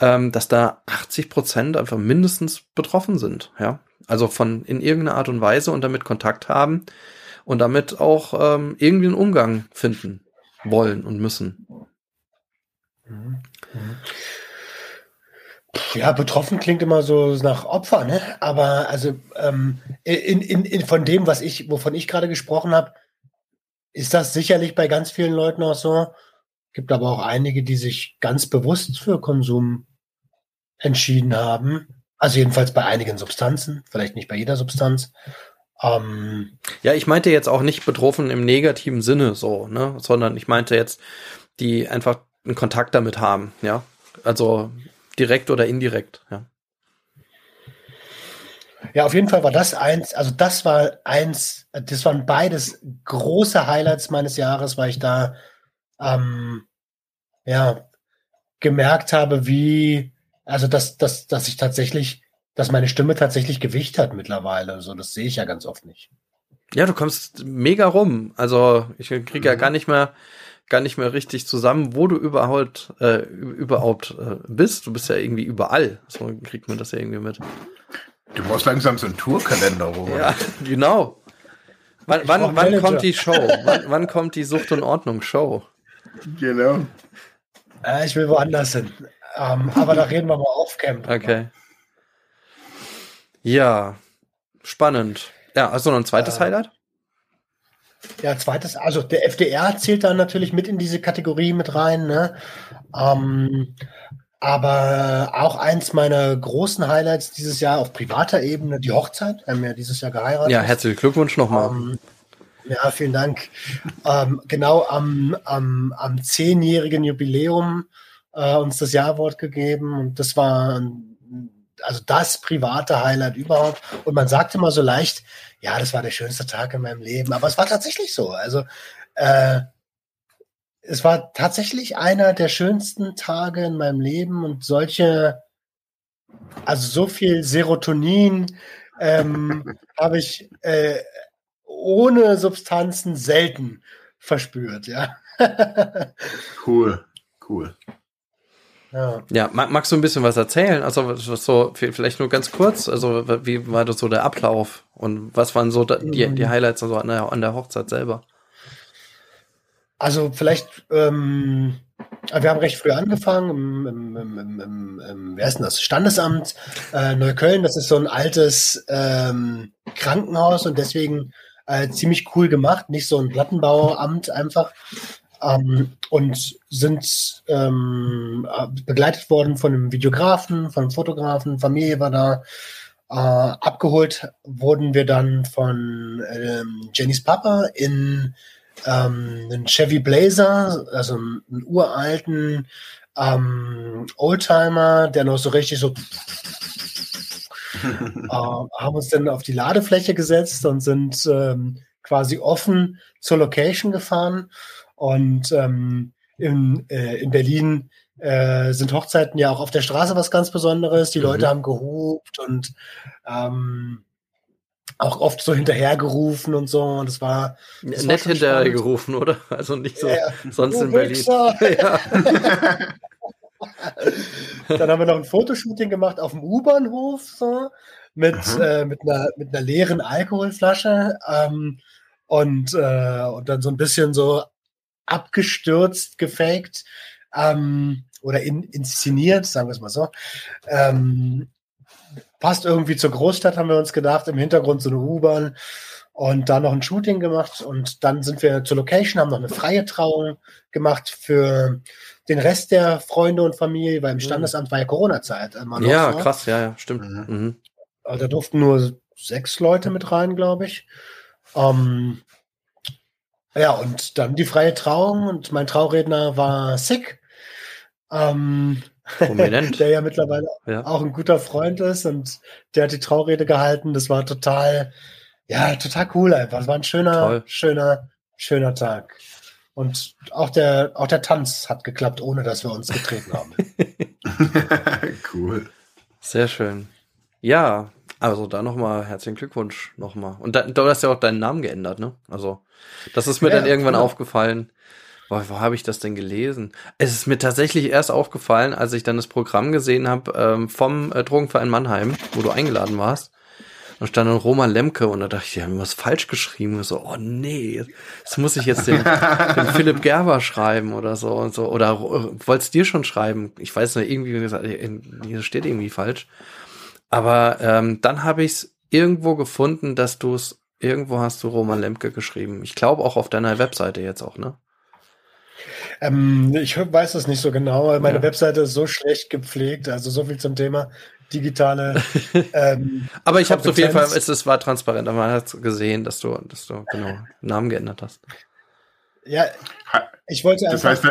ähm, dass da 80 Prozent einfach mindestens betroffen sind. Ja, also von in irgendeiner Art und Weise und damit Kontakt haben und damit auch ähm, irgendwie einen Umgang finden wollen und müssen. Ja, betroffen klingt immer so nach Opfer, ne? Aber also ähm, in, in, in von dem, was ich, wovon ich gerade gesprochen habe, ist das sicherlich bei ganz vielen Leuten auch so. Gibt aber auch einige, die sich ganz bewusst für Konsum entschieden haben. Also jedenfalls bei einigen Substanzen, vielleicht nicht bei jeder Substanz. Ähm, ja, ich meinte jetzt auch nicht betroffen im negativen Sinne so, ne, sondern ich meinte jetzt, die einfach einen Kontakt damit haben, ja. Also direkt oder indirekt, ja. Ja, auf jeden Fall war das eins, also das war eins, das waren beides große Highlights meines Jahres, weil ich da ähm, ja gemerkt habe, wie, also dass, dass, dass ich tatsächlich, dass meine Stimme tatsächlich Gewicht hat mittlerweile. Also das sehe ich ja ganz oft nicht. Ja, du kommst mega rum. Also ich kriege mhm. ja gar nicht mehr gar nicht mehr richtig zusammen, wo du überhaupt äh, überhaupt äh, bist. Du bist ja irgendwie überall. So kriegt man das ja irgendwie mit. Du brauchst langsam so einen Tourkalender, Robert. Ja, genau. Wann, wann, wann kommt die Show? Wann, wann, kommt die Sucht und Ordnung Show? Genau. Äh, ich will woanders hin. Ähm, aber da reden wir mal auf Camp. Okay. Ja, spannend. Ja, also noch ein zweites äh, Highlight? Ja, zweites, also der FDR zählt da natürlich mit in diese Kategorie mit rein. Ne? Ähm, aber auch eins meiner großen Highlights dieses Jahr auf privater Ebene, die Hochzeit. Wir haben ja dieses Jahr geheiratet. Ja, herzlichen Glückwunsch nochmal. Ähm, ja, vielen Dank. Ähm, genau am, am, am zehnjährigen Jubiläum äh, uns das Jawort gegeben und das war also das private Highlight überhaupt. Und man sagte immer so leicht, ja, das war der schönste Tag in meinem Leben. Aber es war tatsächlich so. Also äh, es war tatsächlich einer der schönsten Tage in meinem Leben und solche, also so viel Serotonin ähm, [laughs] habe ich äh, ohne Substanzen selten verspürt, ja. [laughs] cool, cool. Ja. ja, magst du ein bisschen was erzählen? Also so vielleicht nur ganz kurz. Also wie war das so der Ablauf und was waren so die, die. Highlights also an der, an der Hochzeit selber? Also vielleicht, ähm, wir haben recht früh angefangen im, im, im, im, im wer ist denn das? Standesamt äh, Neukölln. Das ist so ein altes ähm, Krankenhaus und deswegen äh, ziemlich cool gemacht. Nicht so ein Plattenbauamt einfach. Ähm, und sind ähm, begleitet worden von einem Videografen, von einem Fotografen, Familie war da. Äh, abgeholt wurden wir dann von ähm, Jennys Papa in ähm, einen Chevy Blazer, also einen, einen uralten ähm, Oldtimer, der noch so richtig so [laughs] äh, haben uns dann auf die Ladefläche gesetzt und sind ähm, quasi offen zur Location gefahren. Und ähm, in, äh, in Berlin äh, sind Hochzeiten ja auch auf der Straße was ganz Besonderes. Die Leute mhm. haben gehupt und ähm, auch oft so hinterhergerufen und so. Und es war. Das Nett hinterhergerufen, oder? Also nicht so ja. sonst in Berlin. [laughs] Ja. [laughs] Dann haben wir noch ein Fotoshooting gemacht auf dem U-Bahnhof, so, mit, äh, mit, einer, mit einer leeren Alkoholflasche. Ähm, und, äh, und dann so ein bisschen so abgestürzt, gefaked ähm, oder in, inszeniert, sagen wir es mal so. Ähm, passt irgendwie zur Großstadt, haben wir uns gedacht. Im Hintergrund so eine U-Bahn und da noch ein Shooting gemacht. Und dann sind wir zur Location, haben noch eine freie Trauung gemacht für den Rest der Freunde und Familie, weil im mhm. Standesamt war ja Corona-Zeit. Ja, krass, ja, ja, stimmt. Mhm. mhm. Also da durften nur sechs Leute mit rein, glaube ich. Ähm, ja, und dann die freie Trauung und mein Trauredner war Sick. Ähm, Prominent. [laughs] der ja mittlerweile ja. auch ein guter Freund ist und der hat die Traurede gehalten. Das war total, ja, total cool einfach. Es war ein schöner, Toll. schöner, schöner Tag. Und auch der, auch der Tanz hat geklappt, ohne dass wir uns getreten haben. [laughs] [laughs] cool. Sehr schön. Ja, also da nochmal herzlichen Glückwunsch nochmal. Und da, du hast ja auch deinen Namen geändert, ne? Also, das ist mir ja, dann irgendwann genau. aufgefallen. Boah, wo habe ich das denn gelesen? Es ist mir tatsächlich erst aufgefallen, als ich dann das Programm gesehen habe ähm, vom äh, Drogenverein Mannheim, wo du eingeladen warst. Da stand dann Roman Lemke und da dachte ich, die haben was falsch geschrieben. Und so, oh nee, das muss ich jetzt dem, [laughs] dem Philipp Gerber schreiben oder so und so. Oder äh, wollt's dir schon schreiben? Ich weiß nicht, irgendwie gesagt, hier steht irgendwie falsch. Aber ähm, dann habe ich es irgendwo gefunden, dass du es Irgendwo hast du Roman Lemke geschrieben. Ich glaube auch auf deiner Webseite jetzt auch, ne? Ähm, ich weiß es nicht so genau. Meine ja. Webseite ist so schlecht gepflegt, also so viel zum Thema digitale. [laughs] Ähm, aber ich habe auf jeden Fall, es, es war transparent, aber man hat gesehen, dass du, dass du genau Namen geändert hast. Ja, ich wollte das heißt,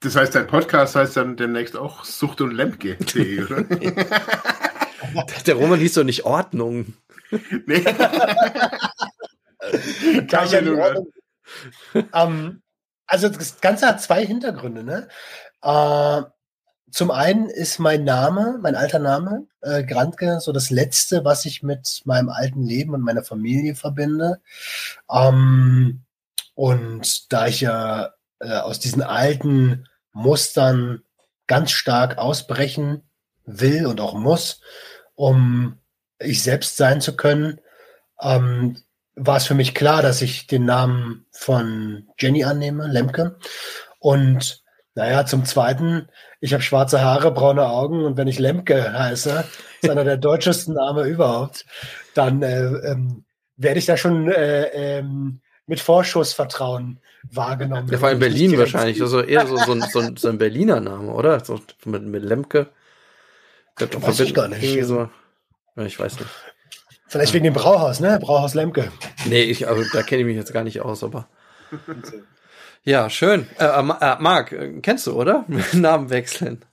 das heißt, dein Podcast heißt dann demnächst auch Sucht und Lemke, oder? [laughs] Der Roman hieß doch nicht Ordnung. [laughs] Nee. [laughs] Um, also das Ganze hat zwei Hintergründe. Ne? Uh, zum einen ist mein Name, mein alter Name, äh, Grantke, so das Letzte, was ich mit meinem alten Leben und meiner Familie verbinde. Um, und da ich ja äh, aus diesen alten Mustern ganz stark ausbrechen will und auch muss, um ich selbst sein zu können, ähm, war es für mich klar, dass ich den Namen von Jenny annehme, Lemke. Und naja, zum Zweiten, ich habe schwarze Haare, braune Augen und wenn ich Lemke heiße, ist einer der deutschesten Namen überhaupt, dann äh, ähm, werde ich da schon äh, ähm, mit Vorschussvertrauen wahrgenommen. Ja, vor allem Berlin wahrscheinlich. Also eher so, so, ein, so, ein, so ein Berliner Name, oder? So mit, mit Lemke. Das weiß ich gar nicht. So, ich weiß nicht. Vielleicht wegen dem Brauhaus, ne? Brauhaus Lemke. Nee, ich, also, da kenne ich mich jetzt gar nicht aus, aber. Ja, schön. Äh, äh, äh Marc, äh, kennst du, oder? [laughs] Namen wechseln.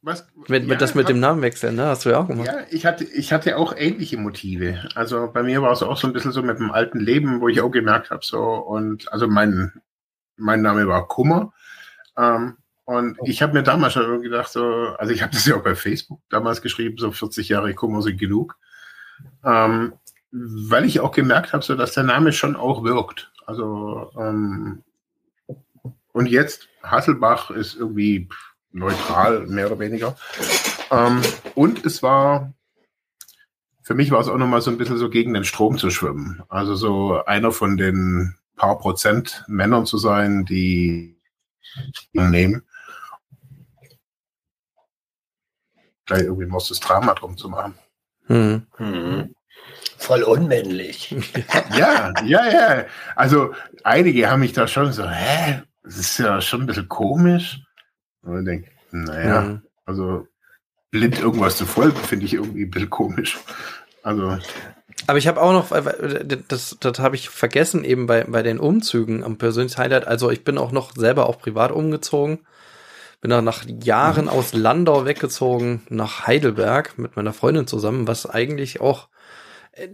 Was? Mit, ja, mit das mit dem Namen wechseln, ne? Hast du ja auch gemacht. Ja, ich hatte, ich hatte auch ähnliche Motive. Also bei mir war es auch so ein bisschen so mit dem alten Leben, wo ich auch gemerkt habe, so und also mein, mein Name war Kummer. Ähm, und ich habe mir damals schon irgendwie gedacht, so, also ich habe das ja auch bei Facebook damals geschrieben, so 40 Jahre Kummer sind genug. Ähm, weil ich auch gemerkt habe, so dass der Name schon auch wirkt. Also ähm, und jetzt Hasselbach ist irgendwie neutral, mehr oder weniger. Ähm, und es war, für mich war es auch nochmal so ein bisschen so gegen den Strom zu schwimmen. Also so einer von den paar Prozent Männern zu sein, die nehmen. Gleich irgendwie muss das Drama drum zu machen. Hm. Hm. Voll unmännlich. [laughs] ja, ja, ja. Also einige haben mich da schon so, hä? Das ist ja schon ein bisschen komisch. Und ich denke, naja, mhm. also blind irgendwas zu folgen, finde ich irgendwie ein bisschen komisch. Also. Aber ich habe auch noch, das, das habe ich vergessen eben bei, bei den Umzügen am persönlichen Highlight. Also ich bin auch noch selber auch privat umgezogen. Bin dann nach Jahren mhm. aus Landau weggezogen nach Heidelberg mit meiner Freundin zusammen, was eigentlich auch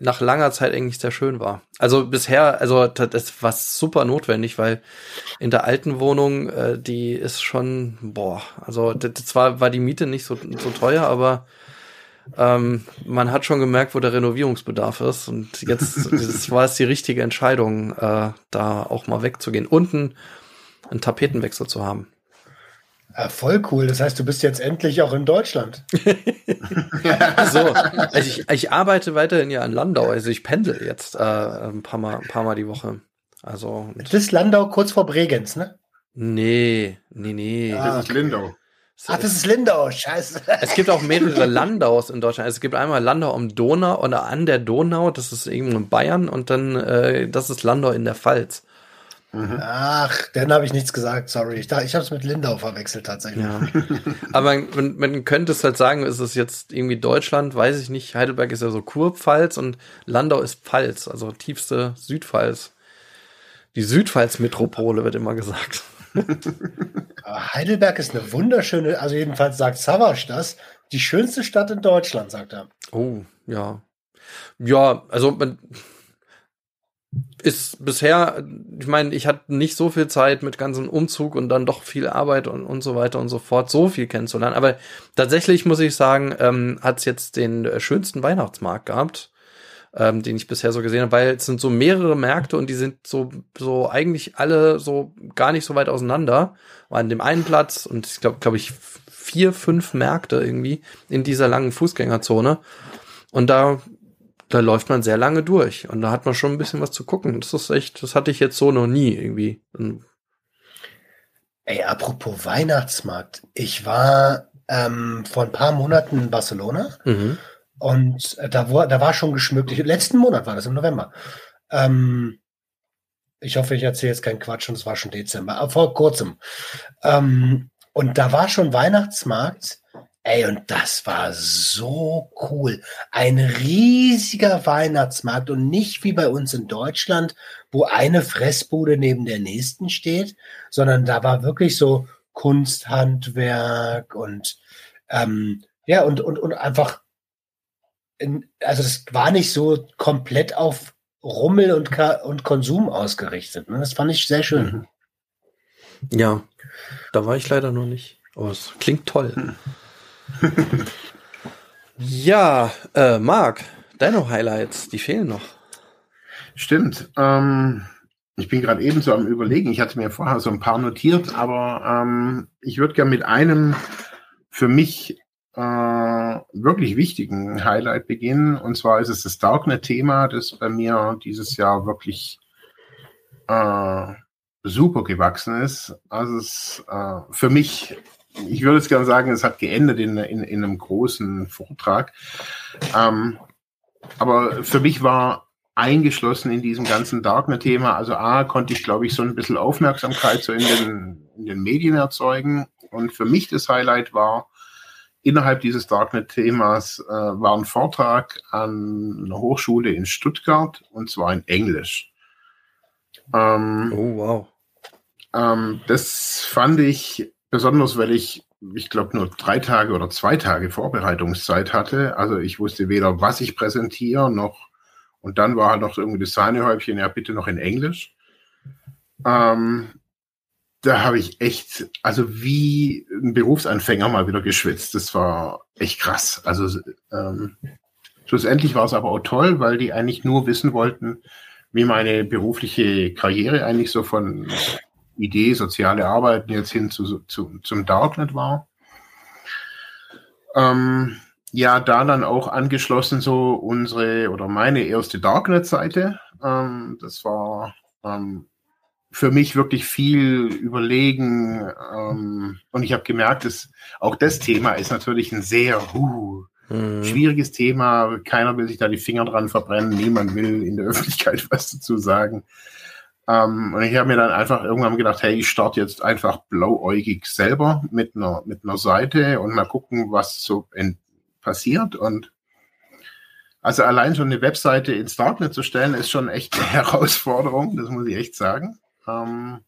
nach langer Zeit eigentlich sehr schön war. Also bisher, also das war super notwendig, weil in der alten Wohnung, äh, die ist schon, boah, also zwar war die Miete nicht so, so teuer, aber ähm, man hat schon gemerkt, wo der Renovierungsbedarf ist. Und jetzt [laughs] das war es die richtige Entscheidung, äh, da auch mal wegzugehen. Unten einen Tapetenwechsel zu haben. Ja, voll cool. Das heißt, du bist jetzt endlich auch in Deutschland. [laughs] so, also ich, ich arbeite weiterhin ja in Landau. Also ich pendel jetzt äh, ein, paar mal, ein paar Mal die Woche. Also. Das ist Landau kurz vor Bregenz, ne? Nee, nee, nee. Ah, das ist Lindau. Ach, das ist Lindau, scheiße. Es gibt auch mehrere Landaus in Deutschland. Es gibt einmal Landau am Donau oder an der Donau, das ist irgendwo in Bayern und dann äh, das ist Landau in der Pfalz. Mhm. Ach, dann habe ich nichts gesagt, sorry. Ich, ich habe es mit Lindau verwechselt tatsächlich. Ja. [laughs] Aber man, man könnte es halt sagen, ist es jetzt irgendwie Deutschland, weiß ich nicht. Heidelberg ist ja so Kurpfalz und Landau ist Pfalz, also tiefste Südpfalz. Die Südpfalz-Metropole wird immer gesagt. [laughs] Heidelberg ist eine wunderschöne, also jedenfalls sagt Savasch das, die schönste Stadt in Deutschland, sagt er. Oh, ja. Ja, also man, ist bisher, ich meine, ich hatte nicht so viel Zeit mit ganzen Umzug und dann doch viel Arbeit und, und so weiter und so fort, so viel kennenzulernen. Aber tatsächlich muss ich sagen, ähm, hat es jetzt den äh, schönsten Weihnachtsmarkt gehabt, ähm, den ich bisher so gesehen habe, weil es sind so mehrere Märkte und die sind so, so eigentlich alle so gar nicht so weit auseinander. War an dem einen Platz und ich glaube, glaube ich, vier, fünf Märkte irgendwie in dieser langen Fußgängerzone. Und da da läuft man sehr lange durch und da hat man schon ein bisschen was zu gucken. Das ist echt, das hatte ich jetzt so noch nie irgendwie. Ey, apropos Weihnachtsmarkt. Ich war ähm, vor ein paar Monaten in Barcelona mhm. Und äh, da, war, da war schon geschmückt. Letzten Monat war das im November. Ähm, ich hoffe, ich erzähle jetzt keinen Quatsch und es war schon Dezember, aber vor kurzem. Ähm, und da war schon Weihnachtsmarkt. Ey, und das war so cool. Ein riesiger Weihnachtsmarkt und nicht wie bei uns in Deutschland, wo eine Fressbude neben der nächsten steht, sondern da war wirklich so Kunsthandwerk und ähm, ja, und, und, und einfach, in, also es war nicht so komplett auf Rummel und, und Konsum ausgerichtet. Ne? Das fand ich sehr schön. Mhm. Ja, da war ich leider noch nicht. Aber es klingt toll. [laughs] ja, äh, Marc, deine Highlights, die fehlen noch. Stimmt. Ähm, ich bin gerade eben so am Überlegen. Ich hatte mir vorher so ein paar notiert, aber ähm, ich würde gerne mit einem für mich äh, wirklich wichtigen Highlight beginnen. Und zwar ist es das Darknet-Thema, das bei mir dieses Jahr wirklich äh, super gewachsen ist. Also es äh, für mich, ich würde es gerne sagen, es hat geendet in, in, in einem großen Vortrag. Ähm, aber für mich war eingeschlossen in diesem ganzen Darknet-Thema. Also A, konnte ich, glaube ich, so ein bisschen Aufmerksamkeit so in den, in den Medien erzeugen. Und für mich das Highlight war, innerhalb dieses Darknet-Themas äh, war ein Vortrag an einer Hochschule in Stuttgart und zwar in Englisch. Ähm, oh, wow. Ähm, das fand ich besonders, weil ich, ich glaube, nur drei Tage oder zwei Tage Vorbereitungszeit hatte. Also ich wusste weder, was ich präsentiere, noch, und dann war halt noch irgendwie das Sahnehäubchen, ja, bitte noch in Englisch. Ähm, da habe ich echt, also wie ein Berufsanfänger mal wieder geschwitzt. Das war echt krass. Also ähm, schlussendlich war es aber auch toll, weil die eigentlich nur wissen wollten, wie meine berufliche Karriere eigentlich so von Idee, soziale Arbeiten jetzt hin zu, zu, zum Darknet war. Ähm, ja, da dann auch angeschlossen so unsere oder meine erste Darknet-Seite. Ähm, das war ähm, für mich wirklich viel überlegen. Ähm, und ich habe gemerkt, dass auch das Thema ist natürlich ein sehr uh, mhm. schwieriges Thema. Keiner will sich da die Finger dran verbrennen. Niemand will in der Öffentlichkeit [laughs] was dazu sagen. Ähm, und ich habe mir dann einfach irgendwann gedacht, hey, ich starte jetzt einfach blauäugig selber mit einer, mit einer Seite und mal gucken, was so passiert. Und also allein schon eine Webseite ins Darknet zu stellen, ist schon echt eine [laughs] Herausforderung, das muss ich echt sagen. Ähm,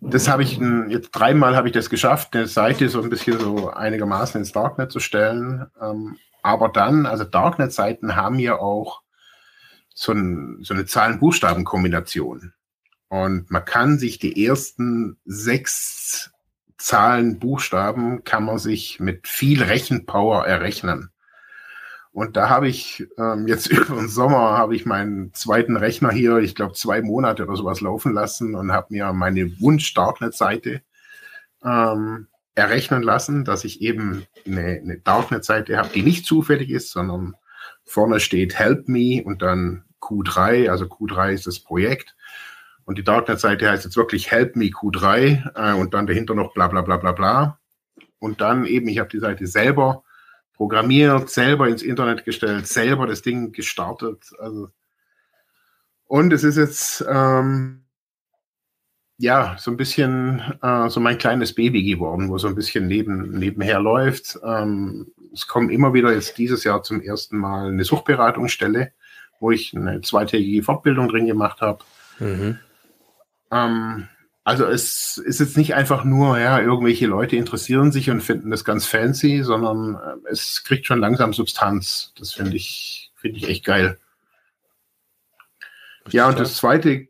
das habe ich jetzt dreimal habe ich das geschafft, eine Seite so ein bisschen so einigermaßen ins Darknet zu stellen. Ähm, aber dann, also Darknet-Seiten haben ja auch so, ein, so eine Zahlen-Buchstaben-Kombination. Und man kann sich die ersten sechs Zahlen, Buchstaben, kann man sich mit viel Rechenpower errechnen. Und da habe ich ähm, jetzt [laughs] über den Sommer habe ich meinen zweiten Rechner hier, ich glaube zwei Monate oder sowas laufen lassen und habe mir meine Wunsch-Darknet-Seite ähm, errechnen lassen, dass ich eben eine, eine Darknet-Seite habe, die nicht zufällig ist, sondern vorne steht Help Me und dann Q3, also Q3 ist das Projekt. Und die Darknet-Seite heißt jetzt wirklich Help Me Q3 äh, und dann dahinter noch bla bla bla bla bla. Und dann eben, ich habe die Seite selber programmiert, selber ins Internet gestellt, selber das Ding gestartet. Also und es ist jetzt ähm, ja so ein bisschen äh, so mein kleines Baby geworden, wo so ein bisschen neben, nebenher läuft. Ähm, es kommt immer wieder jetzt dieses Jahr zum ersten Mal eine Suchberatungsstelle, wo ich eine zweitägige Fortbildung drin gemacht habe. Mhm. Ähm, also es ist jetzt nicht einfach nur, ja, irgendwelche Leute interessieren sich und finden das ganz fancy, sondern äh, es kriegt schon langsam Substanz. Das finde ich, finde ich echt geil. Ja, und das zweite,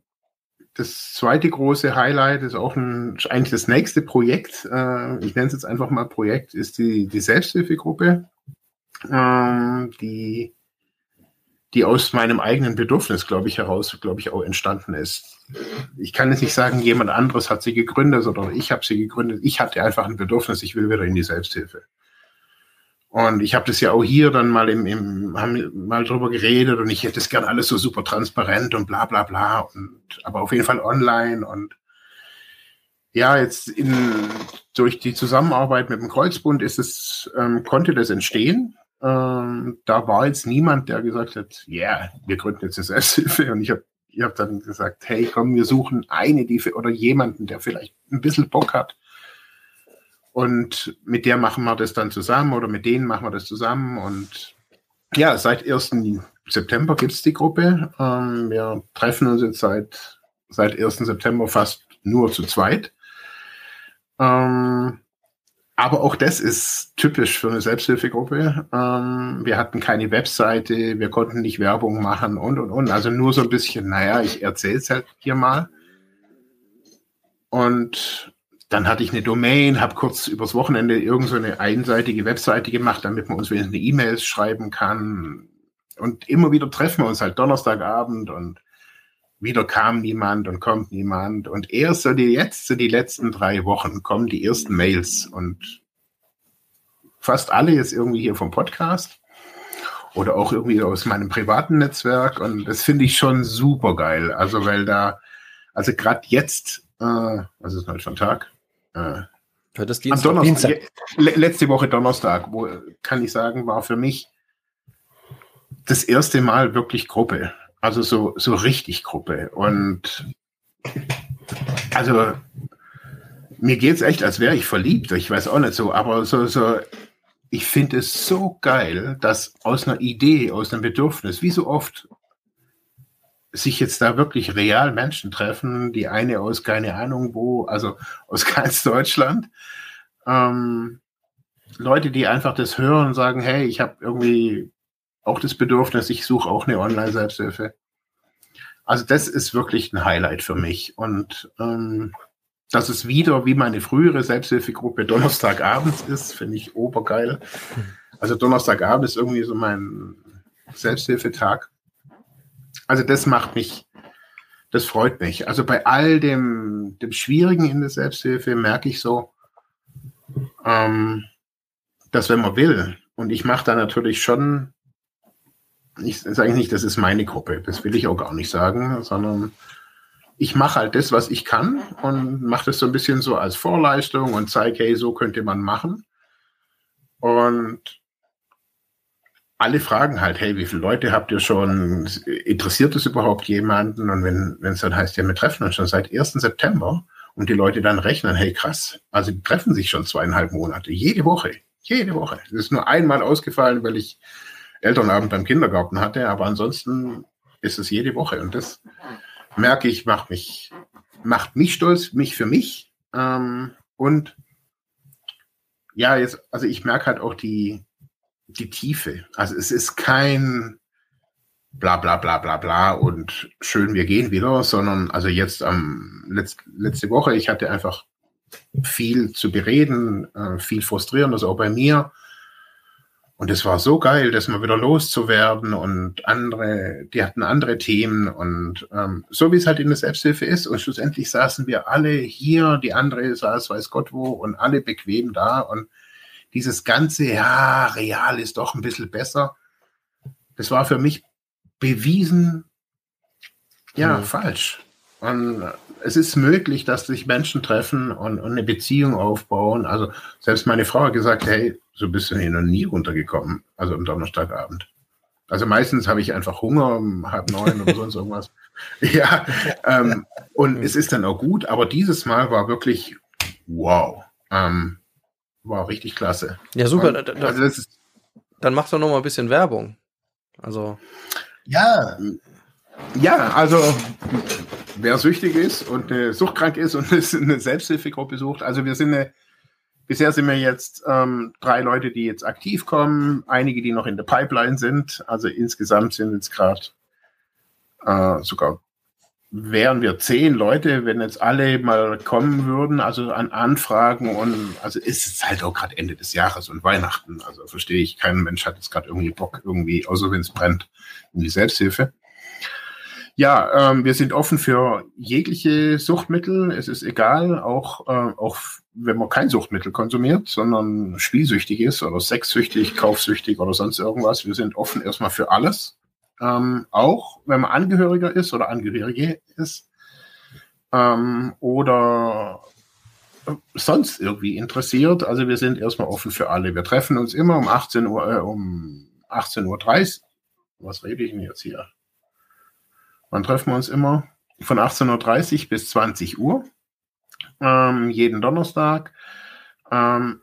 das zweite große Highlight ist auch ein, eigentlich das nächste Projekt. Äh, ich nenne es jetzt einfach mal Projekt, ist die, die Selbsthilfegruppe, ähm, die die aus meinem eigenen Bedürfnis, glaube ich, heraus, glaube ich, auch entstanden ist. Ich kann jetzt nicht sagen, jemand anderes hat sie gegründet, sondern ich habe sie gegründet. Ich hatte einfach ein Bedürfnis, ich will wieder in die Selbsthilfe. Und ich habe das ja auch hier dann mal im, im haben mal drüber geredet und ich hätte es gern alles so super transparent und bla bla bla. Und, aber auf jeden Fall online und ja, jetzt in, durch die Zusammenarbeit mit dem Kreuzbund ist es, ähm, konnte das entstehen ähm, da war jetzt niemand, der gesagt hat, ja, yeah, wir gründen jetzt eine Selbsthilfe. Und ich habe ich hab dann gesagt, hey, komm, wir suchen eine, die für, oder jemanden, der vielleicht ein bisschen Bock hat. Und mit der machen wir das dann zusammen oder mit denen machen wir das zusammen. Und ja, seit 1. September gibt es die Gruppe. Ähm, wir treffen uns jetzt seit, seit 1. September fast nur zu zweit. Ähm, aber auch das ist typisch für eine Selbsthilfegruppe. Ähm, wir hatten keine Webseite, wir konnten nicht Werbung machen und, und, und. Also nur so ein bisschen, naja, ich erzähle es halt hier mal. Und dann hatte ich eine Domain, habe kurz übers Wochenende irgendeine so einseitige Webseite gemacht, damit man uns wenigstens eine E-Mails schreiben kann. Und immer wieder treffen wir uns halt Donnerstagabend und wieder kam niemand und kommt niemand. Und erst so die jetzt, so die letzten drei Wochen, kommen die ersten Mails und fast alle jetzt irgendwie hier vom Podcast oder auch irgendwie aus meinem privaten Netzwerk. Und das finde ich schon super geil. Also, weil da, also gerade jetzt, äh, was ist heute für ein Tag? Äh, Heute ist Dienstag. Am Donnerstag, Dienstag. letzte Woche Donnerstag, wo kann ich sagen, war für mich das erste Mal wirklich Gruppe. Also so, so richtig Gruppe. Und also mir geht es echt, als wäre ich verliebt. Ich weiß auch nicht so, aber so, so, ich finde es so geil, dass aus einer Idee, aus einem Bedürfnis, wie so oft, sich jetzt da wirklich real Menschen treffen, die eine aus keine Ahnung wo, also aus [laughs] ganz Deutschland. Ähm, Leute, die einfach das hören und sagen, hey, ich habe irgendwie auch das Bedürfnis, ich suche auch eine Online-Selbsthilfe. Also das ist wirklich ein Highlight für mich. Und ähm, dass es wieder wie meine frühere Selbsthilfegruppe Donnerstagabends ist, finde ich obergeil. Also Donnerstagabend ist irgendwie so mein Selbsthilfetag. Also das macht mich, das freut mich. Also bei all dem, dem Schwierigen in der Selbsthilfe merke ich so, ähm, dass wenn man will, und ich mache da natürlich schon ich sage nicht, das ist meine Gruppe, das will ich auch gar nicht sagen, sondern ich mache halt das, was ich kann und mache das so ein bisschen so als Vorleistung und zeige, hey, so könnte man machen. Und alle fragen halt, hey, wie viele Leute habt ihr schon? Interessiert es überhaupt jemanden? Und wenn es dann heißt, ja, wir treffen uns schon seit 1. September und die Leute dann rechnen, hey, krass, also die treffen sich schon zweieinhalb Monate, jede Woche, jede Woche. Das ist nur einmal ausgefallen, weil ich Elternabend beim Kindergarten hatte, aber ansonsten ist es jede Woche und das merke ich, macht mich, macht mich stolz, mich für mich ähm, und ja, jetzt, also ich merke halt auch die, die Tiefe. Also es ist kein bla bla bla bla bla und schön, wir gehen wieder, sondern also jetzt am letzt, letzte Woche, ich hatte einfach viel zu bereden, äh, viel frustrierendes auch bei mir. Und es war so geil, das mal wieder loszuwerden und andere, die hatten andere Themen und ähm, so wie es halt in der Selbsthilfe ist. Und schlussendlich saßen wir alle hier, die andere saß weiß Gott wo und alle bequem da. Und dieses ganze, ja, real ist doch ein bisschen besser. Das war für mich bewiesen, ja, mhm. falsch. Und es ist möglich, dass sich Menschen treffen und, und, eine Beziehung aufbauen. Also selbst meine Frau hat gesagt, hey, so bist du hier noch nie runtergekommen, also am Donnerstagabend. Also meistens habe ich einfach Hunger um halb neun oder sonst irgendwas. [laughs] ja, ähm, und es ist dann auch gut, aber dieses Mal war wirklich wow. Ähm, war richtig klasse. Ja, super. Und, also das ist, dann mach doch noch mal ein bisschen Werbung. Also. Ja, ja, also wer süchtig ist und äh, suchtkrank ist und [laughs] eine Selbsthilfegruppe sucht, also wir sind eine, bisher sind wir jetzt ähm, drei Leute, die jetzt aktiv kommen, einige, die noch in der Pipeline sind. Also insgesamt sind jetzt gerade äh, sogar wären wir zehn Leute, wenn jetzt alle mal kommen würden, also an Anfragen und also ist es halt auch gerade Ende des Jahres und Weihnachten. Also verstehe ich, kein Mensch hat jetzt gerade irgendwie Bock, irgendwie, außer wenn es brennt, in die Selbsthilfe. Ja, ähm, wir sind offen für jegliche Suchtmittel. Es ist egal, auch, äh, auch wenn man kein Suchtmittel konsumiert, sondern spielsüchtig ist oder sexsüchtig, kaufsüchtig oder sonst irgendwas. Wir sind offen erstmal für alles. Ähm, auch wenn man Angehöriger ist oder Angehörige ist. Ähm, oder sonst irgendwie interessiert, also wir sind erstmal offen für alle. Wir treffen uns immer um 18 Uhr, äh, um 18.30 Uhr. Was rede ich denn jetzt hier? Wann treffen wir uns immer? Von 18.30 Uhr bis 20 Uhr. Ähm, jeden Donnerstag. Ähm,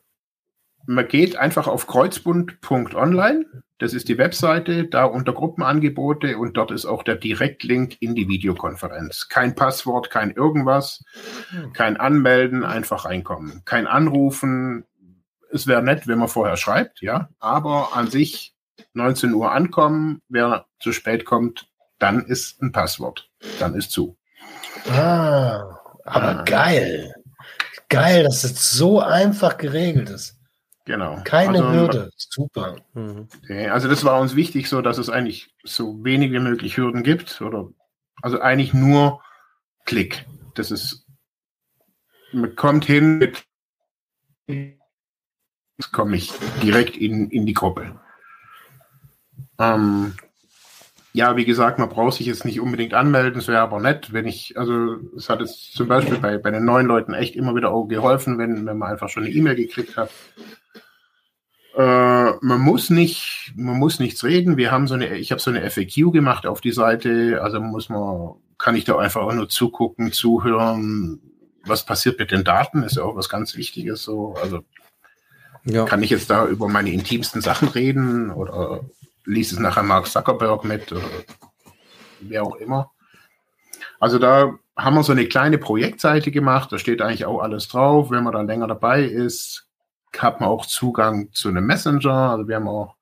man geht einfach auf kreuzbund.online. Das ist die Webseite, da unter Gruppenangebote und dort ist auch der Direktlink in die Videokonferenz. Kein Passwort, kein irgendwas, hm. kein Anmelden, einfach reinkommen. Kein Anrufen. Es wäre nett, wenn man vorher schreibt, ja, aber an sich 19 Uhr ankommen. Wer zu spät kommt, dann ist ein Passwort. Dann ist zu. Ah, aber ah. geil. Geil, dass es so einfach geregelt ist. Genau. Keine also, Hürde. Super. Mhm. Also das war uns wichtig, so dass es eigentlich so wenig wie möglich Hürden gibt. Oder also eigentlich nur Klick. Das ist, man kommt hin mit jetzt komme ich direkt in, in die Gruppe. Ähm, ja, wie gesagt, man braucht sich jetzt nicht unbedingt anmelden, es wäre aber nett, wenn ich, also es hat jetzt zum Beispiel bei, bei den neuen Leuten echt immer wieder auch geholfen, wenn, wenn man einfach schon eine E-Mail gekriegt hat. Äh, man muss nicht, man muss nichts reden. Wir haben so eine, ich habe so eine FAQ gemacht auf die Seite. Also muss man, kann ich da einfach auch nur zugucken, zuhören. Was passiert mit den Daten? Ist ja auch was ganz Wichtiges. So, also ja. kann ich jetzt da über meine intimsten Sachen reden oder liest es nachher Mark Zuckerberg mit oder wer auch immer. Also da haben wir so eine kleine Projektseite gemacht. Da steht eigentlich auch alles drauf. Wenn man dann länger dabei ist, hat man auch Zugang zu einem Messenger. Also wir haben auch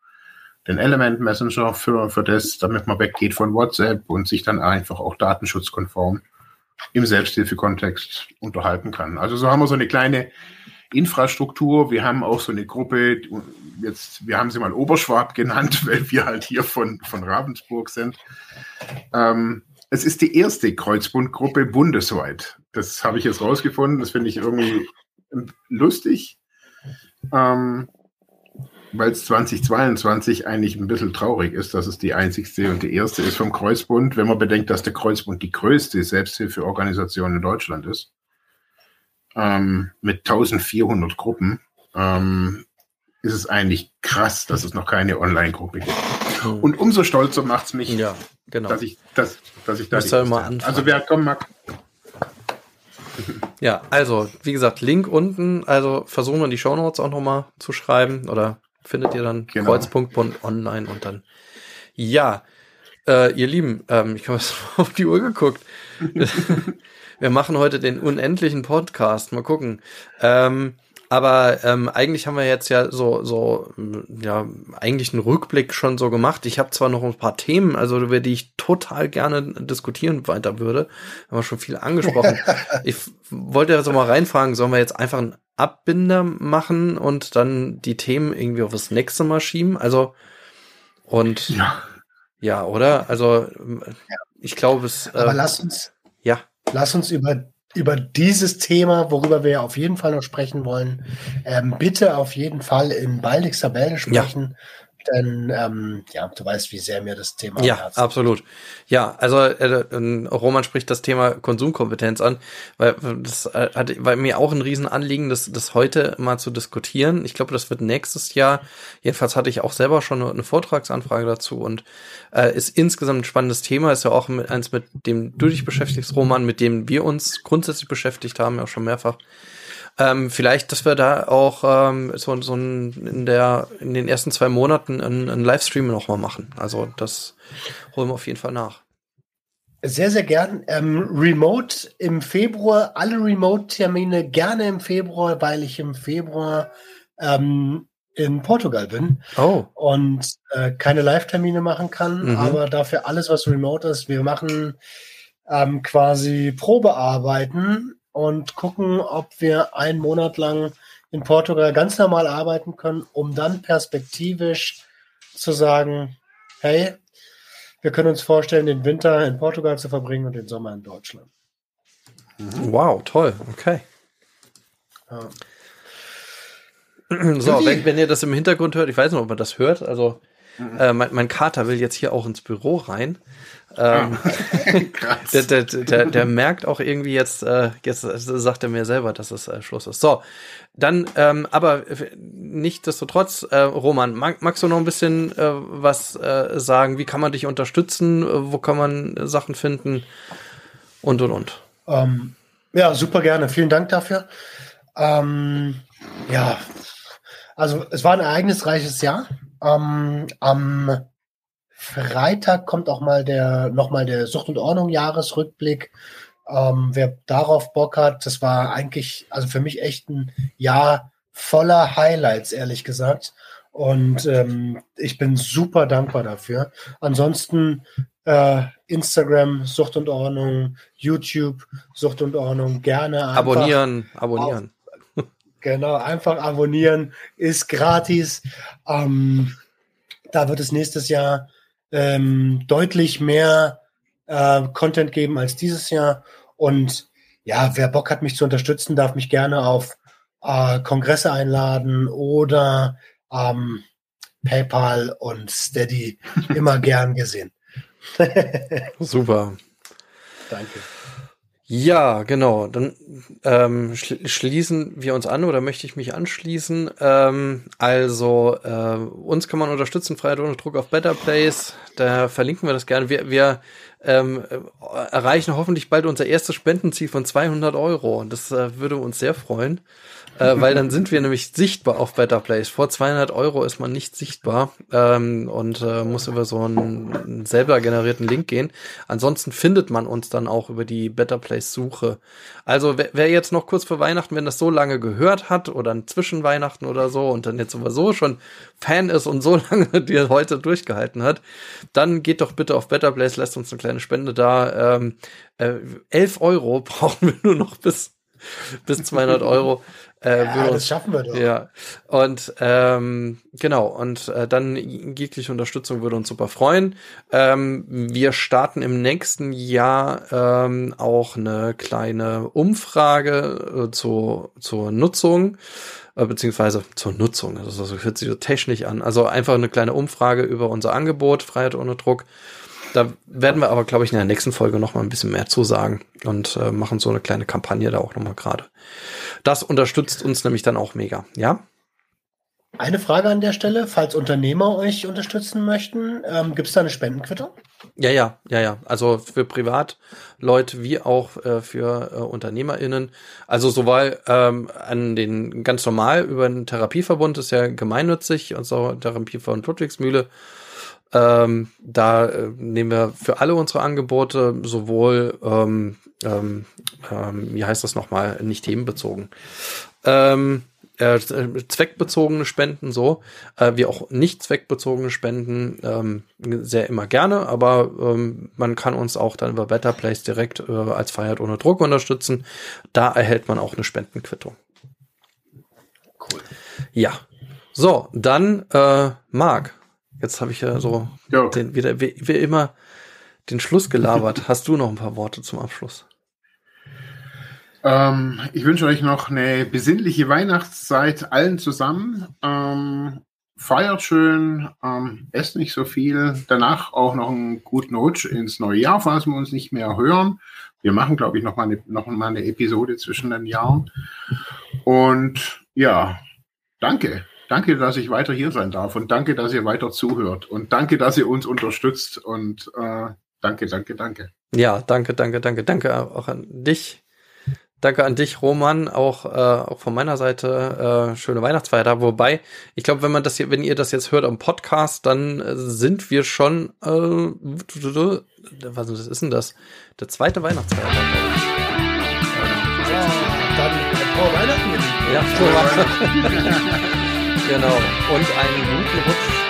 den Element Messenger für, für das, damit man weggeht von WhatsApp und sich dann einfach auch datenschutzkonform im Selbsthilfekontext unterhalten kann. Also so haben wir so eine kleine Infrastruktur. Wir haben auch so eine Gruppe, jetzt, wir haben sie mal Oberschwab genannt, [laughs] weil wir halt hier von, von Ravensburg sind. Ähm, es ist die erste Kreuzbundgruppe bundesweit. Das habe ich jetzt rausgefunden. Das finde ich irgendwie lustig ähm, weil es 2022 eigentlich ein bisschen traurig ist, dass es die einzigste und die erste ist vom Kreuzbund, wenn man bedenkt, dass der Kreuzbund die größte Selbsthilfeorganisation in Deutschland ist, ähm, mit 1400 Gruppen, ähm, ist es eigentlich krass, dass es noch keine Online-Gruppe gibt. Mhm. Und umso stolzer macht es mich, ja, genau. dass, ich, dass, dass ich da mal anfangen. Also wer kommt, mag, [laughs] ja, also, wie gesagt, Link unten. Also versuchen wir die Shownotes auch nochmal zu schreiben. Oder findet ihr dann genau. Kreuzpunkt online und dann. Ja, äh, ihr Lieben, ähm, ich habe [laughs] auf die Uhr geguckt. [laughs] wir machen heute den unendlichen Podcast. Mal gucken. Ähm, aber ähm, eigentlich haben wir jetzt ja so, so, ja, eigentlich einen Rückblick schon so gemacht. Ich habe zwar noch ein paar Themen, also über die ich total gerne diskutieren weiter würde. Haben wir schon viel angesprochen. [laughs] ich wollte ja so mal reinfragen, sollen wir jetzt einfach einen Abbinder machen und dann die Themen irgendwie auf das nächste Mal schieben? Also, und ja, ja oder? Also, ich glaube, es. Äh, Aber lass uns. Ja. Lass uns über über dieses Thema, worüber wir auf jeden Fall noch sprechen wollen, ähm, bitte auf jeden Fall in baldigster Bälde sprechen. Ja. Denn ähm, ja, du weißt, wie sehr mir das Thema Ja, absolut. Ja, also äh, äh, Roman spricht das Thema Konsumkompetenz an, weil das äh, hat weil mir auch ein Riesenanliegen, das, das heute mal zu diskutieren. Ich glaube, das wird nächstes Jahr. Jedenfalls hatte ich auch selber schon eine, eine Vortragsanfrage dazu und äh, ist insgesamt ein spannendes Thema. Ist ja auch mit, eins, mit dem du dich beschäftigst, Roman, mit dem wir uns grundsätzlich beschäftigt haben, ja auch schon mehrfach. Ähm, vielleicht, dass wir da auch ähm, so, so ein, in, der, in den ersten zwei Monaten einen, einen Livestream nochmal machen. Also das holen wir auf jeden Fall nach. Sehr, sehr gern. Ähm, Remote im Februar, alle Remote-Termine gerne im Februar, weil ich im Februar ähm, in Portugal bin oh. und äh, keine Live-Termine machen kann, mhm. aber dafür alles, was remote ist. Wir machen ähm, quasi Probearbeiten und gucken, ob wir einen Monat lang in Portugal ganz normal arbeiten können, um dann perspektivisch zu sagen, hey, wir können uns vorstellen, den Winter in Portugal zu verbringen und den Sommer in Deutschland. Mhm. Wow, toll, okay. Ja. So, wenn, wenn ihr das im Hintergrund hört, ich weiß nicht, ob man das hört, also Mhm. Äh, mein, mein Kater will jetzt hier auch ins Büro rein. Ähm, [laughs] [laughs] der, der, der, der merkt auch irgendwie jetzt, äh, jetzt sagt er mir selber, dass es äh, Schluss ist. So, dann, ähm, aber nichtdestotrotz, äh, Roman, mag, magst du noch ein bisschen äh, was äh, sagen? Wie kann man dich unterstützen? Wo kann man Sachen finden? Und, und, und. Ähm, ja, super gerne. Vielen Dank dafür. Ähm, ja, also es war ein ereignisreiches Jahr. Ähm, am Freitag kommt auch mal der nochmal der Sucht und Ordnung Jahresrückblick. Ähm, wer darauf Bock hat, das war eigentlich, also für mich echt ein Jahr voller Highlights, ehrlich gesagt. Und ähm, ich bin super dankbar dafür. Ansonsten äh, Instagram, Sucht und Ordnung, YouTube, Sucht und Ordnung, gerne abonnieren, abonnieren. Auf, [laughs] genau, einfach abonnieren, ist gratis. Ähm, da wird es nächstes Jahr ähm, deutlich mehr äh, Content geben als dieses Jahr. Und ja, wer Bock hat, mich zu unterstützen, darf mich gerne auf äh, Kongresse einladen oder ähm, PayPal und Steady immer [laughs] gern gesehen. [laughs] Super. Danke. Ja, genau. Dann ähm, schließen wir uns an oder möchte ich mich anschließen. Ähm, also äh, uns kann man unterstützen, Freiheit ohne Druck auf Better Place. Da verlinken wir das gerne. Wir, wir ähm, erreichen hoffentlich bald unser erstes Spendenziel von 200 Euro. Und das äh, würde uns sehr freuen äh, weil dann sind wir nämlich sichtbar auf Better Place. Vor 200 Euro ist man nicht sichtbar ähm, und äh, muss über so einen, selber generierten Link gehen. Ansonsten findet man uns dann auch über die Better Place Suche. Also wer, wer jetzt noch kurz vor Weihnachten, wenn das so lange gehört hat oder zwischen Weihnachten oder so und dann jetzt sowieso schon Fan ist und so [laughs] lange dir heute durchgehalten hat, dann geht doch bitte auf Better Place, lässt uns eine kleine Spende da. Ähm, äh, 11 Euro [laughs] brauchen wir nur noch bis bis 200 Euro. Äh, ja, das uns, schaffen wir doch. Ja, und ähm, genau, und äh, dann jegliche Unterstützung würde uns super freuen. Ähm, wir starten im nächsten Jahr ähm, auch eine kleine Umfrage äh, zu, zur Nutzung äh, beziehungsweise zur Nutzung. Also das hört sich so technisch an. Also einfach eine kleine Umfrage über unser Angebot, Freiheit ohne Druck. Da werden wir aber, glaube ich, in der nächsten Folge noch mal ein bisschen mehr zu sagen und äh, machen so eine kleine Kampagne da auch noch mal gerade. Das unterstützt uns nämlich dann auch mega, ja? Eine Frage an der Stelle, falls Unternehmer euch unterstützen möchten, ähm, gibt es da eine Spendenquittung? Ja, ja, ja, ja. Also für Privatleute wie auch äh, für äh, UnternehmerInnen. Also sowohl ähm, an den ganz normal über den Therapieverbund ist ja gemeinnützig und so Therapieverbund Ludwigsmühle ähm, da äh, nehmen wir für alle unsere Angebote sowohl, ähm, ähm, ähm, wie heißt das nochmal, nicht themenbezogen, ähm, äh, zweckbezogene Spenden so, äh, wie auch nicht zweckbezogene Spenden ähm, sehr immer gerne, aber ähm, man kann uns auch dann über Better Place direkt äh, als Freiheit ohne Druck unterstützen. Da erhält man auch eine Spendenquittung. Cool. Ja. So, dann äh, Marc, Jetzt habe ich ja so ja. Den, wieder wie, wie immer den Schluss gelabert. [laughs] Hast du noch ein paar Worte zum Abschluss? Ähm, ich wünsche euch noch eine besinnliche Weihnachtszeit allen zusammen. Ähm, feiert schön, ähm, esst nicht so viel. Danach auch noch einen guten Rutsch ins neue Jahr, falls wir uns nicht mehr hören. Wir machen, glaube ich, noch mal, eine, noch mal eine Episode zwischen den Jahren. Und ja, danke. Danke, dass ich weiter hier sein darf und danke, dass ihr weiter zuhört und danke, dass ihr uns unterstützt und äh, danke, danke, danke. Ja, danke, danke, danke, danke auch an dich. Danke an dich, Roman, auch, äh, auch von meiner Seite äh, schöne Weihnachtsfeier Wobei, ich glaube, wenn man das hier, wenn ihr das jetzt hört am Podcast, dann äh, sind wir schon, äh, was ist denn das? Der zweite Weihnachtsfeiertag. Ja, dann frohe Weihnachten. Ja, frohe Weihnachten. [laughs] Genau. Und einen guten Rutsch